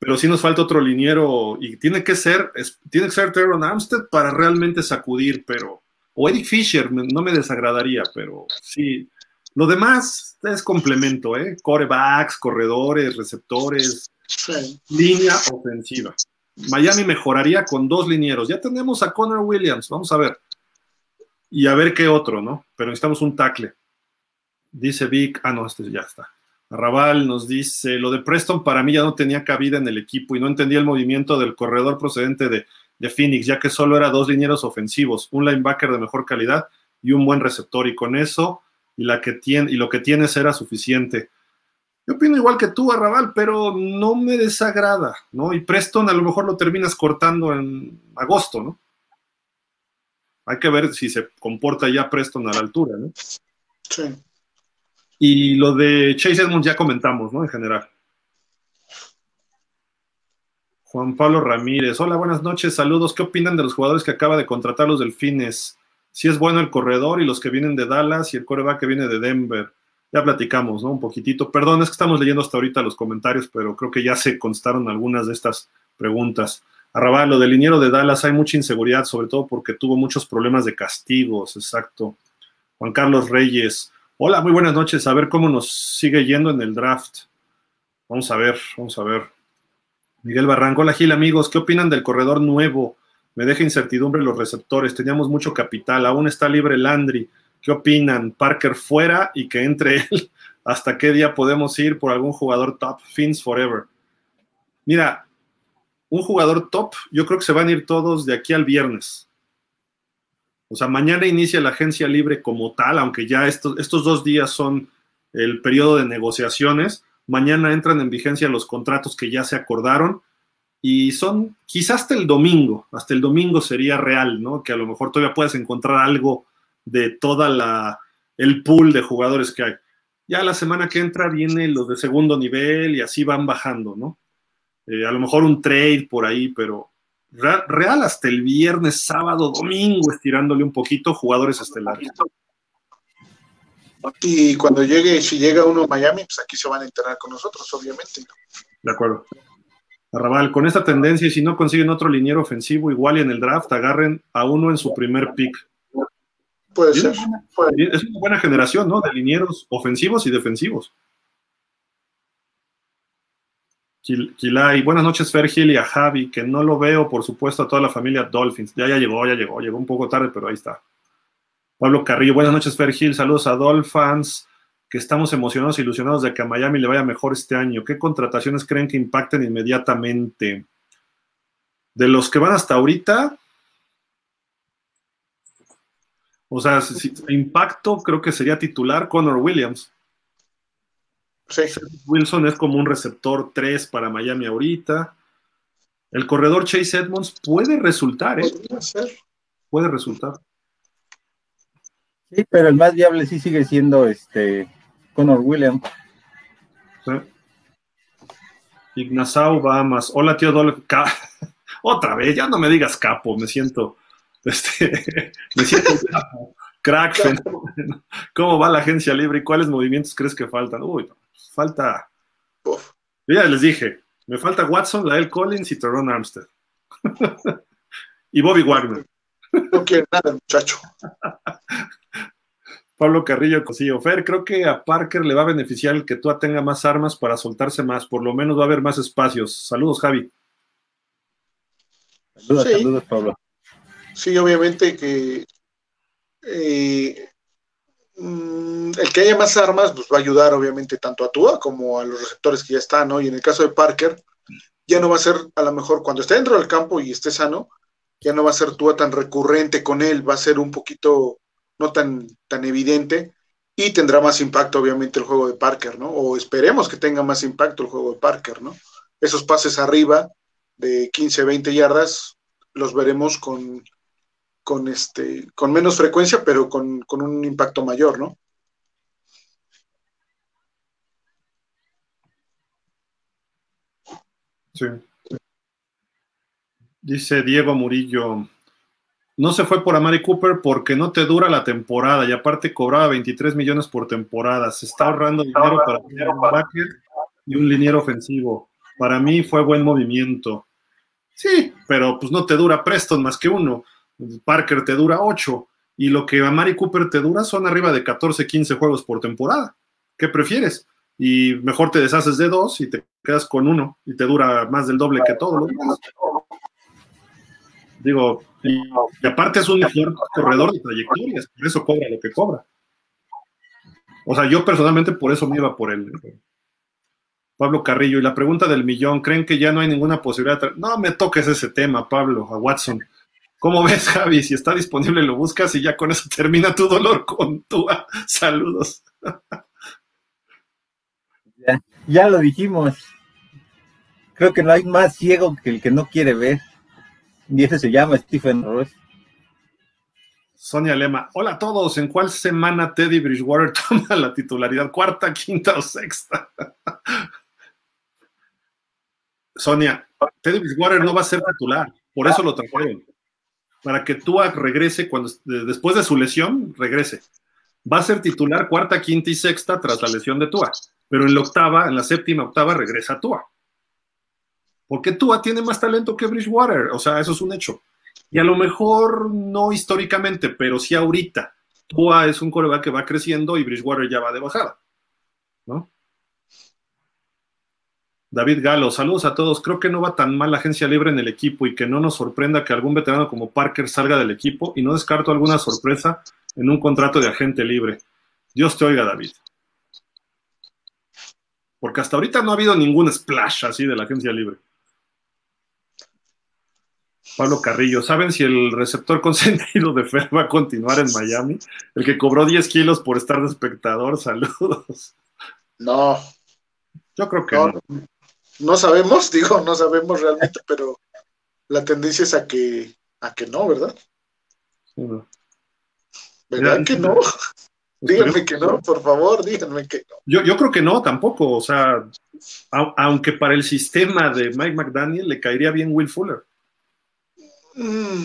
pero sí nos falta otro liniero y tiene que ser, tiene que ser Teron Armstead para realmente sacudir, pero, o Eric Fisher, no me desagradaría, pero sí. Lo demás es complemento, ¿eh? Corebacks, corredores, receptores, línea ofensiva. Miami mejoraría con dos linieros. Ya tenemos a Connor Williams, vamos a ver. Y a ver qué otro, ¿no? Pero necesitamos un tackle. Dice Vic, ah, no, este ya está. Arrabal nos dice, lo de Preston para mí ya no tenía cabida en el equipo y no entendía el movimiento del corredor procedente de, Phoenix, ya que solo era dos linieros ofensivos, un linebacker de mejor calidad y un buen receptor, y con eso y, la que tiene, y lo que tienes era suficiente. Yo opino igual que tú, Arrabal, pero no me desagrada, ¿no? Y Preston a lo mejor lo terminas cortando en agosto, ¿no? Hay que ver si se comporta ya Preston a la altura, ¿no? Sí. Y lo de Chase Edmonds ya comentamos, ¿no? En general. Juan Pablo Ramírez, hola, buenas noches, saludos. ¿Qué opinan de los jugadores que acaba de contratar los Delfines? Si es bueno el corredor y los que vienen de Dallas y el coreback que viene de Denver. Ya platicamos, ¿no? Un poquitito. Perdón, es que estamos leyendo hasta ahorita los comentarios, pero creo que ya se constaron algunas de estas preguntas. Arrabal, lo del liniero de Dallas hay mucha inseguridad, sobre todo porque tuvo muchos problemas de castigos, exacto. Juan Carlos Reyes, Hola, muy buenas noches. A ver cómo nos sigue yendo en el draft. Vamos a ver, vamos a ver. Miguel Barranco, hola Gil, amigos, ¿qué opinan del corredor nuevo? Me deja incertidumbre los receptores, teníamos mucho capital, aún está libre Landry. ¿Qué opinan? Parker fuera y que entre él. ¿Hasta qué día podemos ir por algún jugador top? Fins forever. Mira, un jugador top, yo creo que se van a ir todos de aquí al viernes. O sea, mañana inicia la agencia libre como tal, aunque ya estos, estos dos días son el periodo de negociaciones. Mañana entran en vigencia los contratos que ya se acordaron y son quizás hasta el domingo, hasta el domingo sería real, ¿no? Que a lo mejor todavía puedes encontrar algo de toda la el pool de jugadores que hay. Ya la semana que entra vienen los de segundo nivel y así van bajando, ¿no? Eh, a lo mejor un trade por ahí, pero real hasta el viernes, sábado, domingo, estirándole un poquito, jugadores estelares. Y cuando llegue, si llega uno a Miami, pues aquí se van a enterar con nosotros, obviamente. De acuerdo. Arrabal, con esta tendencia, y si no consiguen otro liniero ofensivo, igual y en el draft agarren a uno en su primer pick. Puede ser. Es una buena generación, ¿no? De linieros ofensivos y defensivos. Kilay, buenas noches, Fergil y a Javi, que no lo veo, por supuesto, a toda la familia Dolphins. Ya, ya llegó, ya llegó, llegó un poco tarde, pero ahí está. Pablo Carrillo, buenas noches, Fergil, saludos a Dolphins. que estamos emocionados e ilusionados de que a Miami le vaya mejor este año. ¿Qué contrataciones creen que impacten inmediatamente? De los que van hasta ahorita, o sea, impacto creo que sería titular Connor Williams. Sí. Wilson es como un receptor 3 para Miami ahorita. El corredor Chase Edmonds puede resultar, ¿eh? Puede resultar. Sí, pero el más viable sí sigue siendo este Connor Williams. Sí. Ignazao Bahamas. Hola, tío Dolph. Otra vez, ya no me digas capo, me siento. Este, me siento capo. Crack. ¿Cómo va la agencia libre y cuáles movimientos crees que faltan? Uy, falta. Uf. ya les dije, me falta Watson, Lael Collins y Teron Armstead. y Bobby Wagner. No quiere nada, muchacho. Pablo Carrillo Cosillo. Fer, creo que a Parker le va a beneficiar el que tú tenga más armas para soltarse más. Por lo menos va a haber más espacios. Saludos, Javi. Saludos, saludos, Pablo. Sí, obviamente que eh, el que haya más armas pues va a ayudar obviamente tanto a Tua como a los receptores que ya están, ¿no? Y en el caso de Parker, ya no va a ser a lo mejor cuando esté dentro del campo y esté sano, ya no va a ser Tua tan recurrente con él, va a ser un poquito no tan, tan evidente y tendrá más impacto obviamente el juego de Parker, ¿no? O esperemos que tenga más impacto el juego de Parker, ¿no? Esos pases arriba de 15, 20 yardas los veremos con, con, este, con menos frecuencia, pero con, con un impacto mayor, ¿no? Sí. Dice Diego Murillo, no se fue por Amari Cooper porque no te dura la temporada y aparte cobraba 23 millones por temporada. Se está ahorrando dinero para un backer y un liniero ofensivo. Para mí fue buen movimiento. Sí, pero pues no te dura Preston más que uno. Parker te dura 8 y lo que Amari Cooper te dura son arriba de 14, 15 juegos por temporada. ¿Qué prefieres? Y mejor te deshaces de dos y te quedas con uno y te dura más del doble que todo demás. Digo, y, aparte es un mejor corredor de trayectorias, por eso cobra lo que cobra. O sea, yo personalmente por eso me iba por él. Pablo Carrillo, y la pregunta del millón, ¿creen que ya no hay ninguna posibilidad? No me toques ese tema, Pablo, a Watson. ¿Cómo ves, Javi? Si está disponible, lo buscas y ya con eso termina tu dolor con tu saludos. Ya, lo dijimos. Creo que no hay más ciego que el que no quiere ver. Y ese se llama Stephen Ross. Sonia Lema, hola a todos. ¿En cuál semana Teddy Bridgewater toma la titularidad? ¿Cuarta, quinta o sexta? Sonia, Teddy Bridgewater no va a ser titular, por eso lo trajeron. Para que Tua regrese cuando después de su lesión, regrese. Va a ser titular cuarta, quinta y sexta tras la lesión de Tua. Pero en la octava, en la séptima, octava, regresa Tua. Porque Tua tiene más talento que Bridgewater, o sea, eso es un hecho. Y a lo mejor no históricamente, pero sí ahorita. Tua es un coreback que va creciendo y Bridgewater ya va de bajada. ¿No? David Galo, saludos a todos. Creo que no va tan mal la agencia libre en el equipo y que no nos sorprenda que algún veterano como Parker salga del equipo y no descarto alguna sorpresa en un contrato de agente libre. Dios te oiga, David. Porque hasta ahorita no ha habido ningún splash así de la agencia libre. Pablo Carrillo, ¿saben si el receptor consentido de Fer va a continuar en Miami? El que cobró 10 kilos por estar de espectador, saludos. No. Yo creo que no. No, sabemos, digo, no sabemos realmente, pero la tendencia es a que, a que no, ¿verdad? ¿Verdad que no? Díganme que no, por favor, díganme que no. Yo, yo creo que no, tampoco. O sea, aunque para el sistema de Mike McDaniel le caería bien Will Fuller. Mm,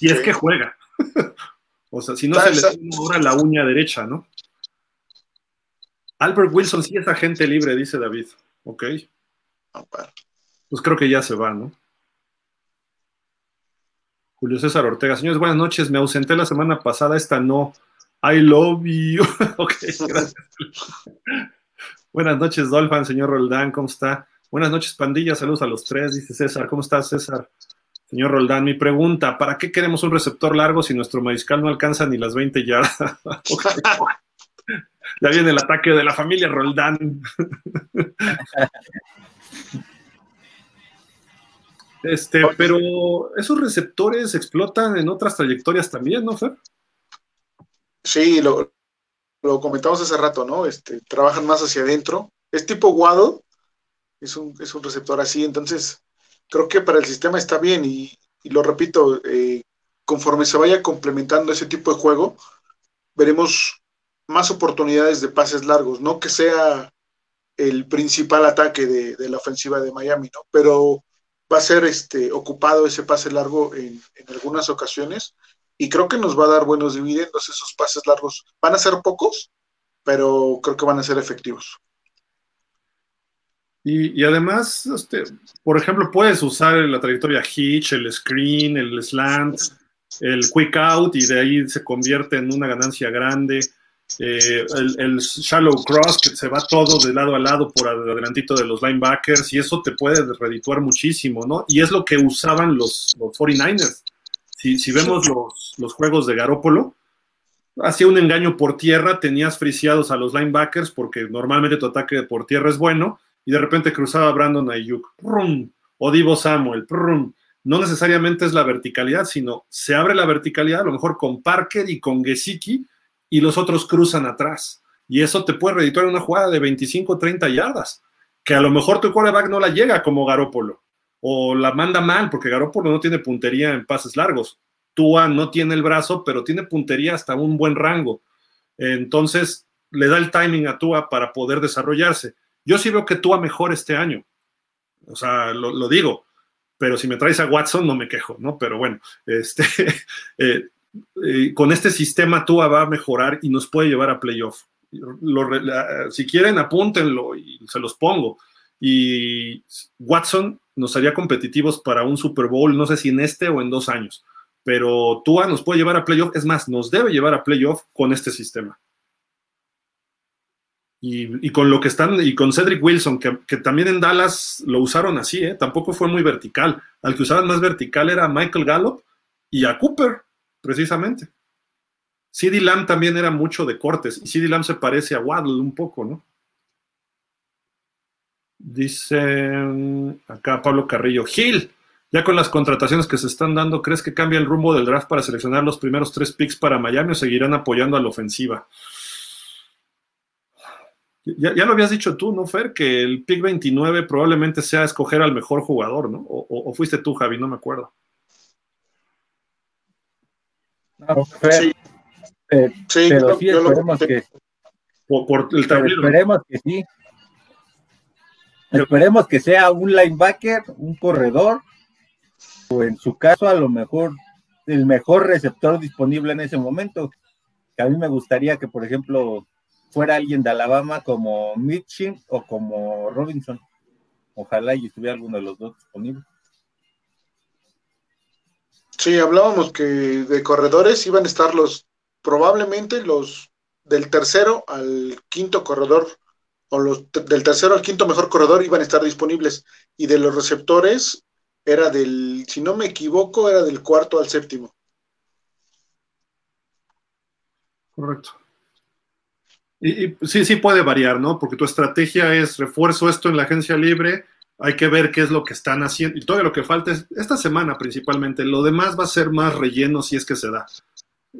y es que juega. o sea, si no se le ahora la uña derecha, ¿no? Albert Wilson sí es agente libre, dice David. Ok. Pues creo que ya se va, ¿no? Julio César Ortega. Señores, buenas noches. Me ausenté la semana pasada, esta no. I love you. ok, gracias. buenas noches, Dolphin, señor Roldán, ¿cómo está? Buenas noches, pandilla. Saludos a los tres, dice César. ¿Cómo estás, César? Señor Roldán, mi pregunta, ¿para qué queremos un receptor largo si nuestro mariscal no alcanza ni las 20 yardas? ya viene el ataque de la familia Roldán. Este, pero esos receptores explotan en otras trayectorias también, ¿no, Fer? Sí, lo, comentamos hace rato, ¿no? Este, trabajan más hacia adentro. Es tipo Waddle, es un, es un receptor así, entonces creo que para el sistema está bien y, lo repito, eh, conforme se vaya complementando ese tipo de juego, veremos más oportunidades de pases largos, no que sea el principal ataque de, la ofensiva de Miami, ¿no? Pero va a ser este, ocupado ese pase largo en, algunas ocasiones y creo que nos va a dar buenos dividendos esos pases largos. Van a ser pocos, pero creo que van a ser efectivos. Y, además, este, por ejemplo, puedes usar la trayectoria hitch, el screen, el slant, el quick out y de ahí se convierte en una ganancia grande. Eh, el, shallow cross, que se va todo de lado a lado por adelantito de los linebackers, y eso te puede redituar muchísimo, ¿no? Y es lo que usaban los, 49ers. Si, vemos los, juegos de Garópolo, hacía un engaño por tierra, tenías friciados a los linebackers, porque normalmente tu ataque por tierra es bueno, y de repente cruzaba Brandon Ayuk, o Divo Samuel, no necesariamente es la verticalidad, sino se abre la verticalidad, a lo mejor con Parker y con Gesicki, y los otros cruzan atrás. Y eso te puede redituar una jugada de 25 30 yardas, que a lo mejor tu quarterback no la llega como Garópolo, o la manda mal, porque Garópolo no tiene puntería en pases largos. Tua no tiene el brazo, pero tiene puntería hasta un buen rango. Entonces, le da el timing a Tua para poder desarrollarse. Yo sí veo que Tua mejor este año. O sea, lo, digo, pero si me traes a Watson no me quejo, ¿no? Pero bueno, este, eh, eh, con este sistema Tua va a mejorar y nos puede llevar a playoff. si quieren, apúntenlo y se los pongo. Y Watson nos haría competitivos para un Super Bowl, no sé si en este o en dos años, pero Tua nos puede llevar a playoff, es más, nos debe llevar a playoff con este sistema. Y, con lo que están, y con Cedric Wilson, que, también en Dallas lo usaron así, ¿eh? tampoco fue muy vertical. Al que usaban más vertical era Michael Gallup y a Cooper precisamente. CD Lamb también era mucho de cortes, y CD Lamb se parece a Waddle un poco, ¿no? Dice acá Pablo Carrillo, Gil, ya con las contrataciones que se están dando, ¿crees que cambia el rumbo del draft para seleccionar los primeros tres picks para Miami o seguirán apoyando a la ofensiva? Ya, lo habías dicho tú, ¿no, Fer? Que el pick 29 probablemente sea escoger al mejor jugador, ¿no? o fuiste tú, Javi, no me acuerdo sí. pero sí esperemos que, por, el esperemos que sí. Esperemos que sea un linebacker, un corredor, o en su caso a lo mejor el mejor receptor disponible en ese momento. A mí me gustaría que, por ejemplo, fuera alguien de Alabama como Mitchell o como Robinson. Ojalá y estuviera alguno de los dos disponible. Sí, hablábamos que de corredores iban a estar los, probablemente los del tercero al quinto corredor, del tercero al quinto mejor corredor iban a estar disponibles. Y de los receptores era del, si no me equivoco, era del cuarto al séptimo. Correcto. Y, sí, sí puede variar, ¿no? Porque tu estrategia es refuerzo esto en la agencia libre, hay que ver qué es lo que están haciendo. Y todo lo que falta es esta semana principalmente. Lo demás va a ser más relleno si es que se da.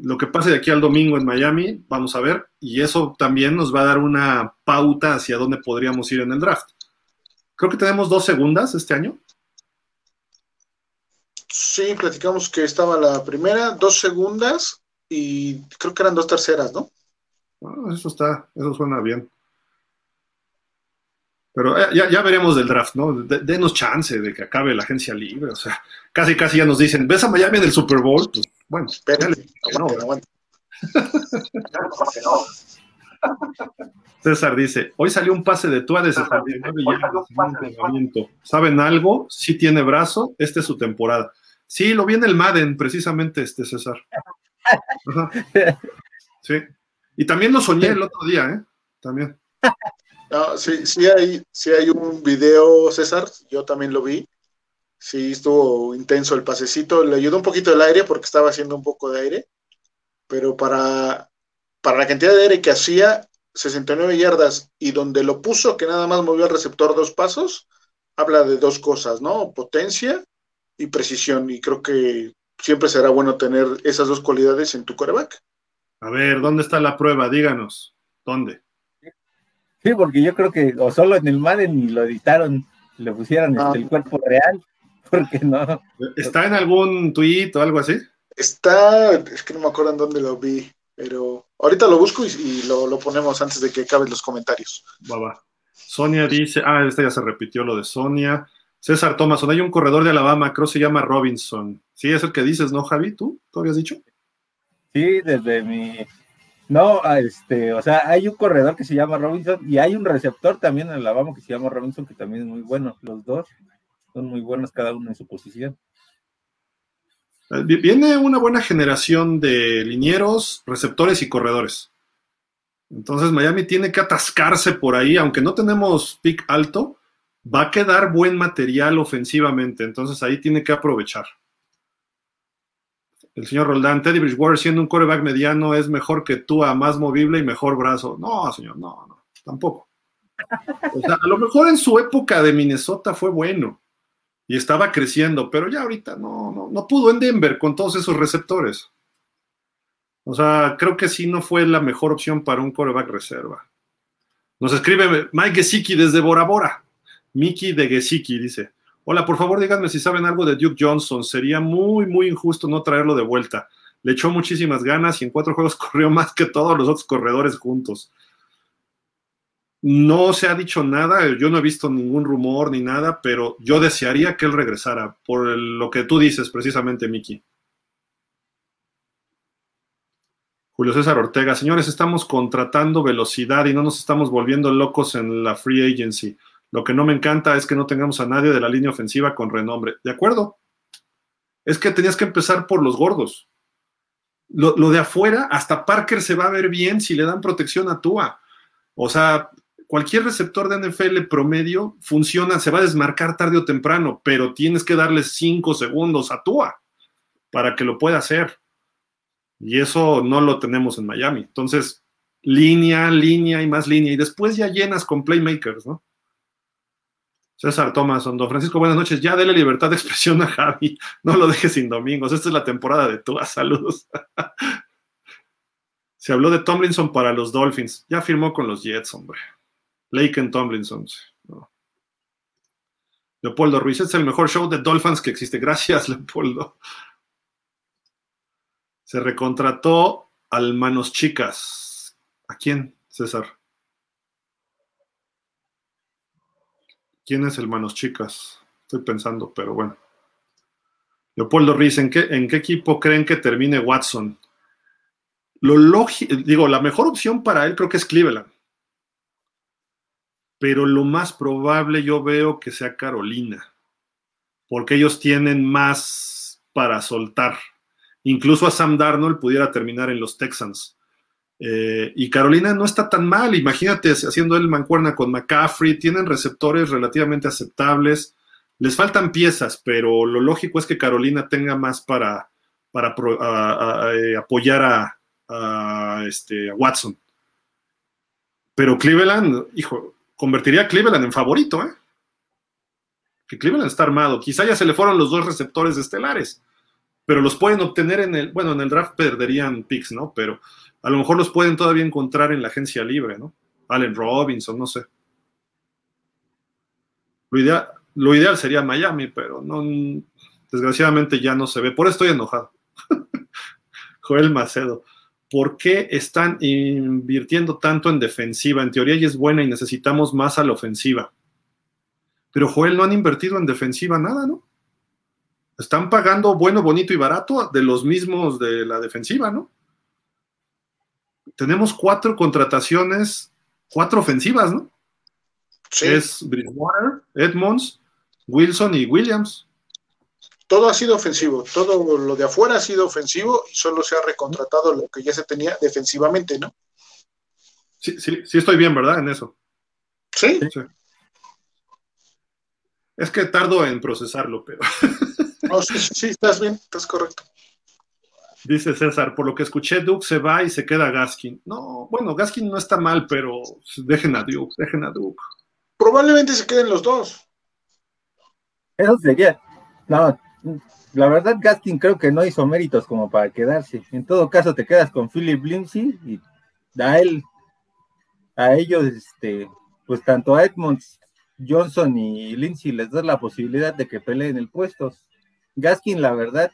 Lo que pase de aquí al domingo en Miami, vamos a ver. Y eso también nos va a dar una pauta hacia dónde podríamos ir en el draft. Creo que tenemos dos segundas este año. Sí, platicamos que estaba la primera, dos segundas y creo que eran dos terceras, ¿no? Ah, eso está, eso suena bien. Pero eh, ya, veremos del draft, ¿no? denos chance de que acabe la agencia libre. O sea, casi casi ya nos dicen, ¿ves a Miami en el Super Bowl? Pues bueno, espérale. César dice, hoy salió un pase de Tua de 79 y ¿Saben algo? Sí tiene brazo, esta es su temporada. Sí, lo vi en el Madden, precisamente este César. Sí. Y también lo soñé el otro día, ¿eh? También. No, sí, sí hay, sí hay un video, César, yo también lo vi. Sí, estuvo intenso el pasecito. Le ayudó un poquito el aire porque estaba haciendo un poco de aire. Pero para, para la cantidad de aire que hacía, 69 yardas y donde lo puso, que nada más movió al receptor dos pasos, habla de dos cosas, ¿no? Potencia y precisión. Y creo que siempre será bueno tener esas dos cualidades en tu coreback. A ver, ¿dónde está la prueba? Díganos, ¿dónde? Sí, porque yo creo que o solo en el Madden lo editaron, le pusieron este, ah. el cuerpo real, porque no. ¿Está en algún tweet o algo así? Está, es que no me acuerdo en dónde lo vi, pero ahorita lo busco y, lo, ponemos antes de que acaben los comentarios. Va, va. Sonia dice, ah, esta ya se repitió lo de Sonia. César Thomason, hay un corredor de Alabama, creo se llama Robinson. Sí, es el que dices, ¿no, Javi? ¿Tú? ¿Tú habías dicho? Sí, desde mi... No, este, o sea, hay un corredor que se llama Robinson y hay un receptor también en Alabama que se llama Robinson, que también es muy bueno. Los dos son muy buenos cada uno en su posición. Eh, viene una buena generación de linieros, receptores y corredores. Entonces Miami tiene que atascarse por ahí, aunque no tenemos pick alto, va a quedar buen material ofensivamente, entonces ahí tiene que aprovechar. El señor Roldán, Teddy Bridgewater siendo un coreback mediano es mejor que tú, a más movible y mejor brazo. No, señor, no, no, tampoco. O sea, a lo mejor en su época de Minnesota fue bueno y estaba creciendo, pero ya ahorita no, no, no pudo en Denver con todos esos receptores. O sea, creo que sí no fue la mejor opción para un coreback reserva. Nos escribe Mike Gesicki desde Bora Bora. Mickey de Gesicki dice: Hola, por favor díganme si saben algo de Duke Johnson. Sería muy, muy injusto no traerlo de vuelta. Le echó muchísimas ganas y en cuatro juegos corrió más que todos los otros corredores juntos. No se ha dicho nada, yo no he visto ningún rumor ni nada, pero yo desearía que él regresara, por lo que tú dices precisamente, Miki. Julio César Ortega, señores, estamos contratando velocidad y no nos estamos volviendo locos en la free agency. Lo que no me encanta es que no tengamos a nadie de la línea ofensiva con renombre. ¿De acuerdo? Es que tenías que empezar por los gordos. Lo, de afuera, hasta Parker se va a ver bien si le dan protección a Tua. O sea, cualquier receptor de NFL promedio funciona, se va a desmarcar tarde o temprano, pero tienes que darle cinco segundos a Tua para que lo pueda hacer. Y eso no lo tenemos en Miami. Entonces, línea, línea y más línea. Y después ya llenas con playmakers, ¿no? César Tomás, don Francisco, buenas noches. Ya dele libertad de expresión a Javi. No lo dejes sin domingos. Esta es la temporada de Tua. Saludos. Se habló de Tomlinson para los Dolphins. Ya firmó con los Jets, hombre. Laken Tomlinson. Leopoldo Ruiz, es el mejor show de Dolphins que existe. Gracias, Leopoldo. Se recontrató al Manos Chicas. ¿A quién, César? ¿Quién es el Manos Chicas? Estoy pensando, pero bueno. Leopoldo Ruiz, ¿en qué, ¿en qué equipo creen que termine Watson? Lo digo, la mejor opción para él creo que es Cleveland pero lo más probable yo veo que sea Carolina, porque ellos tienen más para soltar. Incluso a Sam Darnold pudiera terminar en los Texans. Eh, y Carolina no está tan mal, imagínate haciendo el mancuerna con McCaffrey, tienen receptores relativamente aceptables, les faltan piezas, pero lo lógico es que Carolina tenga más para, para eh, apoyar a, a, este, a Watson. Pero Cleveland, hijo, convertiría a Cleveland en favorito, ¿eh? Que Cleveland está armado. Quizá ya se le fueron los dos receptores estelares, pero los pueden obtener en el, bueno, en el draft perderían picks, ¿no? Pero a lo mejor los pueden todavía encontrar en la agencia libre, ¿no? Allen Robinson, no sé. Lo ideal, sería Miami, pero no, desgraciadamente ya no se ve. Por eso estoy enojado. Joel Macedo. ¿por qué están invirtiendo tanto en defensiva? En teoría ya es buena y necesitamos más a la ofensiva. Pero Joel no han invertido en defensiva nada, ¿no? Están pagando bueno, bonito y barato de los mismos de la defensiva, ¿no? Tenemos cuatro contrataciones, cuatro ofensivas, ¿no? Sí. Es Bridgewater, Edmonds, Wilson y Williams todo ha sido ofensivo, todo lo de afuera ha sido ofensivo y solo se ha recontratado lo que ya se tenía defensivamente, ¿no? Sí, sí, sí estoy bien, ¿verdad? En eso. Sí. Es que tardo en procesarlo, pero. sí, sí, estás bien, estás correcto. Dice César, por lo que escuché, Duke se va y se queda Gaskin. No, bueno, Gaskin no está mal, pero dejen a Duke, dejen a Duke. Probablemente se queden los dos. Eso sería. No, la verdad, Gaskin creo que no hizo méritos como para quedarse. En todo caso, te quedas con Philip Lindsay y a él, a ellos, este, pues tanto a Edmonds, Johnson y Lindsay les das la posibilidad de que peleen el puesto. Gaskin, la verdad,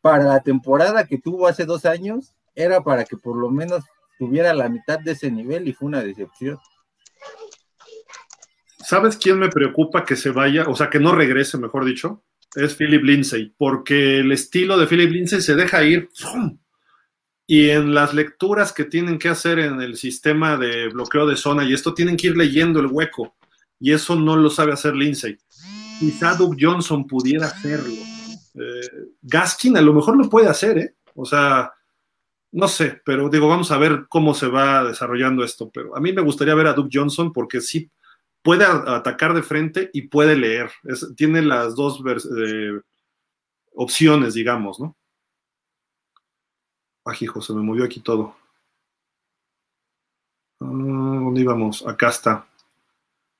para la temporada que tuvo hace dos años, era para que por lo menos tuviera la mitad de ese nivel y fue una decepción. ¿Sabes quién me preocupa que se vaya, o sea, que no regrese, mejor dicho? Es Philip Lindsay, porque el estilo de Philip Lindsay se deja ir. Y en las lecturas que tienen que hacer en el sistema de bloqueo de zona y esto, tienen que ir leyendo el hueco. Y eso no lo sabe hacer Lindsay. Quizá Doug Johnson pudiera hacerlo eh, Gaskin a lo mejor lo puede hacer, ¿eh? O sea, no sé, pero digo, vamos a ver cómo se va desarrollando esto. Pero a mí me gustaría ver a Duke Johnson porque sí puede atacar de frente y puede leer. tiene las dos eh, opciones, digamos, ¿no? Ay, hijo, se me movió aquí todo. Ah, ¿Dónde íbamos? Acá está.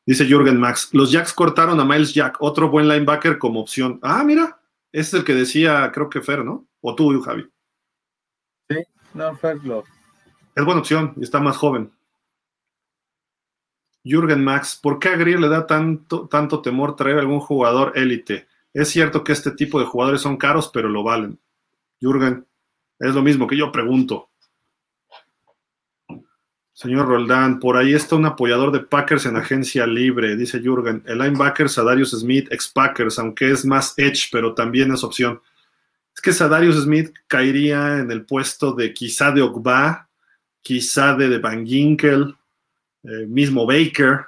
Dice Jürgen Max. Los Jacks cortaron a Miles Jack, otro buen linebacker como opción. Ah, mira, es el que decía, creo que Fer, ¿no? O tú, Javi. Sí, no, Fer lo. Es buena opción y está más joven. Jürgen Max, ¿por qué a Grier le da tanto, tanto temor traer algún jugador élite? Es cierto que este tipo de jugadores son caros, pero lo valen. Jürgen, es lo mismo que yo pregunto. Señor Roldán, por ahí está un apoyador de Packers en agencia libre, dice Jürgen. El linebacker Sadarius Smith, ex Packers, aunque es más edge, pero también es opción. Es que Sadarius Smith caería en el puesto de quizá de Ogba, quizá de, Van Ginkel, eh, mismo Baker.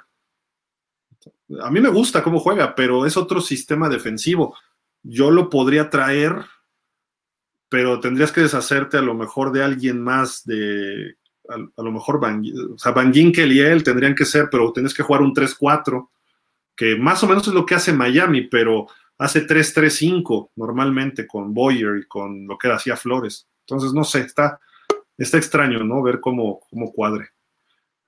A mí me gusta cómo juega, pero es otro sistema defensivo. Yo lo podría traer, pero tendrías que deshacerte a lo mejor de alguien más de a, lo mejor Van, o Ginkel y él tendrían que ser, pero tienes que jugar un 3-4, que más o menos es lo que hace Miami, pero hace 3-3-5 normalmente con Boyer y con lo que hacía Flores. Entonces, no sé, está, está extraño, ¿no? Ver cómo, cómo cuadre.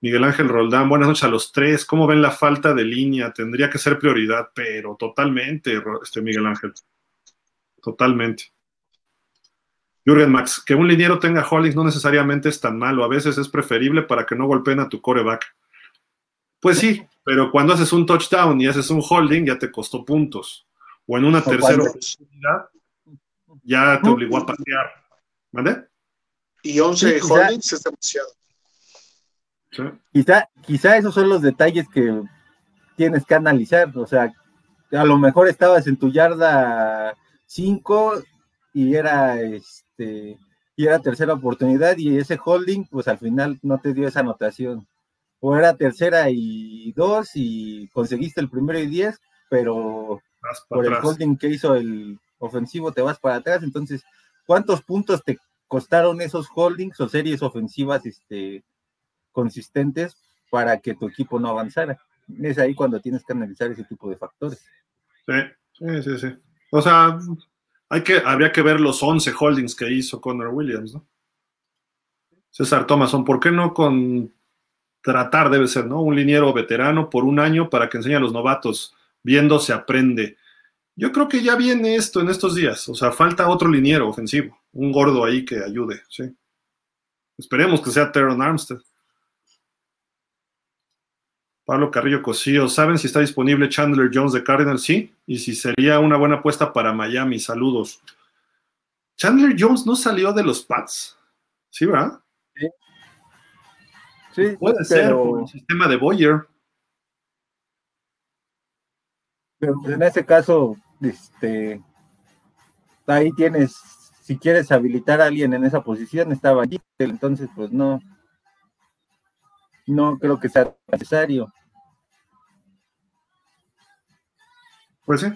Miguel Ángel Roldán, buenas noches a los tres. ¿Cómo ven la falta de línea? Tendría que ser prioridad, pero totalmente, este Miguel Ángel. Totalmente. Jürgen Max, que un liniero tenga holdings no necesariamente es tan malo, a veces es preferible para que no golpeen a tu coreback. Pues sí, pero cuando haces un touchdown y haces un holding ya te costó puntos. O en una tercera oportunidad ya te obligó a patear. ¿Vale? Y 11 holdings es demasiado. Quizá, quizá esos son los detalles que tienes que analizar. O sea, a lo mejor estabas en tu yarda 5 y era este y era tercera oportunidad y ese holding pues al final no te dio esa anotación. O era tercera y dos y conseguiste el primero y diez pero por el holding que hizo el ofensivo te vas para atrás. Entonces cuántos puntos te costaron esos holdings o series ofensivas este consistentes para que tu equipo no avanzara es ahí cuando tienes que analizar ese tipo de factores. Sí sí sí, sí. o sea hay que, habría que ver los 11 holdings que hizo Connor Williams, ¿no? César Thomason, ¿por qué no con tratar, debe ser, ¿no? Un liniero veterano por un año para que enseñe a los novatos. Viendo se aprende. Yo creo que ya viene esto en estos días. O sea, falta otro liniero ofensivo. Un gordo ahí que ayude, ¿sí? Esperemos que sea Teron Armstead. Pablo Carrillo Cosío, ¿saben si está disponible Chandler Jones de Cardinals? Sí, y si sería una buena apuesta para Miami. Saludos. Chandler Jones no salió de los Pats, ¿sí, verdad? Sí. sí Puede ser por el sistema de Boyer. Pero en ese caso, este, ahí tienes, si quieres habilitar a alguien en esa posición, estaba allí, entonces pues no, no creo que sea necesario. Pues sí.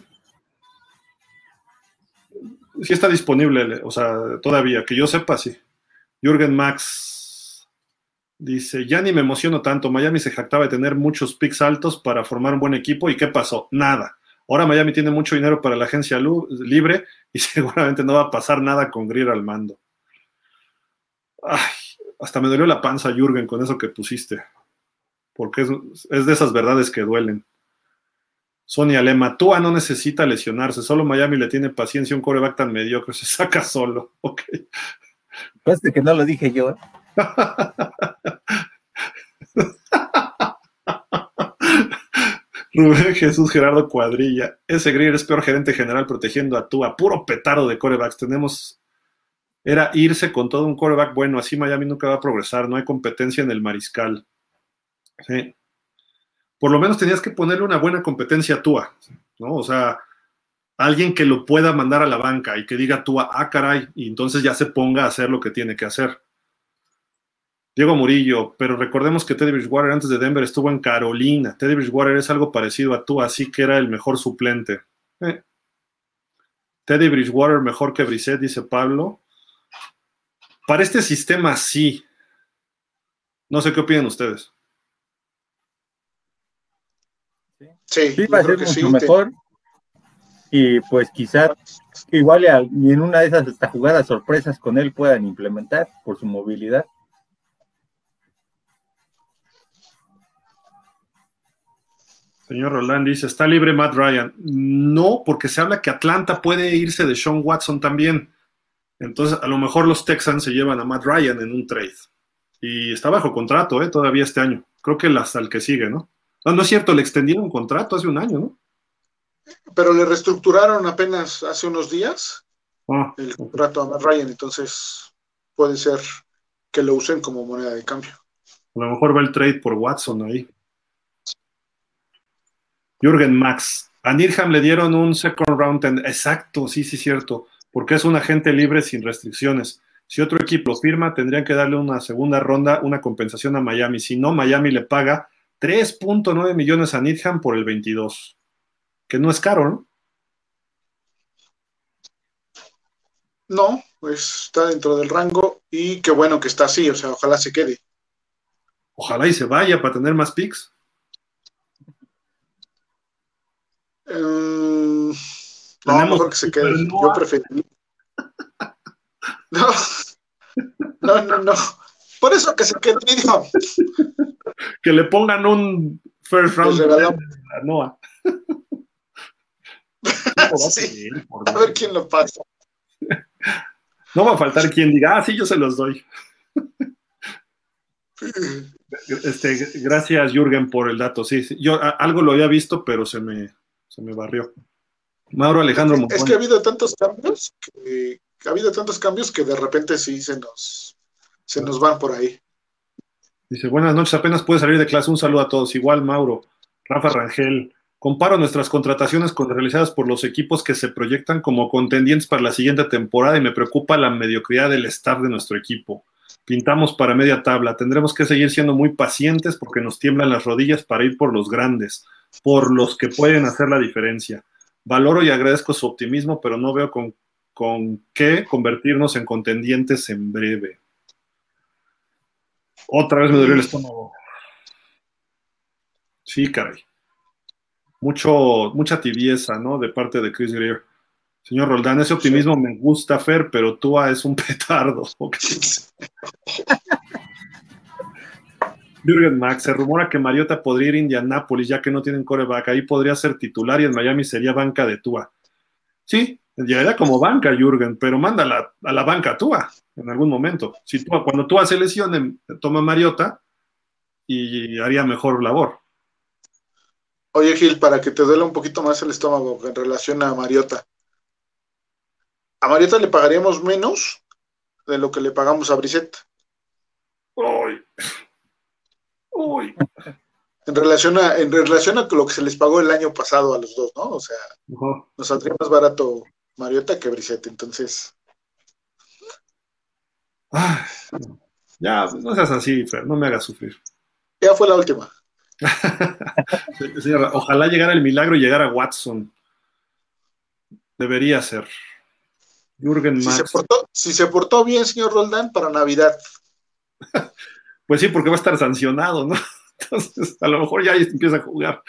Sí está disponible, o sea, todavía, que yo sepa, sí. Jürgen Max dice, ya ni me emociono tanto, Miami se jactaba de tener muchos picks altos para formar un buen equipo, ¿y qué pasó? Nada. Ahora Miami tiene mucho dinero para la agencia libre y seguramente no va a pasar nada con Greer al mando. Ay, hasta me dolió la panza, Jürgen, con eso que pusiste. Porque es, es de esas verdades que duelen. Sonia Lema, Tua no necesita lesionarse, solo Miami le tiene paciencia, un coreback tan mediocre se saca solo. Ok. Pues que no lo dije yo. ¿eh? Rubén Jesús Gerardo Cuadrilla. Ese Greer es peor gerente general protegiendo a Tua. Puro petardo de corebacks. Tenemos. Era irse con todo un coreback bueno. Así Miami nunca va a progresar. No hay competencia en el mariscal. Por lo menos tenías que ponerle una buena competencia a Tua. ¿no? O sea, alguien que lo pueda mandar a la banca y que diga Tua, ah, caray, y entonces ya se ponga a hacer lo que tiene que hacer. Diego Murillo, pero recordemos que Teddy Bridgewater antes de Denver estuvo en Carolina. Teddy Bridgewater es algo parecido a tú, así que era el mejor suplente. Eh. Teddy Bridgewater mejor que Brissett, dice Pablo. Para este sistema sí. No sé qué opinan ustedes. Sí, sí va a ser mucho mejor. Y pues quizás igual y en una de esas hasta jugadas sorpresas con él puedan implementar por su movilidad. Señor Roland dice, ¿está libre Matt Ryan? No, porque se habla que Atlanta puede irse de Sean Watson también. Entonces, a lo mejor los Texans se llevan a Matt Ryan en un trade. Y está bajo contrato, ¿eh? Todavía este año. Creo que hasta el que sigue, ¿no? No, no es cierto, le extendieron contrato hace un año, ¿no? Pero le reestructuraron apenas hace unos días ah, el contrato a Matt Ryan, entonces puede ser que lo usen como moneda de cambio. A lo mejor va el trade por Watson ahí. Jürgen Max. A Nirham le dieron un second round. Exacto, sí, sí, cierto. Porque es un agente libre sin restricciones. Si otro equipo lo firma, tendrían que darle una segunda ronda, una compensación a Miami. Si no, Miami le paga 3.9 millones a Nirham por el 22. Que no es caro, ¿no? No, pues está dentro del rango y qué bueno que está así, o sea, ojalá se quede. Ojalá y se vaya para tener más picks. Eh, no, mejor que se quede. Yo preferiría. No, no, no, no. Por eso que se quede, Que le pongan un first round a Noah. sí. A ver quién lo pasa. No va a faltar quien diga, ah, sí, yo se los doy. Este, gracias, Jürgen, por el dato. Sí, sí, yo algo lo había visto, pero se me, se me barrió. Mauro Alejandro Es que ha habido tantos cambios que, ha habido tantos cambios que de repente sí se nos, se nos van por ahí. Dice, buenas noches, apenas puede salir de clase. Un saludo a todos. Igual, Mauro, Rafa Rangel. Comparo nuestras contrataciones con realizadas por los equipos que se proyectan como contendientes para la siguiente temporada y me preocupa la mediocridad del staff de nuestro equipo. Pintamos para media tabla. Tendremos que seguir siendo muy pacientes porque nos tiemblan las rodillas para ir por los grandes por los que pueden hacer la diferencia. Valoro y agradezco su optimismo, pero no veo con, qué convertirnos en contendientes en breve. Otra vez me dolió el estómago. Sí, caray. Mucho, mucha tibieza, ¿no? De parte de Chris Greer. Señor Roldán, ese optimismo me gusta, Fer, pero tú es un petardo. Jürgen Max, se rumora que Mariota podría ir a Indianápolis ya que no tienen coreback. Ahí podría ser titular y en Miami sería banca de Tua. Sí, llegaría como banca Jürgen, pero manda a la banca Tua en algún momento. Si Tua, cuando Tua se lesione, toma Mariota y haría mejor labor. Oye, Gil, para que te duela un poquito más el estómago en relación a Mariota. A Mariota le pagaríamos menos de lo que le pagamos a Brissett. Ay. En relación, a, en relación a lo que se les pagó el año pasado a los dos, ¿no? O sea, nos saldría más barato Mariota que Brissette, entonces. ya, no seas así, Fer, no me hagas sufrir. Ya fue la última. ojalá llegara el milagro y llegara Watson. Debería ser. Jürgen si Se portó, si se portó bien, señor Roldán, para Navidad. Pues sí, porque va a estar sancionado, ¿no? Entonces, a lo mejor ya empieza a jugar.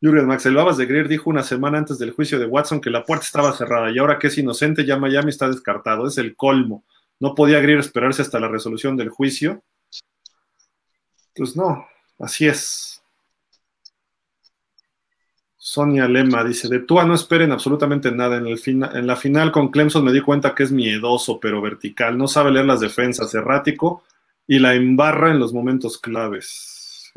Jürgen Max, el de Greer dijo una semana antes del juicio de Watson que la puerta estaba cerrada y ahora que es inocente, ya Miami está descartado. Es el colmo. no podía Greer esperarse hasta la resolución del juicio. Pues no, así es. Sonia Lema dice, de Tua no esperen absolutamente nada. En, el en la final con Clemson me di cuenta que es miedoso, pero vertical. No sabe leer las defensas, errático y la embarra en los momentos claves.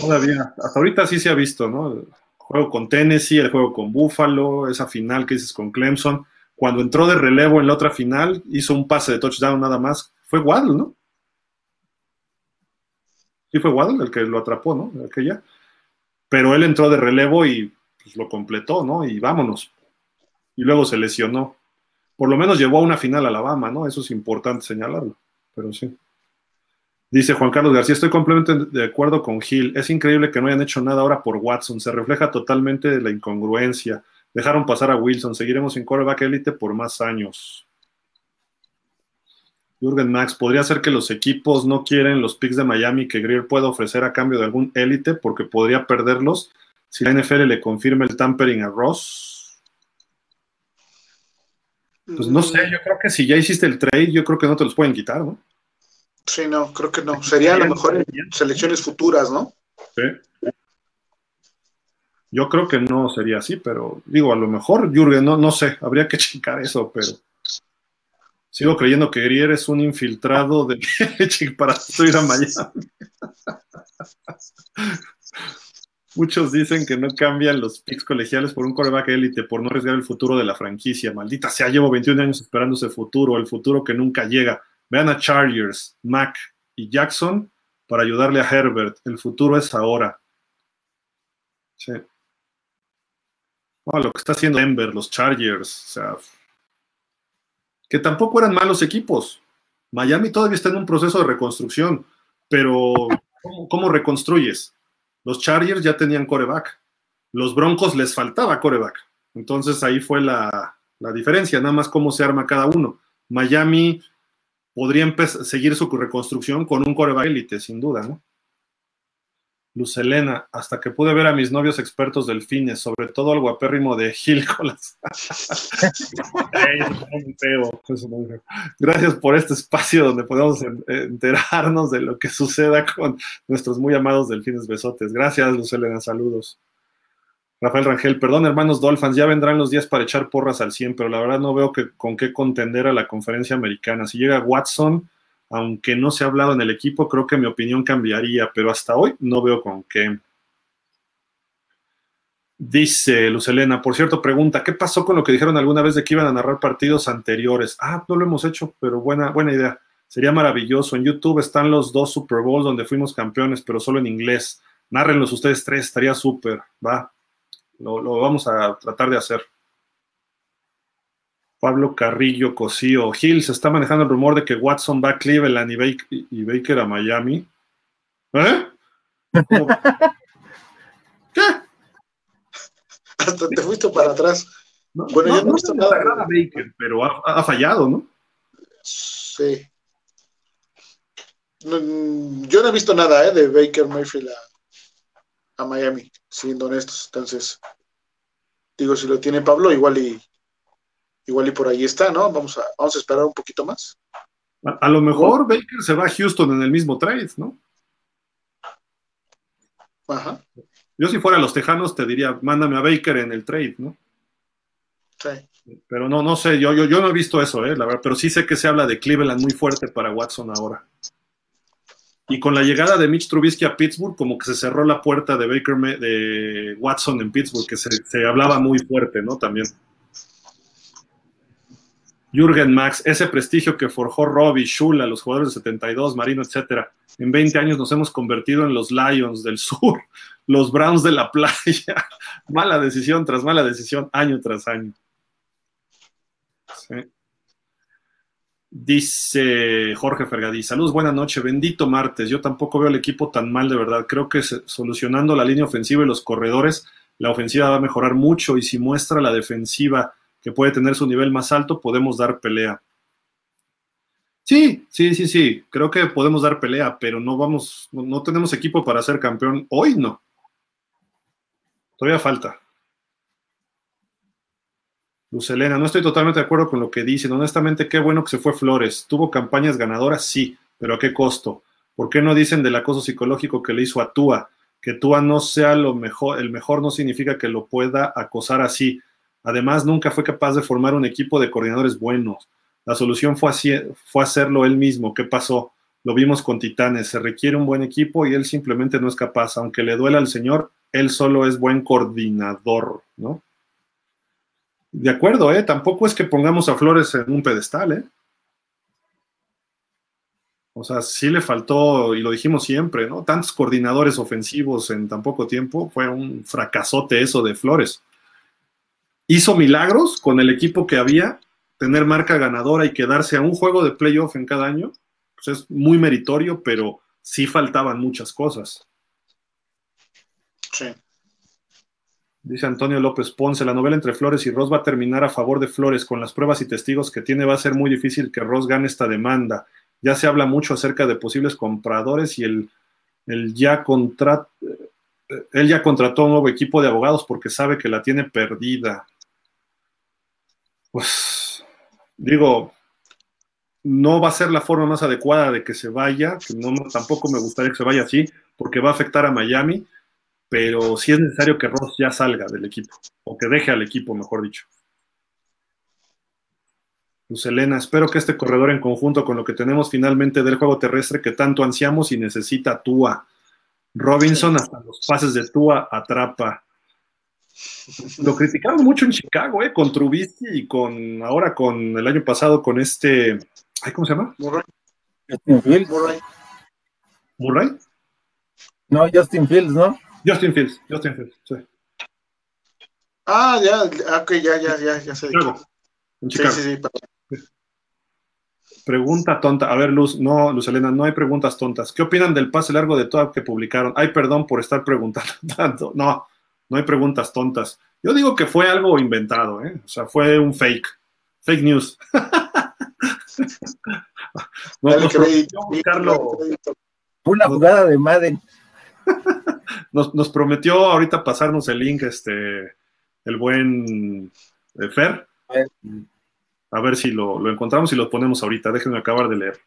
Todavía, hasta ahorita sí se ha visto, ¿no? El juego con Tennessee, el juego con Buffalo, esa final que dices con Clemson. Cuando entró de relevo en la otra final, hizo un pase de touchdown nada más. Fue Waddle, ¿no? Sí fue Waddle el que lo atrapó, ¿no? Aquella. Pero él entró de relevo y pues, lo completó, ¿no? Y vámonos. Y luego se lesionó. Por lo menos llevó a una final a Alabama, ¿no? Eso es importante señalarlo. Pero sí. Dice Juan Carlos García, estoy completamente de acuerdo con Gil. Es increíble que no hayan hecho nada ahora por Watson. Se refleja totalmente la incongruencia. Dejaron pasar a Wilson. Seguiremos en coreback élite por más años. Jürgen Max, ¿podría ser que los equipos no quieren los picks de Miami que Greer pueda ofrecer a cambio de algún élite porque podría perderlos si la NFL le confirma el tampering a Ross? Pues no sé, yo creo que si ya hiciste el trade, yo creo que no te los pueden quitar, ¿no? Sí, no, creo que no. Sería a lo mejor en selecciones futuras, ¿no? Sí. Yo creo que no sería así, pero digo, a lo mejor, Jürgen, no, no sé, habría que checar eso, pero sigo creyendo que Grier es un infiltrado de para ir a Miami. Muchos dicen que no cambian los picks colegiales por un coreback élite, por no arriesgar el futuro de la franquicia. Maldita sea, llevo 21 años esperando ese futuro, el futuro que nunca llega. Vean a Chargers, Mac y Jackson para ayudarle a Herbert. El futuro es ahora. Sí. lo que está haciendo Denver, los Chargers, que tampoco eran malos equipos. Miami todavía está en un proceso de reconstrucción, pero ¿cómo, reconstruyes? Los Chargers ya tenían coreback. Los Broncos les faltaba coreback. Entonces ahí fue la, la diferencia, nada más cómo se arma cada uno. Miami podría seguir su reconstrucción con un coreback élite, sin duda, ¿no? Luz Elena, hasta que pude ver a mis novios expertos delfines, sobre todo al guapérrimo de Gil Colas. Gracias por este espacio donde podemos enterarnos de lo que suceda con nuestros muy amados delfines besotes. Gracias, Luz Elena, saludos. Rafael Rangel, perdón hermanos Dolphins, ya vendrán los días para echar porras al 100, pero la verdad no veo que, con qué contender a la conferencia americana. Si llega Watson, aunque no se ha hablado en el equipo, creo que mi opinión cambiaría, pero hasta hoy no veo con qué. Dice Lucelena, por cierto, pregunta, ¿qué pasó con lo que dijeron alguna vez de que iban a narrar partidos anteriores? Ah, no lo hemos hecho, pero buena, buena idea. Sería maravilloso. En YouTube están los dos Super Bowls donde fuimos campeones, pero solo en inglés. Nárrenlos ustedes tres, estaría súper, va. Lo, vamos a tratar de hacer. Pablo Carrillo Cosío. Gil, se está manejando el rumor de que Watson va a Cleveland y Baker, a Miami. ¿Eh? ¿Qué? Hasta te fuiste para atrás. bueno, yo no, he visto nada. Baker, pero ha, fallado, ¿no? Sí. yo no he visto nada ¿eh? de Baker Mayfield a Miami, siendo honestos. Entonces, digo, si lo tiene Pablo, igual y igual y por ahí está, ¿no? Vamos a, vamos a esperar un poquito más. A, lo mejor Baker se va a Houston en el mismo trade, ¿no? Ajá. Yo si fuera los Tejanos te diría, mándame a Baker en el trade, ¿no? Sí. Pero no, no sé, yo, yo, yo no he visto eso, ¿eh? La verdad, pero sí sé que se habla de Cleveland muy fuerte para Watson ahora. Y con la llegada de Mitch Trubisky a Pittsburgh, como que se cerró la puerta de Baker de Watson en Pittsburgh, que se, hablaba muy fuerte, ¿no? También. Jürgen Max, ese prestigio que forjó Robbie, Shula, los jugadores de 72, Marino, etcétera. En 20 años nos hemos convertido en los Lions del Sur, los Browns de la playa. mala decisión tras mala decisión, año tras año. Dice Jorge Fergadí, saludos, buenas noches, bendito martes. Yo tampoco veo el equipo tan mal, de verdad. Creo que solucionando la línea ofensiva y los corredores, la ofensiva va a mejorar mucho y si muestra la defensiva que puede tener su nivel más alto, podemos dar pelea. Sí, sí, sí, sí, creo que podemos dar pelea, pero no vamos, no tenemos equipo para ser campeón. Hoy no. Todavía falta. Luz Elena, no estoy totalmente de acuerdo con lo que dicen. Honestamente, qué bueno que se fue Flores. ¿Tuvo campañas ganadoras? Sí, pero ¿a qué costo? ¿Por qué no dicen del acoso psicológico que le hizo a Tua? Que Tua no sea lo mejor, el mejor no significa que lo pueda acosar así. Además, nunca fue capaz de formar un equipo de coordinadores buenos. La solución fue, hacerlo él mismo. ¿Qué pasó? Lo vimos con Titanes. Se requiere un buen equipo y él simplemente no es capaz. Aunque le duela al señor, él solo es buen coordinador, ¿no? De acuerdo, ¿eh? Tampoco es que pongamos a Flores en un pedestal, ¿eh? O sea, sí le faltó, y lo dijimos siempre, ¿no? Tantos coordinadores ofensivos en tan poco tiempo, fue un fracasote eso de Flores. Hizo milagros con el equipo que había, tener marca ganadora y quedarse a un juego de playoff en cada año, pues es muy meritorio, pero sí faltaban muchas cosas. Sí. Dice Antonio López Ponce, la novela entre Flores y Ross va a terminar a favor de Flores. Con las pruebas y testigos que tiene va a ser muy difícil que Ross gane esta demanda. Ya se habla mucho acerca de posibles compradores y el, ya él ya contrató un nuevo equipo de abogados porque sabe que la tiene perdida. Pues digo, no va a ser la forma más adecuada de que se vaya, que no, tampoco me gustaría que se vaya así, porque va a afectar a Miami pero sí es necesario que Ross ya salga del equipo, o que deje al equipo, mejor dicho. Luz Elena, espero que este corredor en conjunto con lo que tenemos finalmente del juego terrestre que tanto ansiamos y necesita Tua. Robinson hasta los pases de Tua atrapa. Lo criticaron mucho en Chicago, ¿eh? Con Trubisky y con ahora con el año pasado con este, ¿cómo se llama? Murray. Murray. Murray. No, Justin Fields, ¿no? Justin Fields, Justin Fields, sí. Ah, ya, ok, ya, ya, ya, ya sé. En Chicago. Sí, sí, sí. Pregunta tonta. A ver, Luz, no, Luz Elena, no hay preguntas tontas. ¿Qué opinan del pase largo de todo que publicaron? Ay, perdón por estar preguntando tanto. No, no hay preguntas tontas. Yo digo que fue algo inventado, ¿eh? O sea, fue un fake. Fake news. no, crédito, Una jugada de Madden. nos, prometió ahorita pasarnos el link, este, el buen eh, Fer. A ver si lo, encontramos y lo ponemos ahorita. Déjenme acabar de leer.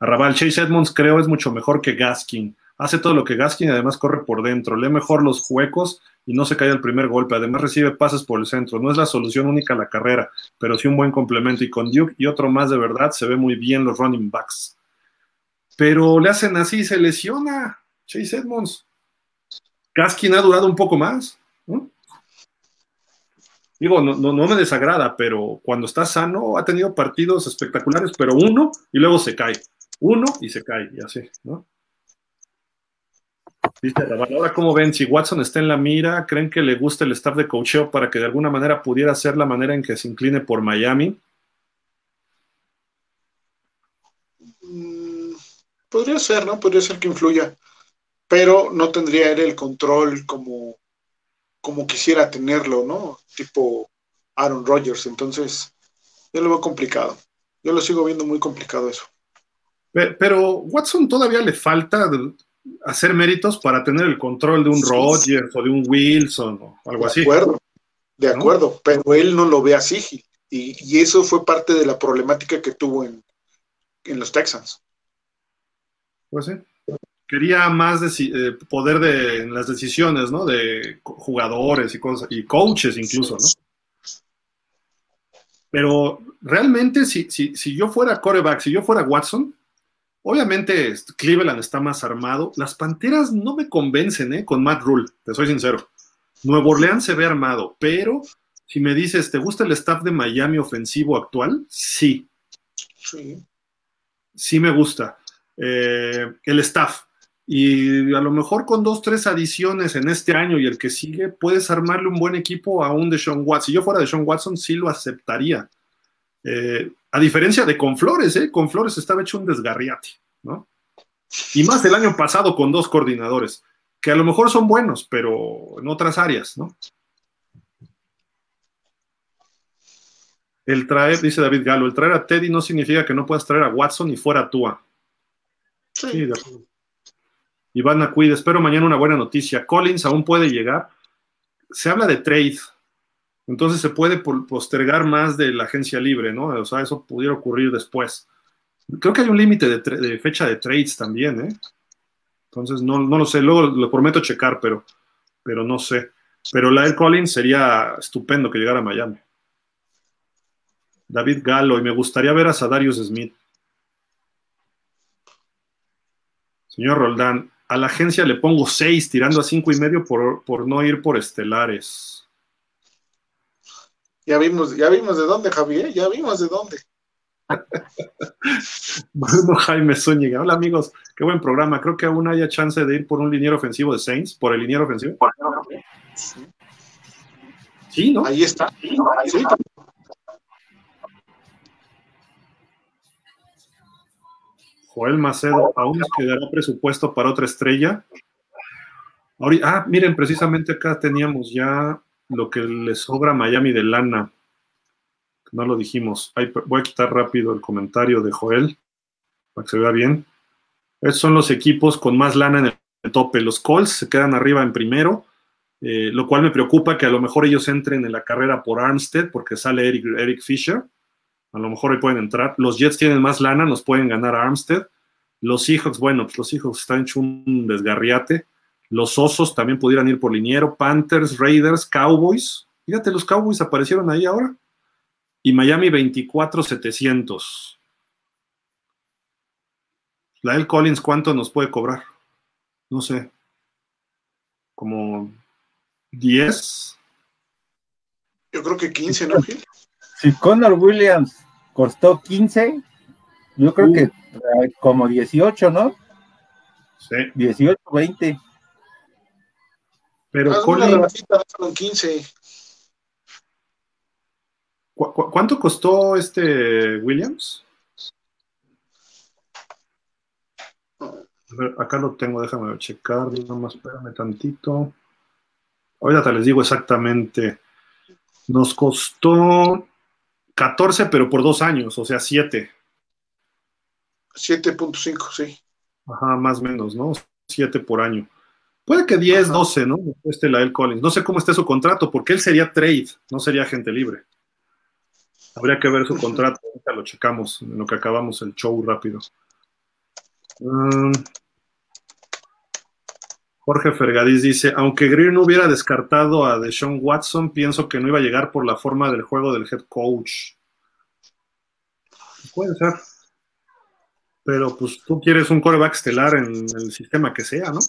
Arrabal, Chase Edmonds creo es mucho mejor que Gaskin. Hace todo lo que Gaskin y además corre por dentro. Lee mejor los huecos y no se cae el primer golpe. Además recibe pases por el centro. No es la solución única a la carrera, pero sí un buen complemento. Y con Duke y otro más de verdad se ve muy bien los running backs. Pero le hacen así se lesiona. Chase Edmonds. Gaskin ha durado un poco más. Digo, no, no, me desagrada, pero cuando está sano ha tenido partidos espectaculares, pero uno y luego se cae. Uno y se cae, y así, ¿no? Dice ahora cómo ven, si Watson está en la mira, ¿creen que le gusta el staff de coacheo para que de alguna manera pudiera ser la manera en que se incline por Miami? Mm, podría ser, ¿no? Podría ser que influya pero no tendría él el control como, como quisiera tenerlo, ¿no? Tipo Aaron Rodgers. Entonces, yo lo veo complicado. Yo lo sigo viendo muy complicado eso. Pero Watson todavía le falta hacer méritos para tener el control de un Rodgers o de un Wilson o algo así. De acuerdo, de acuerdo, pero él no lo ve así. Y, y, eso fue parte de la problemática que tuvo en, en los Texans. Pues sí quería más eh, poder de, en las decisiones, ¿no? De jugadores y cosas, y coaches incluso, ¿no? Pero realmente, si, si, si yo fuera coreback, si yo fuera Watson, obviamente Cleveland está más armado. Las Panteras no me convencen, ¿eh? Con Matt Rule, te soy sincero. Nuevo Orleans se ve armado, pero si me dices, ¿te gusta el staff de Miami ofensivo actual? Sí. Sí. Sí me gusta. Eh, el staff. Y a lo mejor con dos, tres adiciones en este año y el que sigue, puedes armarle un buen equipo a un Sean Watson. Si yo fuera de Sean Watson, sí lo aceptaría. Eh, a diferencia de con Flores, ¿eh? Con Flores estaba hecho un desgarriate, ¿no? Y más el año pasado con dos coordinadores, que a lo mejor son buenos, pero en otras áreas, ¿no? El traer, dice David Galo, el traer a Teddy no significa que no puedas traer a Watson y fuera Tua. Sí, sí de acuerdo. Iván espero mañana una buena noticia. Collins aún puede llegar. Se habla de trade. Entonces se puede postergar más de la agencia libre, ¿no? O sea, eso pudiera ocurrir después. Creo que hay un límite de, fecha de trades también, ¿eh? Entonces no, lo sé, luego lo prometo checar, pero, pero no sé. Pero Lyle Collins sería estupendo que llegara a Miami. David Gallo, y me gustaría ver a Sadarius Smith. Señor Roldán, a la agencia le pongo seis, tirando a cinco y medio por, por no ir por estelares. Ya vimos, ya vimos de dónde, Javier, ya vimos de dónde. Bruno Jaime Zúñiga. Hola amigos, qué buen programa. Creo que aún haya chance de ir por un liniero ofensivo de Saints, por el liniero ofensivo. Sí, ¿no? Ahí está. Joel Macedo, ¿aún nos quedará presupuesto para otra estrella? ah, miren, precisamente acá teníamos ya lo que le sobra a Miami de lana. No lo dijimos. voy a quitar rápido el comentario de Joel para que se vea bien. Estos son los equipos con más lana en el tope. Los Colts se quedan arriba en primero, eh, lo cual me preocupa que a lo mejor ellos entren en la carrera por Armstead porque sale Eric, Fisher. A lo mejor ahí pueden entrar. Los Jets tienen más lana, nos pueden ganar a Armstead. Los Seahawks, bueno, pues los Seahawks están hecho un desgarriate. Los Osos también pudieran ir por liniero. Panthers, Raiders, Cowboys. Fíjate, los Cowboys aparecieron ahí ahora. Y Miami 24,700. La Collins, ¿cuánto nos puede cobrar? No sé. Como 10. Yo creo que 15, ¿no, Gil? Si Connor Williams costó 15, yo creo uh. que eh, como 18, ¿no? Sí. 18, 20. Pero Collins. 15. ¿Cuánto costó este Williams? A ver, acá lo tengo, déjame checar, nada más espérame tantito. Ahorita les digo exactamente. Nos costó 14, pero por dos años, o sea, 7. 7.5, sí. Ajá, más o menos, ¿no? 7 por año. Puede que 10, 12, ¿no? Este la El Collins. No sé cómo esté su contrato, porque él sería trade, no sería agente libre. Habría que ver su contrato, ahorita lo checamos en lo que acabamos el show rápido. Um, Jorge Fergadís dice, aunque Greer no hubiera descartado a Deshaun Watson, pienso que no iba a llegar por la forma del juego del head coach. Puede ser. Pero pues tú quieres un coreback estelar en el sistema que sea, ¿no?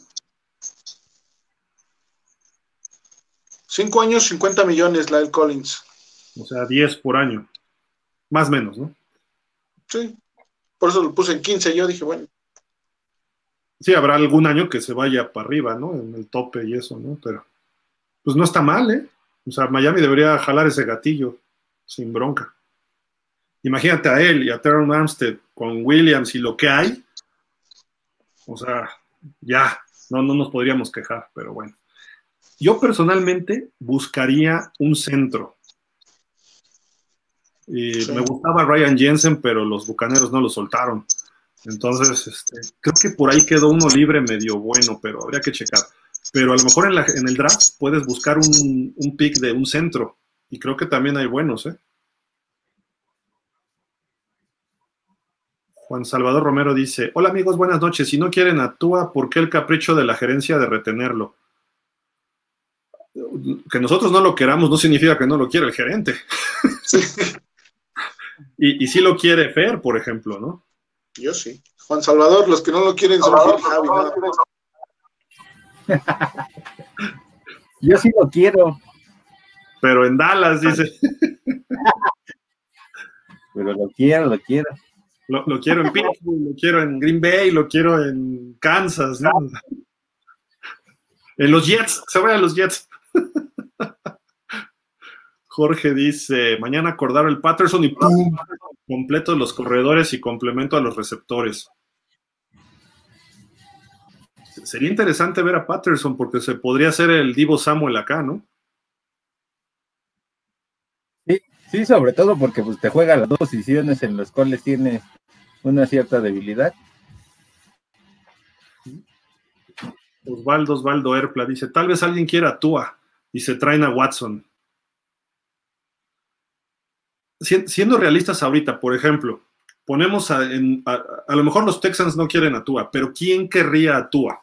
Cinco años, 50 millones, del Collins. O sea, 10 por año. Más o menos, ¿no? Sí. Por eso lo puse en 15. Yo dije, bueno. Sí, habrá algún año que se vaya para arriba, ¿no? En el tope y eso, ¿no? Pero, pues no está mal, ¿eh? O sea, Miami debería jalar ese gatillo sin bronca. Imagínate a él y a Teron Armstead con Williams y lo que hay. O sea, ya, no, no nos podríamos quejar, pero bueno. Yo personalmente buscaría un centro. Y Me gustaba Ryan Jensen, pero los bucaneros no lo soltaron. Entonces, este, creo que por ahí quedó uno libre medio bueno, pero habría que checar. Pero a lo mejor en, el draft puedes buscar un, un, pick de un centro. Y creo que también hay buenos, ¿eh? Juan Salvador Romero dice: Hola amigos, buenas noches. Si no quieren a ¿por qué el capricho de la gerencia de retenerlo? Que nosotros no lo queramos no significa que no lo quiera el gerente. y, y sí lo quiere Fer, por ejemplo, ¿no? Yo sí. Juan Salvador, los que no lo quieren son Javi. Yo sí lo quiero. Pero en Dallas, dice. Pero lo quiero, lo quiero. Lo, quiero en Pittsburgh, lo quiero en Green Bay, lo quiero en Kansas, ¿no? En los Jets, se vayan los Jets. Jorge dice, mañana acordar el Patterson y ¡pum! completo los corredores y complemento a los receptores. Sería interesante ver a Patterson porque se podría hacer el Divo Samuel acá, ¿no? Sí, sí, sobre todo porque pues, te juega las dos posiciones en las cuales tiene una cierta debilidad. Osvaldo Osvaldo Erpla dice, tal vez alguien quiera Tua y se traen a Watson. siendo realistas ahorita, por ejemplo, ponemos a, a, lo mejor los Texans no quieren a Tua, pero ¿quién querría a Tua?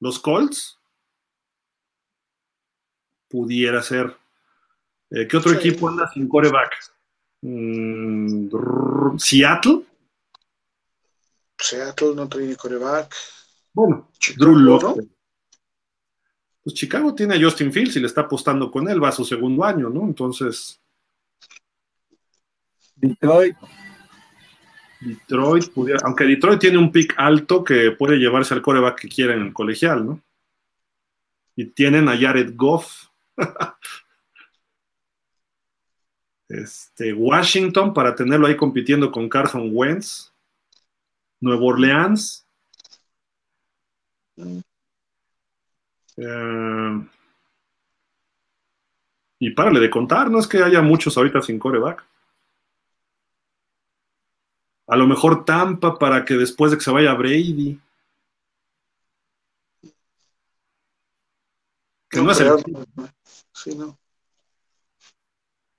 ¿Los Colts? Pudiera ser. Eh, ¿Qué otro equipo anda sin coreback? Mm, ¿Seattle? Seattle no tiene coreback. Bueno, Drew Pues Chicago tiene a Justin Fields y le está apostando con él, va a su segundo año, ¿no? Entonces. Detroit. Detroit pudiera, aunque Detroit tiene un pick alto que puede llevarse al coreback que quiera en el colegial, ¿no? Y tienen a Jared Goff. este, Washington para tenerlo ahí compitiendo con Carson Wentz. Nueva Orleans. Eh, y párale de contar, no es que haya muchos ahorita sin coreback. A lo mejor Tampa para que después de que se vaya Brady. Que no, es el... Sí, no.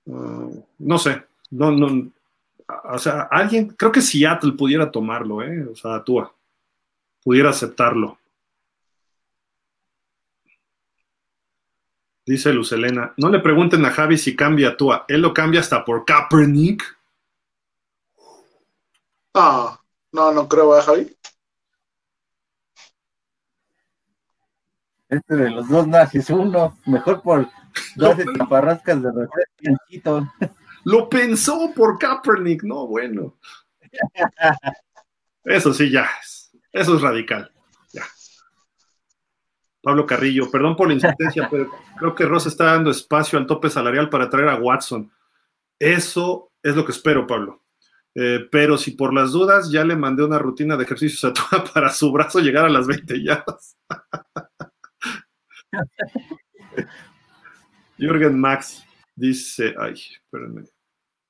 Uh, no sé. No, no. O sea, alguien, creo que Seattle pudiera tomarlo, ¿eh? O sea, Tua. Pudiera aceptarlo. Dice Luz Elena, no le pregunten a Javi si cambia Tua. Él lo cambia hasta por Kaepernick. Ah, no, no creo, ¿eh, Javi? Este de los dos nazis, uno, mejor por dos taparrascas de refresco. Lo pensó por Kaepernick, no, bueno. Eso sí, ya, eso es radical. Pablo Carrillo, perdón por la insistencia, pero creo que Ross está dando espacio al tope salarial para traer a Watson. Eso es lo que espero, Pablo. Eh, pero si por las dudas ya le mandé una rutina de ejercicios a toda para su brazo llegar a las 20 yardas. Jürgen Max dice, ay, espérenme.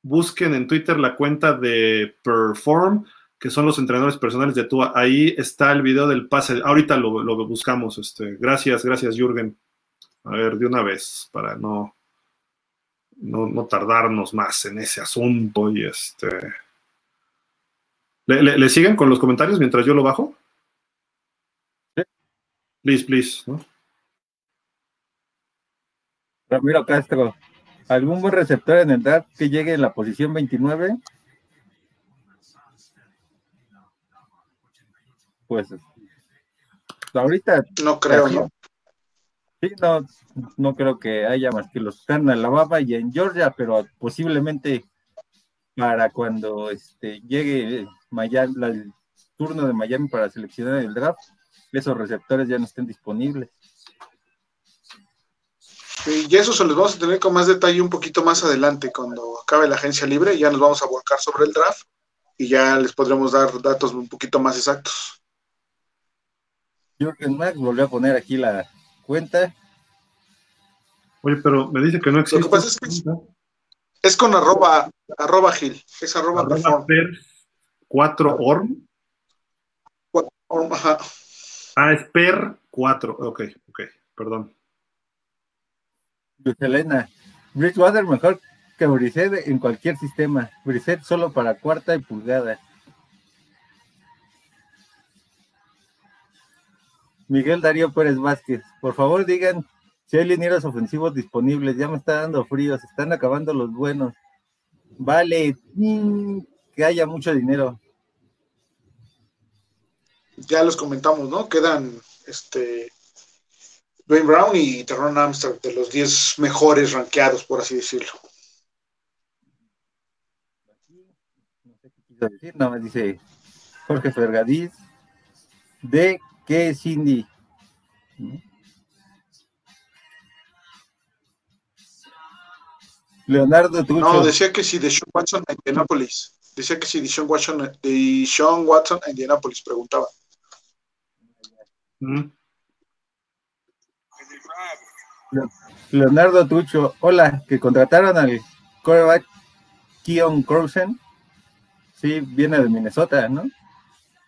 Busquen en Twitter la cuenta de Perform, que son los entrenadores personales de Tua. Ahí está el video del pase. Ahorita lo, lo buscamos. Este. Gracias, gracias, Jürgen. A ver, de una vez, para no, no, no tardarnos más en ese asunto y este. ¿Le, siguen con los comentarios mientras yo lo bajo? Sí. Please, please. Ramiro Castro, ¿algún buen receptor en el draft que llegue en la posición 29? Pues ahorita. No creo, ¿no? Sí, no, no creo que haya más que los están en Alabama y en Georgia, pero posiblemente para cuando este, llegue Miami, el turno de Miami para seleccionar el draft, esos receptores ya no estén disponibles. y eso se los vamos a tener con más detalle un poquito más adelante, cuando acabe la agencia libre, ya nos vamos a volcar sobre el draft y ya les podremos dar datos un poquito más exactos. Jürgen Max volvió a poner aquí la cuenta. Oye, pero me dice que no existe. Lo que pasa es que es, con arroba, arroba Gil, es arroba, arroba 4 Orm. Orm, ajá. Ah, es per 4. Ok, ok, perdón. Luis Elena, Bridgewater mejor que Brissett en cualquier sistema. Brissett solo para cuarta y pulgada. Miguel Darío Pérez Vázquez, por favor digan si hay linieros ofensivos disponibles. Ya me está dando frío, se están acabando los buenos. Vale, mm, que haya mucho dinero. Ya los comentamos, ¿no? Quedan este Dwayne Brown y Terron Amsterdam de los 10 mejores rankeados, por así decirlo. No sé qué quiso decir, no me dice Jorge Fergadís. De qué Cindy. Leonardo Tucho. No, decía que si de Sean Watson a Indianapolis. Decía que si de Sean Watson, de Sean Watson a Indianapolis, preguntaba. Leonardo Tucho, hola, que contrataron al quarterback Keon Crossen. Sí, viene de Minnesota, ¿no?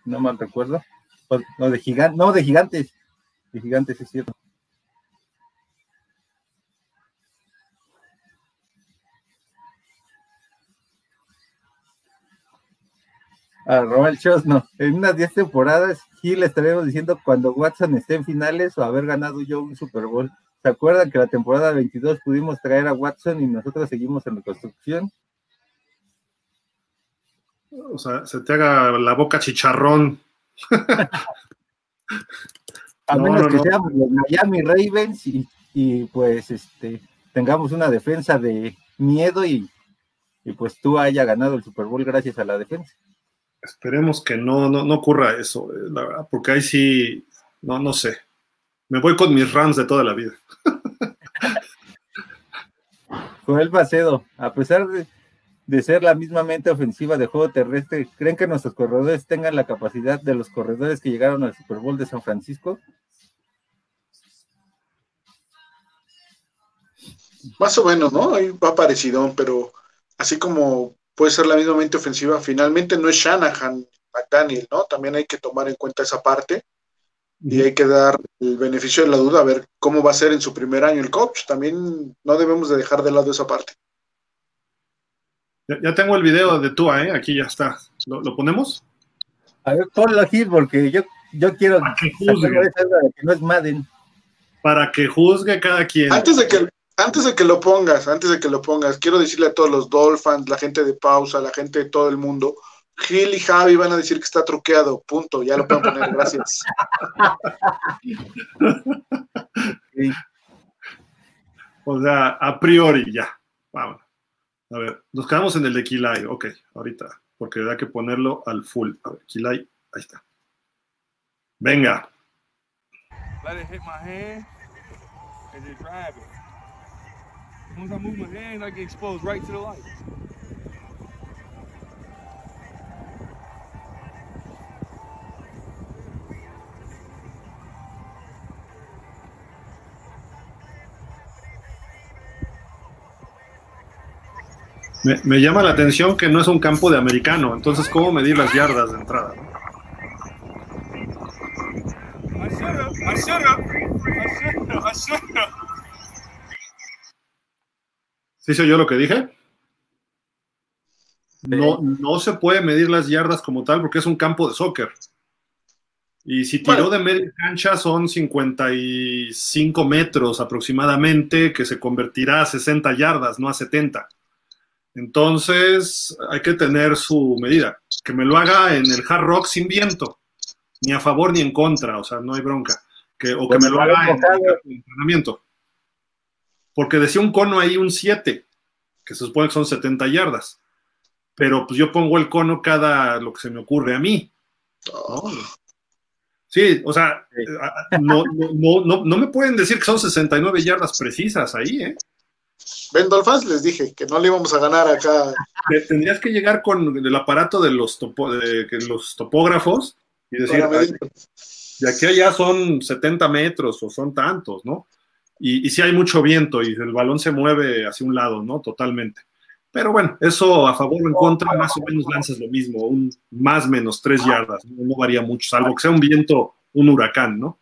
No mal recuerdo. No, de gigantes, no, de gigantes. De gigantes, es cierto. a Roel no. En unas 10 temporadas, Gil estaremos diciendo cuando Watson esté en finales o haber ganado yo un Super Bowl. ¿Se acuerdan que la temporada 22 pudimos traer a Watson y nosotros seguimos en reconstrucción? O sea, se te haga la boca chicharrón. a menos que seamos los Miami Ravens y, pues este tengamos una defensa de miedo y, y pues tú haya ganado el Super Bowl gracias a la defensa. Esperemos que no, no, ocurra eso, eh, la verdad, porque ahí sí, no, no sé. Me voy con mis Rams de toda la vida. Joel Bacedo, a pesar de, de, ser la mismamente ofensiva de juego terrestre, ¿creen que nuestros corredores tengan la capacidad de los corredores que llegaron al Super Bowl de San Francisco? Más o menos, ¿no? Ahí va parecido, pero así como puede ser la mismamente ofensiva. Finalmente no es Shanahan, McDaniel, ¿no? También hay que tomar en cuenta esa parte y hay que dar el beneficio de la duda a ver cómo va a ser en su primer año el coach. También no debemos de dejar de lado esa parte. Ya, tengo el video de Tua, ¿eh? Aquí ya está. ¿Lo, ponemos? A ver, ponlo aquí porque yo, yo quiero que juzgue. Que no es Madden. Para que juzgue cada quien. Antes de que antes de que lo pongas, antes de que lo pongas, quiero decirle a todos los Dolphins, la gente de pausa, la gente de todo el mundo, Gil y Javi van a decir que está truqueado, punto, ya lo pueden poner, gracias. O sea, a priori ya, vamos. A ver, nos quedamos en el de Kilai, ok, ahorita, porque hay que ponerlo al full. A ver, Kilai, ahí está. Venga. Let it hit my hand and drive it. Once I move my hand, I get exposed right to the light. Me, me, llama la atención que no es un campo de americano, entonces ¿cómo medir las yardas de entrada? ¿Sí soy yo lo que dije? No, no se puede medir las yardas como tal porque es un campo de soccer. Y si tiró de media cancha son 55 metros aproximadamente, que se convertirá a 60 yardas, no a 70. Entonces hay que tener su medida. Que me lo haga en el hard rock sin viento, ni a favor ni en contra, o sea, no hay bronca. Que, o que me lo haga en el entrenamiento porque decía un cono ahí un 7, que se supone que son 70 yardas. Pero pues yo pongo el cono cada lo que se me ocurre a mí. Sí, o sea, no, no, me pueden decir que son 69 yardas precisas ahí, ¿eh? Ben Dolphins les dije que no le íbamos a ganar acá. Tendrías que llegar con el aparato de los, de, los topógrafos y decir, de aquí allá son 70 metros o son tantos, ¿no? y, si hay mucho viento y el balón se mueve hacia un lado, ¿no? Totalmente. Pero bueno, eso a favor o en contra, más o menos lanzas lo mismo, un más menos tres yardas, no, varía mucho, salvo que sea un viento, un huracán, ¿no?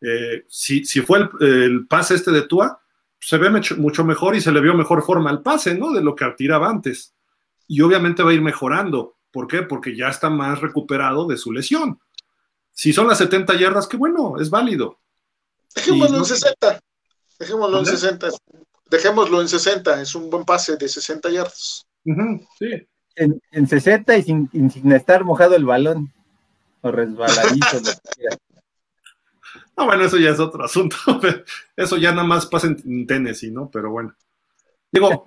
Eh, si, fue el, pase este de Tua, se ve mucho, mejor y se le vio mejor forma al pase, ¿no? De lo que tiraba antes. Y obviamente va a ir mejorando. ¿Por qué? Porque ya está más recuperado de su lesión. Si son las 70 yardas, qué bueno, es válido. Dejémoslo en 60. Dejémoslo en 60. Dejémoslo en 60. Es un buen pase de 60 yardas. sí. En, 60 y sin, estar mojado el balón. O resbaladito. no, bueno, eso ya es otro asunto. Eso ya nada más pasa en, Tennessee, ¿no? Pero bueno. Digo,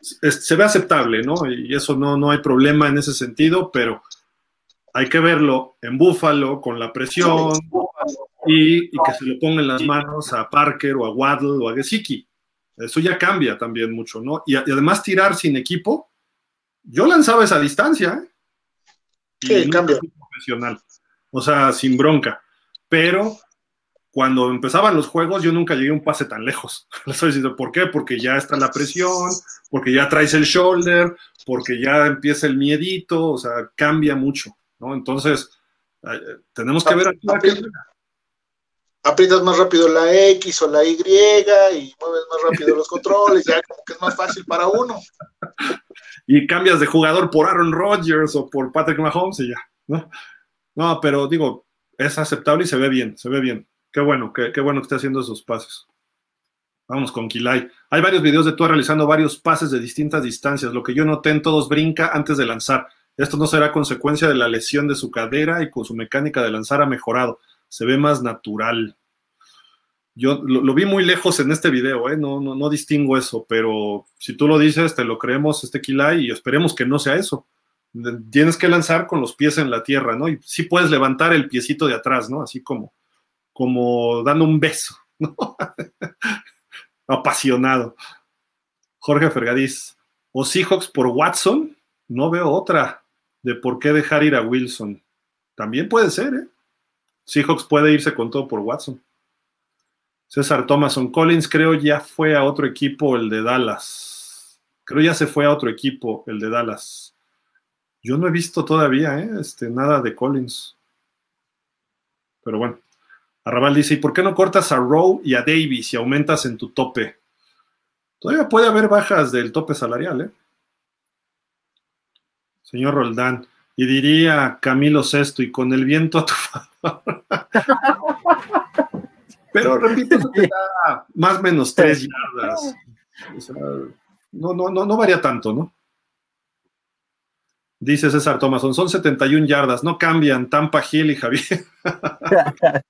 se ve aceptable, ¿no? Y eso no, no hay problema en ese sentido, pero hay que verlo en Búfalo con la presión, y, que se le pongan las manos a Parker o a Waddle o a Gesicki. Eso ya cambia también mucho, ¿no? Y, además tirar sin equipo, yo lanzaba esa distancia, ¿eh? Sí, cambia. Profesional, o sea, sin bronca. Pero cuando empezaban los juegos, yo nunca llegué a un pase tan lejos. Les estoy diciendo, ¿por qué? Porque ya está la presión, porque ya traes el shoulder, porque ya empieza el miedito, o sea, cambia mucho, ¿no? Entonces, eh, tenemos que ver aquí aprietas más rápido la X o la Y y mueves más rápido los controles, ya como que es más fácil para uno. y cambias de jugador por Aaron Rodgers o por Patrick Mahomes y ya, ¿no? No, pero digo, es aceptable y se ve bien, se ve bien. Qué bueno, qué, bueno que esté haciendo esos pases. Vamos con Kilay. Hay varios videos de tú realizando varios pases de distintas distancias. Lo que yo noté en todos brinca antes de lanzar. Esto no será consecuencia de la lesión de su cadera y con su mecánica de lanzar ha mejorado. Se ve más natural. Yo lo, vi muy lejos en este video, ¿eh? no, no, no, distingo eso, pero si tú lo dices, te lo creemos, este Kilay, y esperemos que no sea eso. Tienes que lanzar con los pies en la tierra, ¿no? Y sí puedes levantar el piecito de atrás, ¿no? Así como, como dando un beso, ¿no? apasionado. Jorge Fergadís, o Seahawks por Watson, no veo otra de por qué dejar ir a Wilson. También puede ser, ¿eh? Seahawks puede irse con todo por Watson. César Thomason Collins, creo ya fue a otro equipo, el de Dallas. Creo ya se fue a otro equipo, el de Dallas. Yo no he visto todavía, ¿eh? Este, nada de Collins. Pero bueno. Arrabal dice, ¿y por qué no cortas a Rowe y a Davis y aumentas en tu tope? Todavía puede haber bajas del tope salarial, ¿eh? Señor Roldán, y diría Camilo Sesto, y con el viento a tu favor. Pero repito, más o menos tres yardas. no, no, no, no varía tanto, ¿no? Dice César Thomason, son 71 yardas, no cambian Tampa Gil y Javier.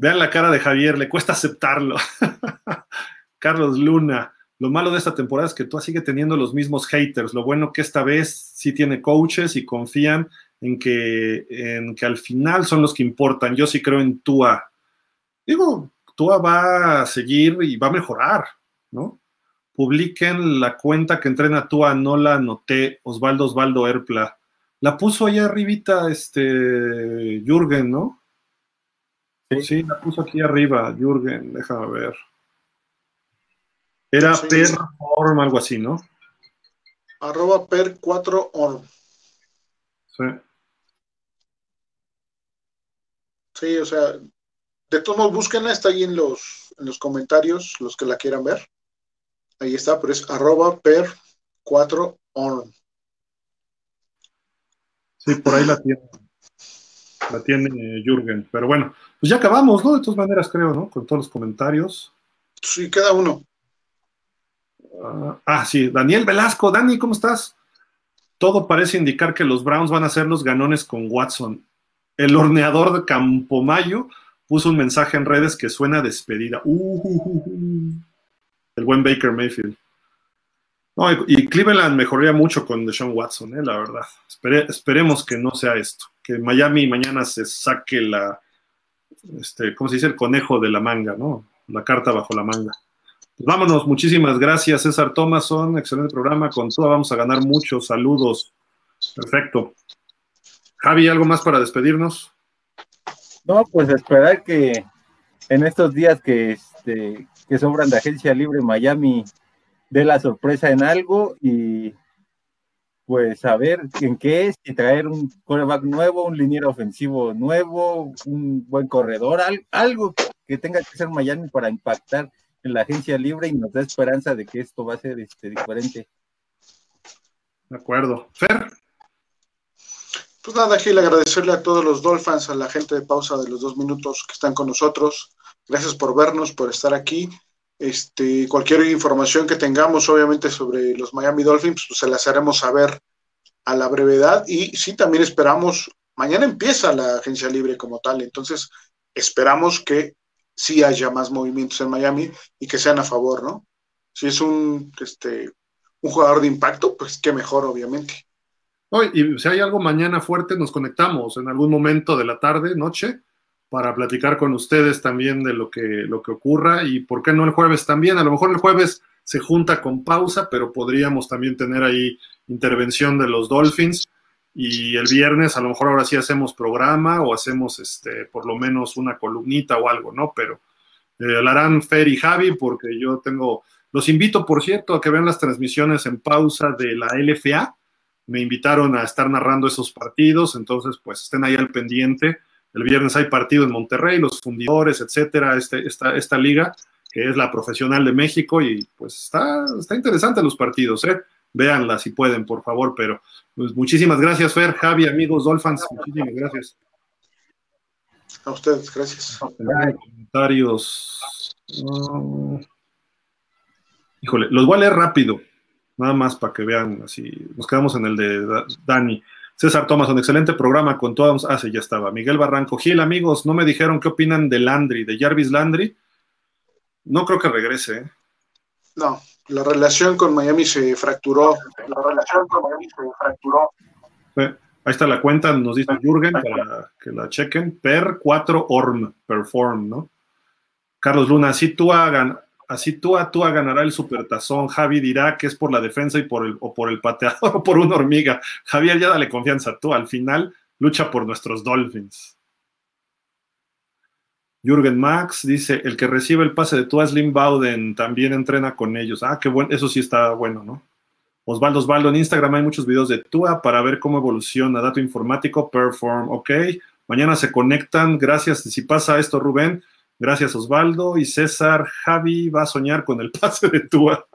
Vean la cara de Javier, le cuesta aceptarlo. Carlos Luna, lo malo de esta temporada es que tú sigue teniendo los mismos haters. Lo bueno que esta vez sí tiene coaches y confían en que, en que al final son los que importan. Yo sí creo en Tua. Digo, Tua va a seguir y va a mejorar, ¿no? Publiquen la cuenta que entrena Tua, no la anoté, Osvaldo Osvaldo Erpla. La puso ahí arribita este Jürgen, ¿no? Sí. la puso aquí arriba, Jürgen, déjame ver. Era per orm, algo así, ¿no? Arroba per 4 orm. Sí. Sí, o sea, de todos modos, búsquenla, está ahí en los, en los comentarios, los que la quieran ver. Ahí está, pero es arroba per 4 orm. Sí, por ahí la tiene la tiene Jürgen. Pero bueno, pues ya acabamos, ¿no? De todas maneras, creo, ¿no? Con todos los comentarios. Sí, queda uno. ah, ah sí, Daniel Velasco. Dani, ¿cómo estás? Todo parece indicar que los Browns van a ser los ganones con Watson. El horneador de Campomayo puso un mensaje en redes que suena despedida. Uh, uh, uh, el buen Baker Mayfield. Y, Cleveland mejoraría mucho con Deshaun Watson, eh, la verdad. esperemos que no sea esto. Que Miami mañana se saque la, este, ¿cómo se dice? El conejo de la manga, ¿no? La carta bajo la manga. Pues vámonos, muchísimas gracias, César Thomason. Excelente programa. Con todo vamos a ganar muchos saludos. Perfecto. Javi, ¿algo más para despedirnos? No, pues esperar que en estos días que, este, que sobran de agencia libre Miami dé la sorpresa en algo y pues saber en qué es y traer un quarterback nuevo, un liniero ofensivo nuevo, un buen corredor, algo que tenga que ser Miami para impactar en la agencia libre y nos da esperanza de que esto va a ser este, diferente. De acuerdo. Fer. Pues nada, Gil, agradecerle a todos los Dolphins, a la gente de pausa de los dos minutos que están con nosotros. Gracias por vernos, por estar aquí. Este, cualquier información que tengamos, obviamente, sobre los Miami Dolphins, pues se las haremos saber a la brevedad. Y sí, también esperamos, mañana empieza la agencia libre como tal, entonces esperamos que sí haya más movimientos en Miami y que sean a favor, ¿no? Si es un, este, un jugador de impacto, pues qué mejor, obviamente. y si hay algo mañana fuerte, nos conectamos en algún momento de la tarde, noche, para platicar con ustedes también de lo que, lo que ocurra y por qué no el jueves también. A lo mejor el jueves se junta con pausa, pero podríamos también tener ahí intervención de los Dolphins y el viernes a lo mejor ahora sí hacemos programa o hacemos este por lo menos una columnita o algo, ¿no? Pero eh, Fer y Javi porque yo tengo, los invito por cierto a que vean las transmisiones en pausa de la LFA. Me invitaron a estar narrando esos partidos, entonces pues estén ahí al pendiente el viernes hay partido en Monterrey, los fundidores, etcétera, este, esta, esta liga que es la profesional de México y pues está, está interesante los partidos. ¿eh? véanla si pueden, por favor, pero pues, muchísimas gracias, Fer, Javi, amigos Dolphins, muchísimas gracias. A ustedes, gracias. Comentarios. híjole, los voy a leer rápido, nada más para que vean, así, nos quedamos en el de Dani. César Thomas, un excelente programa con todos. Ah, sí, ya estaba. Miguel Barranco. Gil, amigos, no me dijeron qué opinan de Landry, de Jarvis Landry. No creo que regrese. ¿eh? No, la relación con Miami se fracturó. La relación con Miami se fracturó. ahí está la cuenta, nos dice Jürgen para que la chequen. Per 4 ORM, perform, ¿no? Carlos Luna, así tú hagan, así tú a tú ganará el supertazón. Javi dirá que es por la defensa y por el, o por el pateador o por una hormiga. Javier, ya dale confianza. Tú al final lucha por nuestros Dolphins. Jürgen Max dice: el que recibe el pase de Tua Slim Bowden también entrena con ellos. Ah, qué bueno, eso sí está bueno, ¿no? Osvaldo Osvaldo, en Instagram hay muchos videos de Tua para ver cómo evoluciona. Dato informático, perform, ok. Mañana se conectan. Gracias. Si pasa esto, Rubén, Gracias Osvaldo y César. Javi va a soñar con el pase de Tua.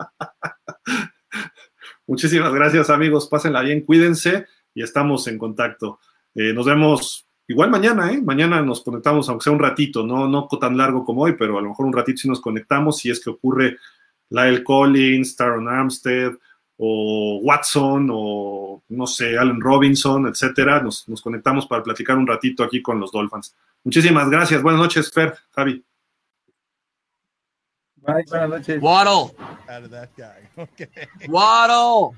Muchísimas gracias amigos, pásenla bien, cuídense y estamos en contacto. Eh, nos vemos igual mañana, ¿eh? Mañana nos conectamos, aunque sea un ratito, no, no tan largo como hoy, pero a lo mejor un ratito si nos conectamos, si es que ocurre Lyle Collins, Taron Armstead o Watson o no sé, Allen Robinson, etcétera. Nos, nos conectamos para platicar un ratito aquí con los Dolphins. Muchísimas gracias. Buenas noches, Fer, Javi. Bye, buenas noches. Waddle. Out of that guy. Okay. Waddle.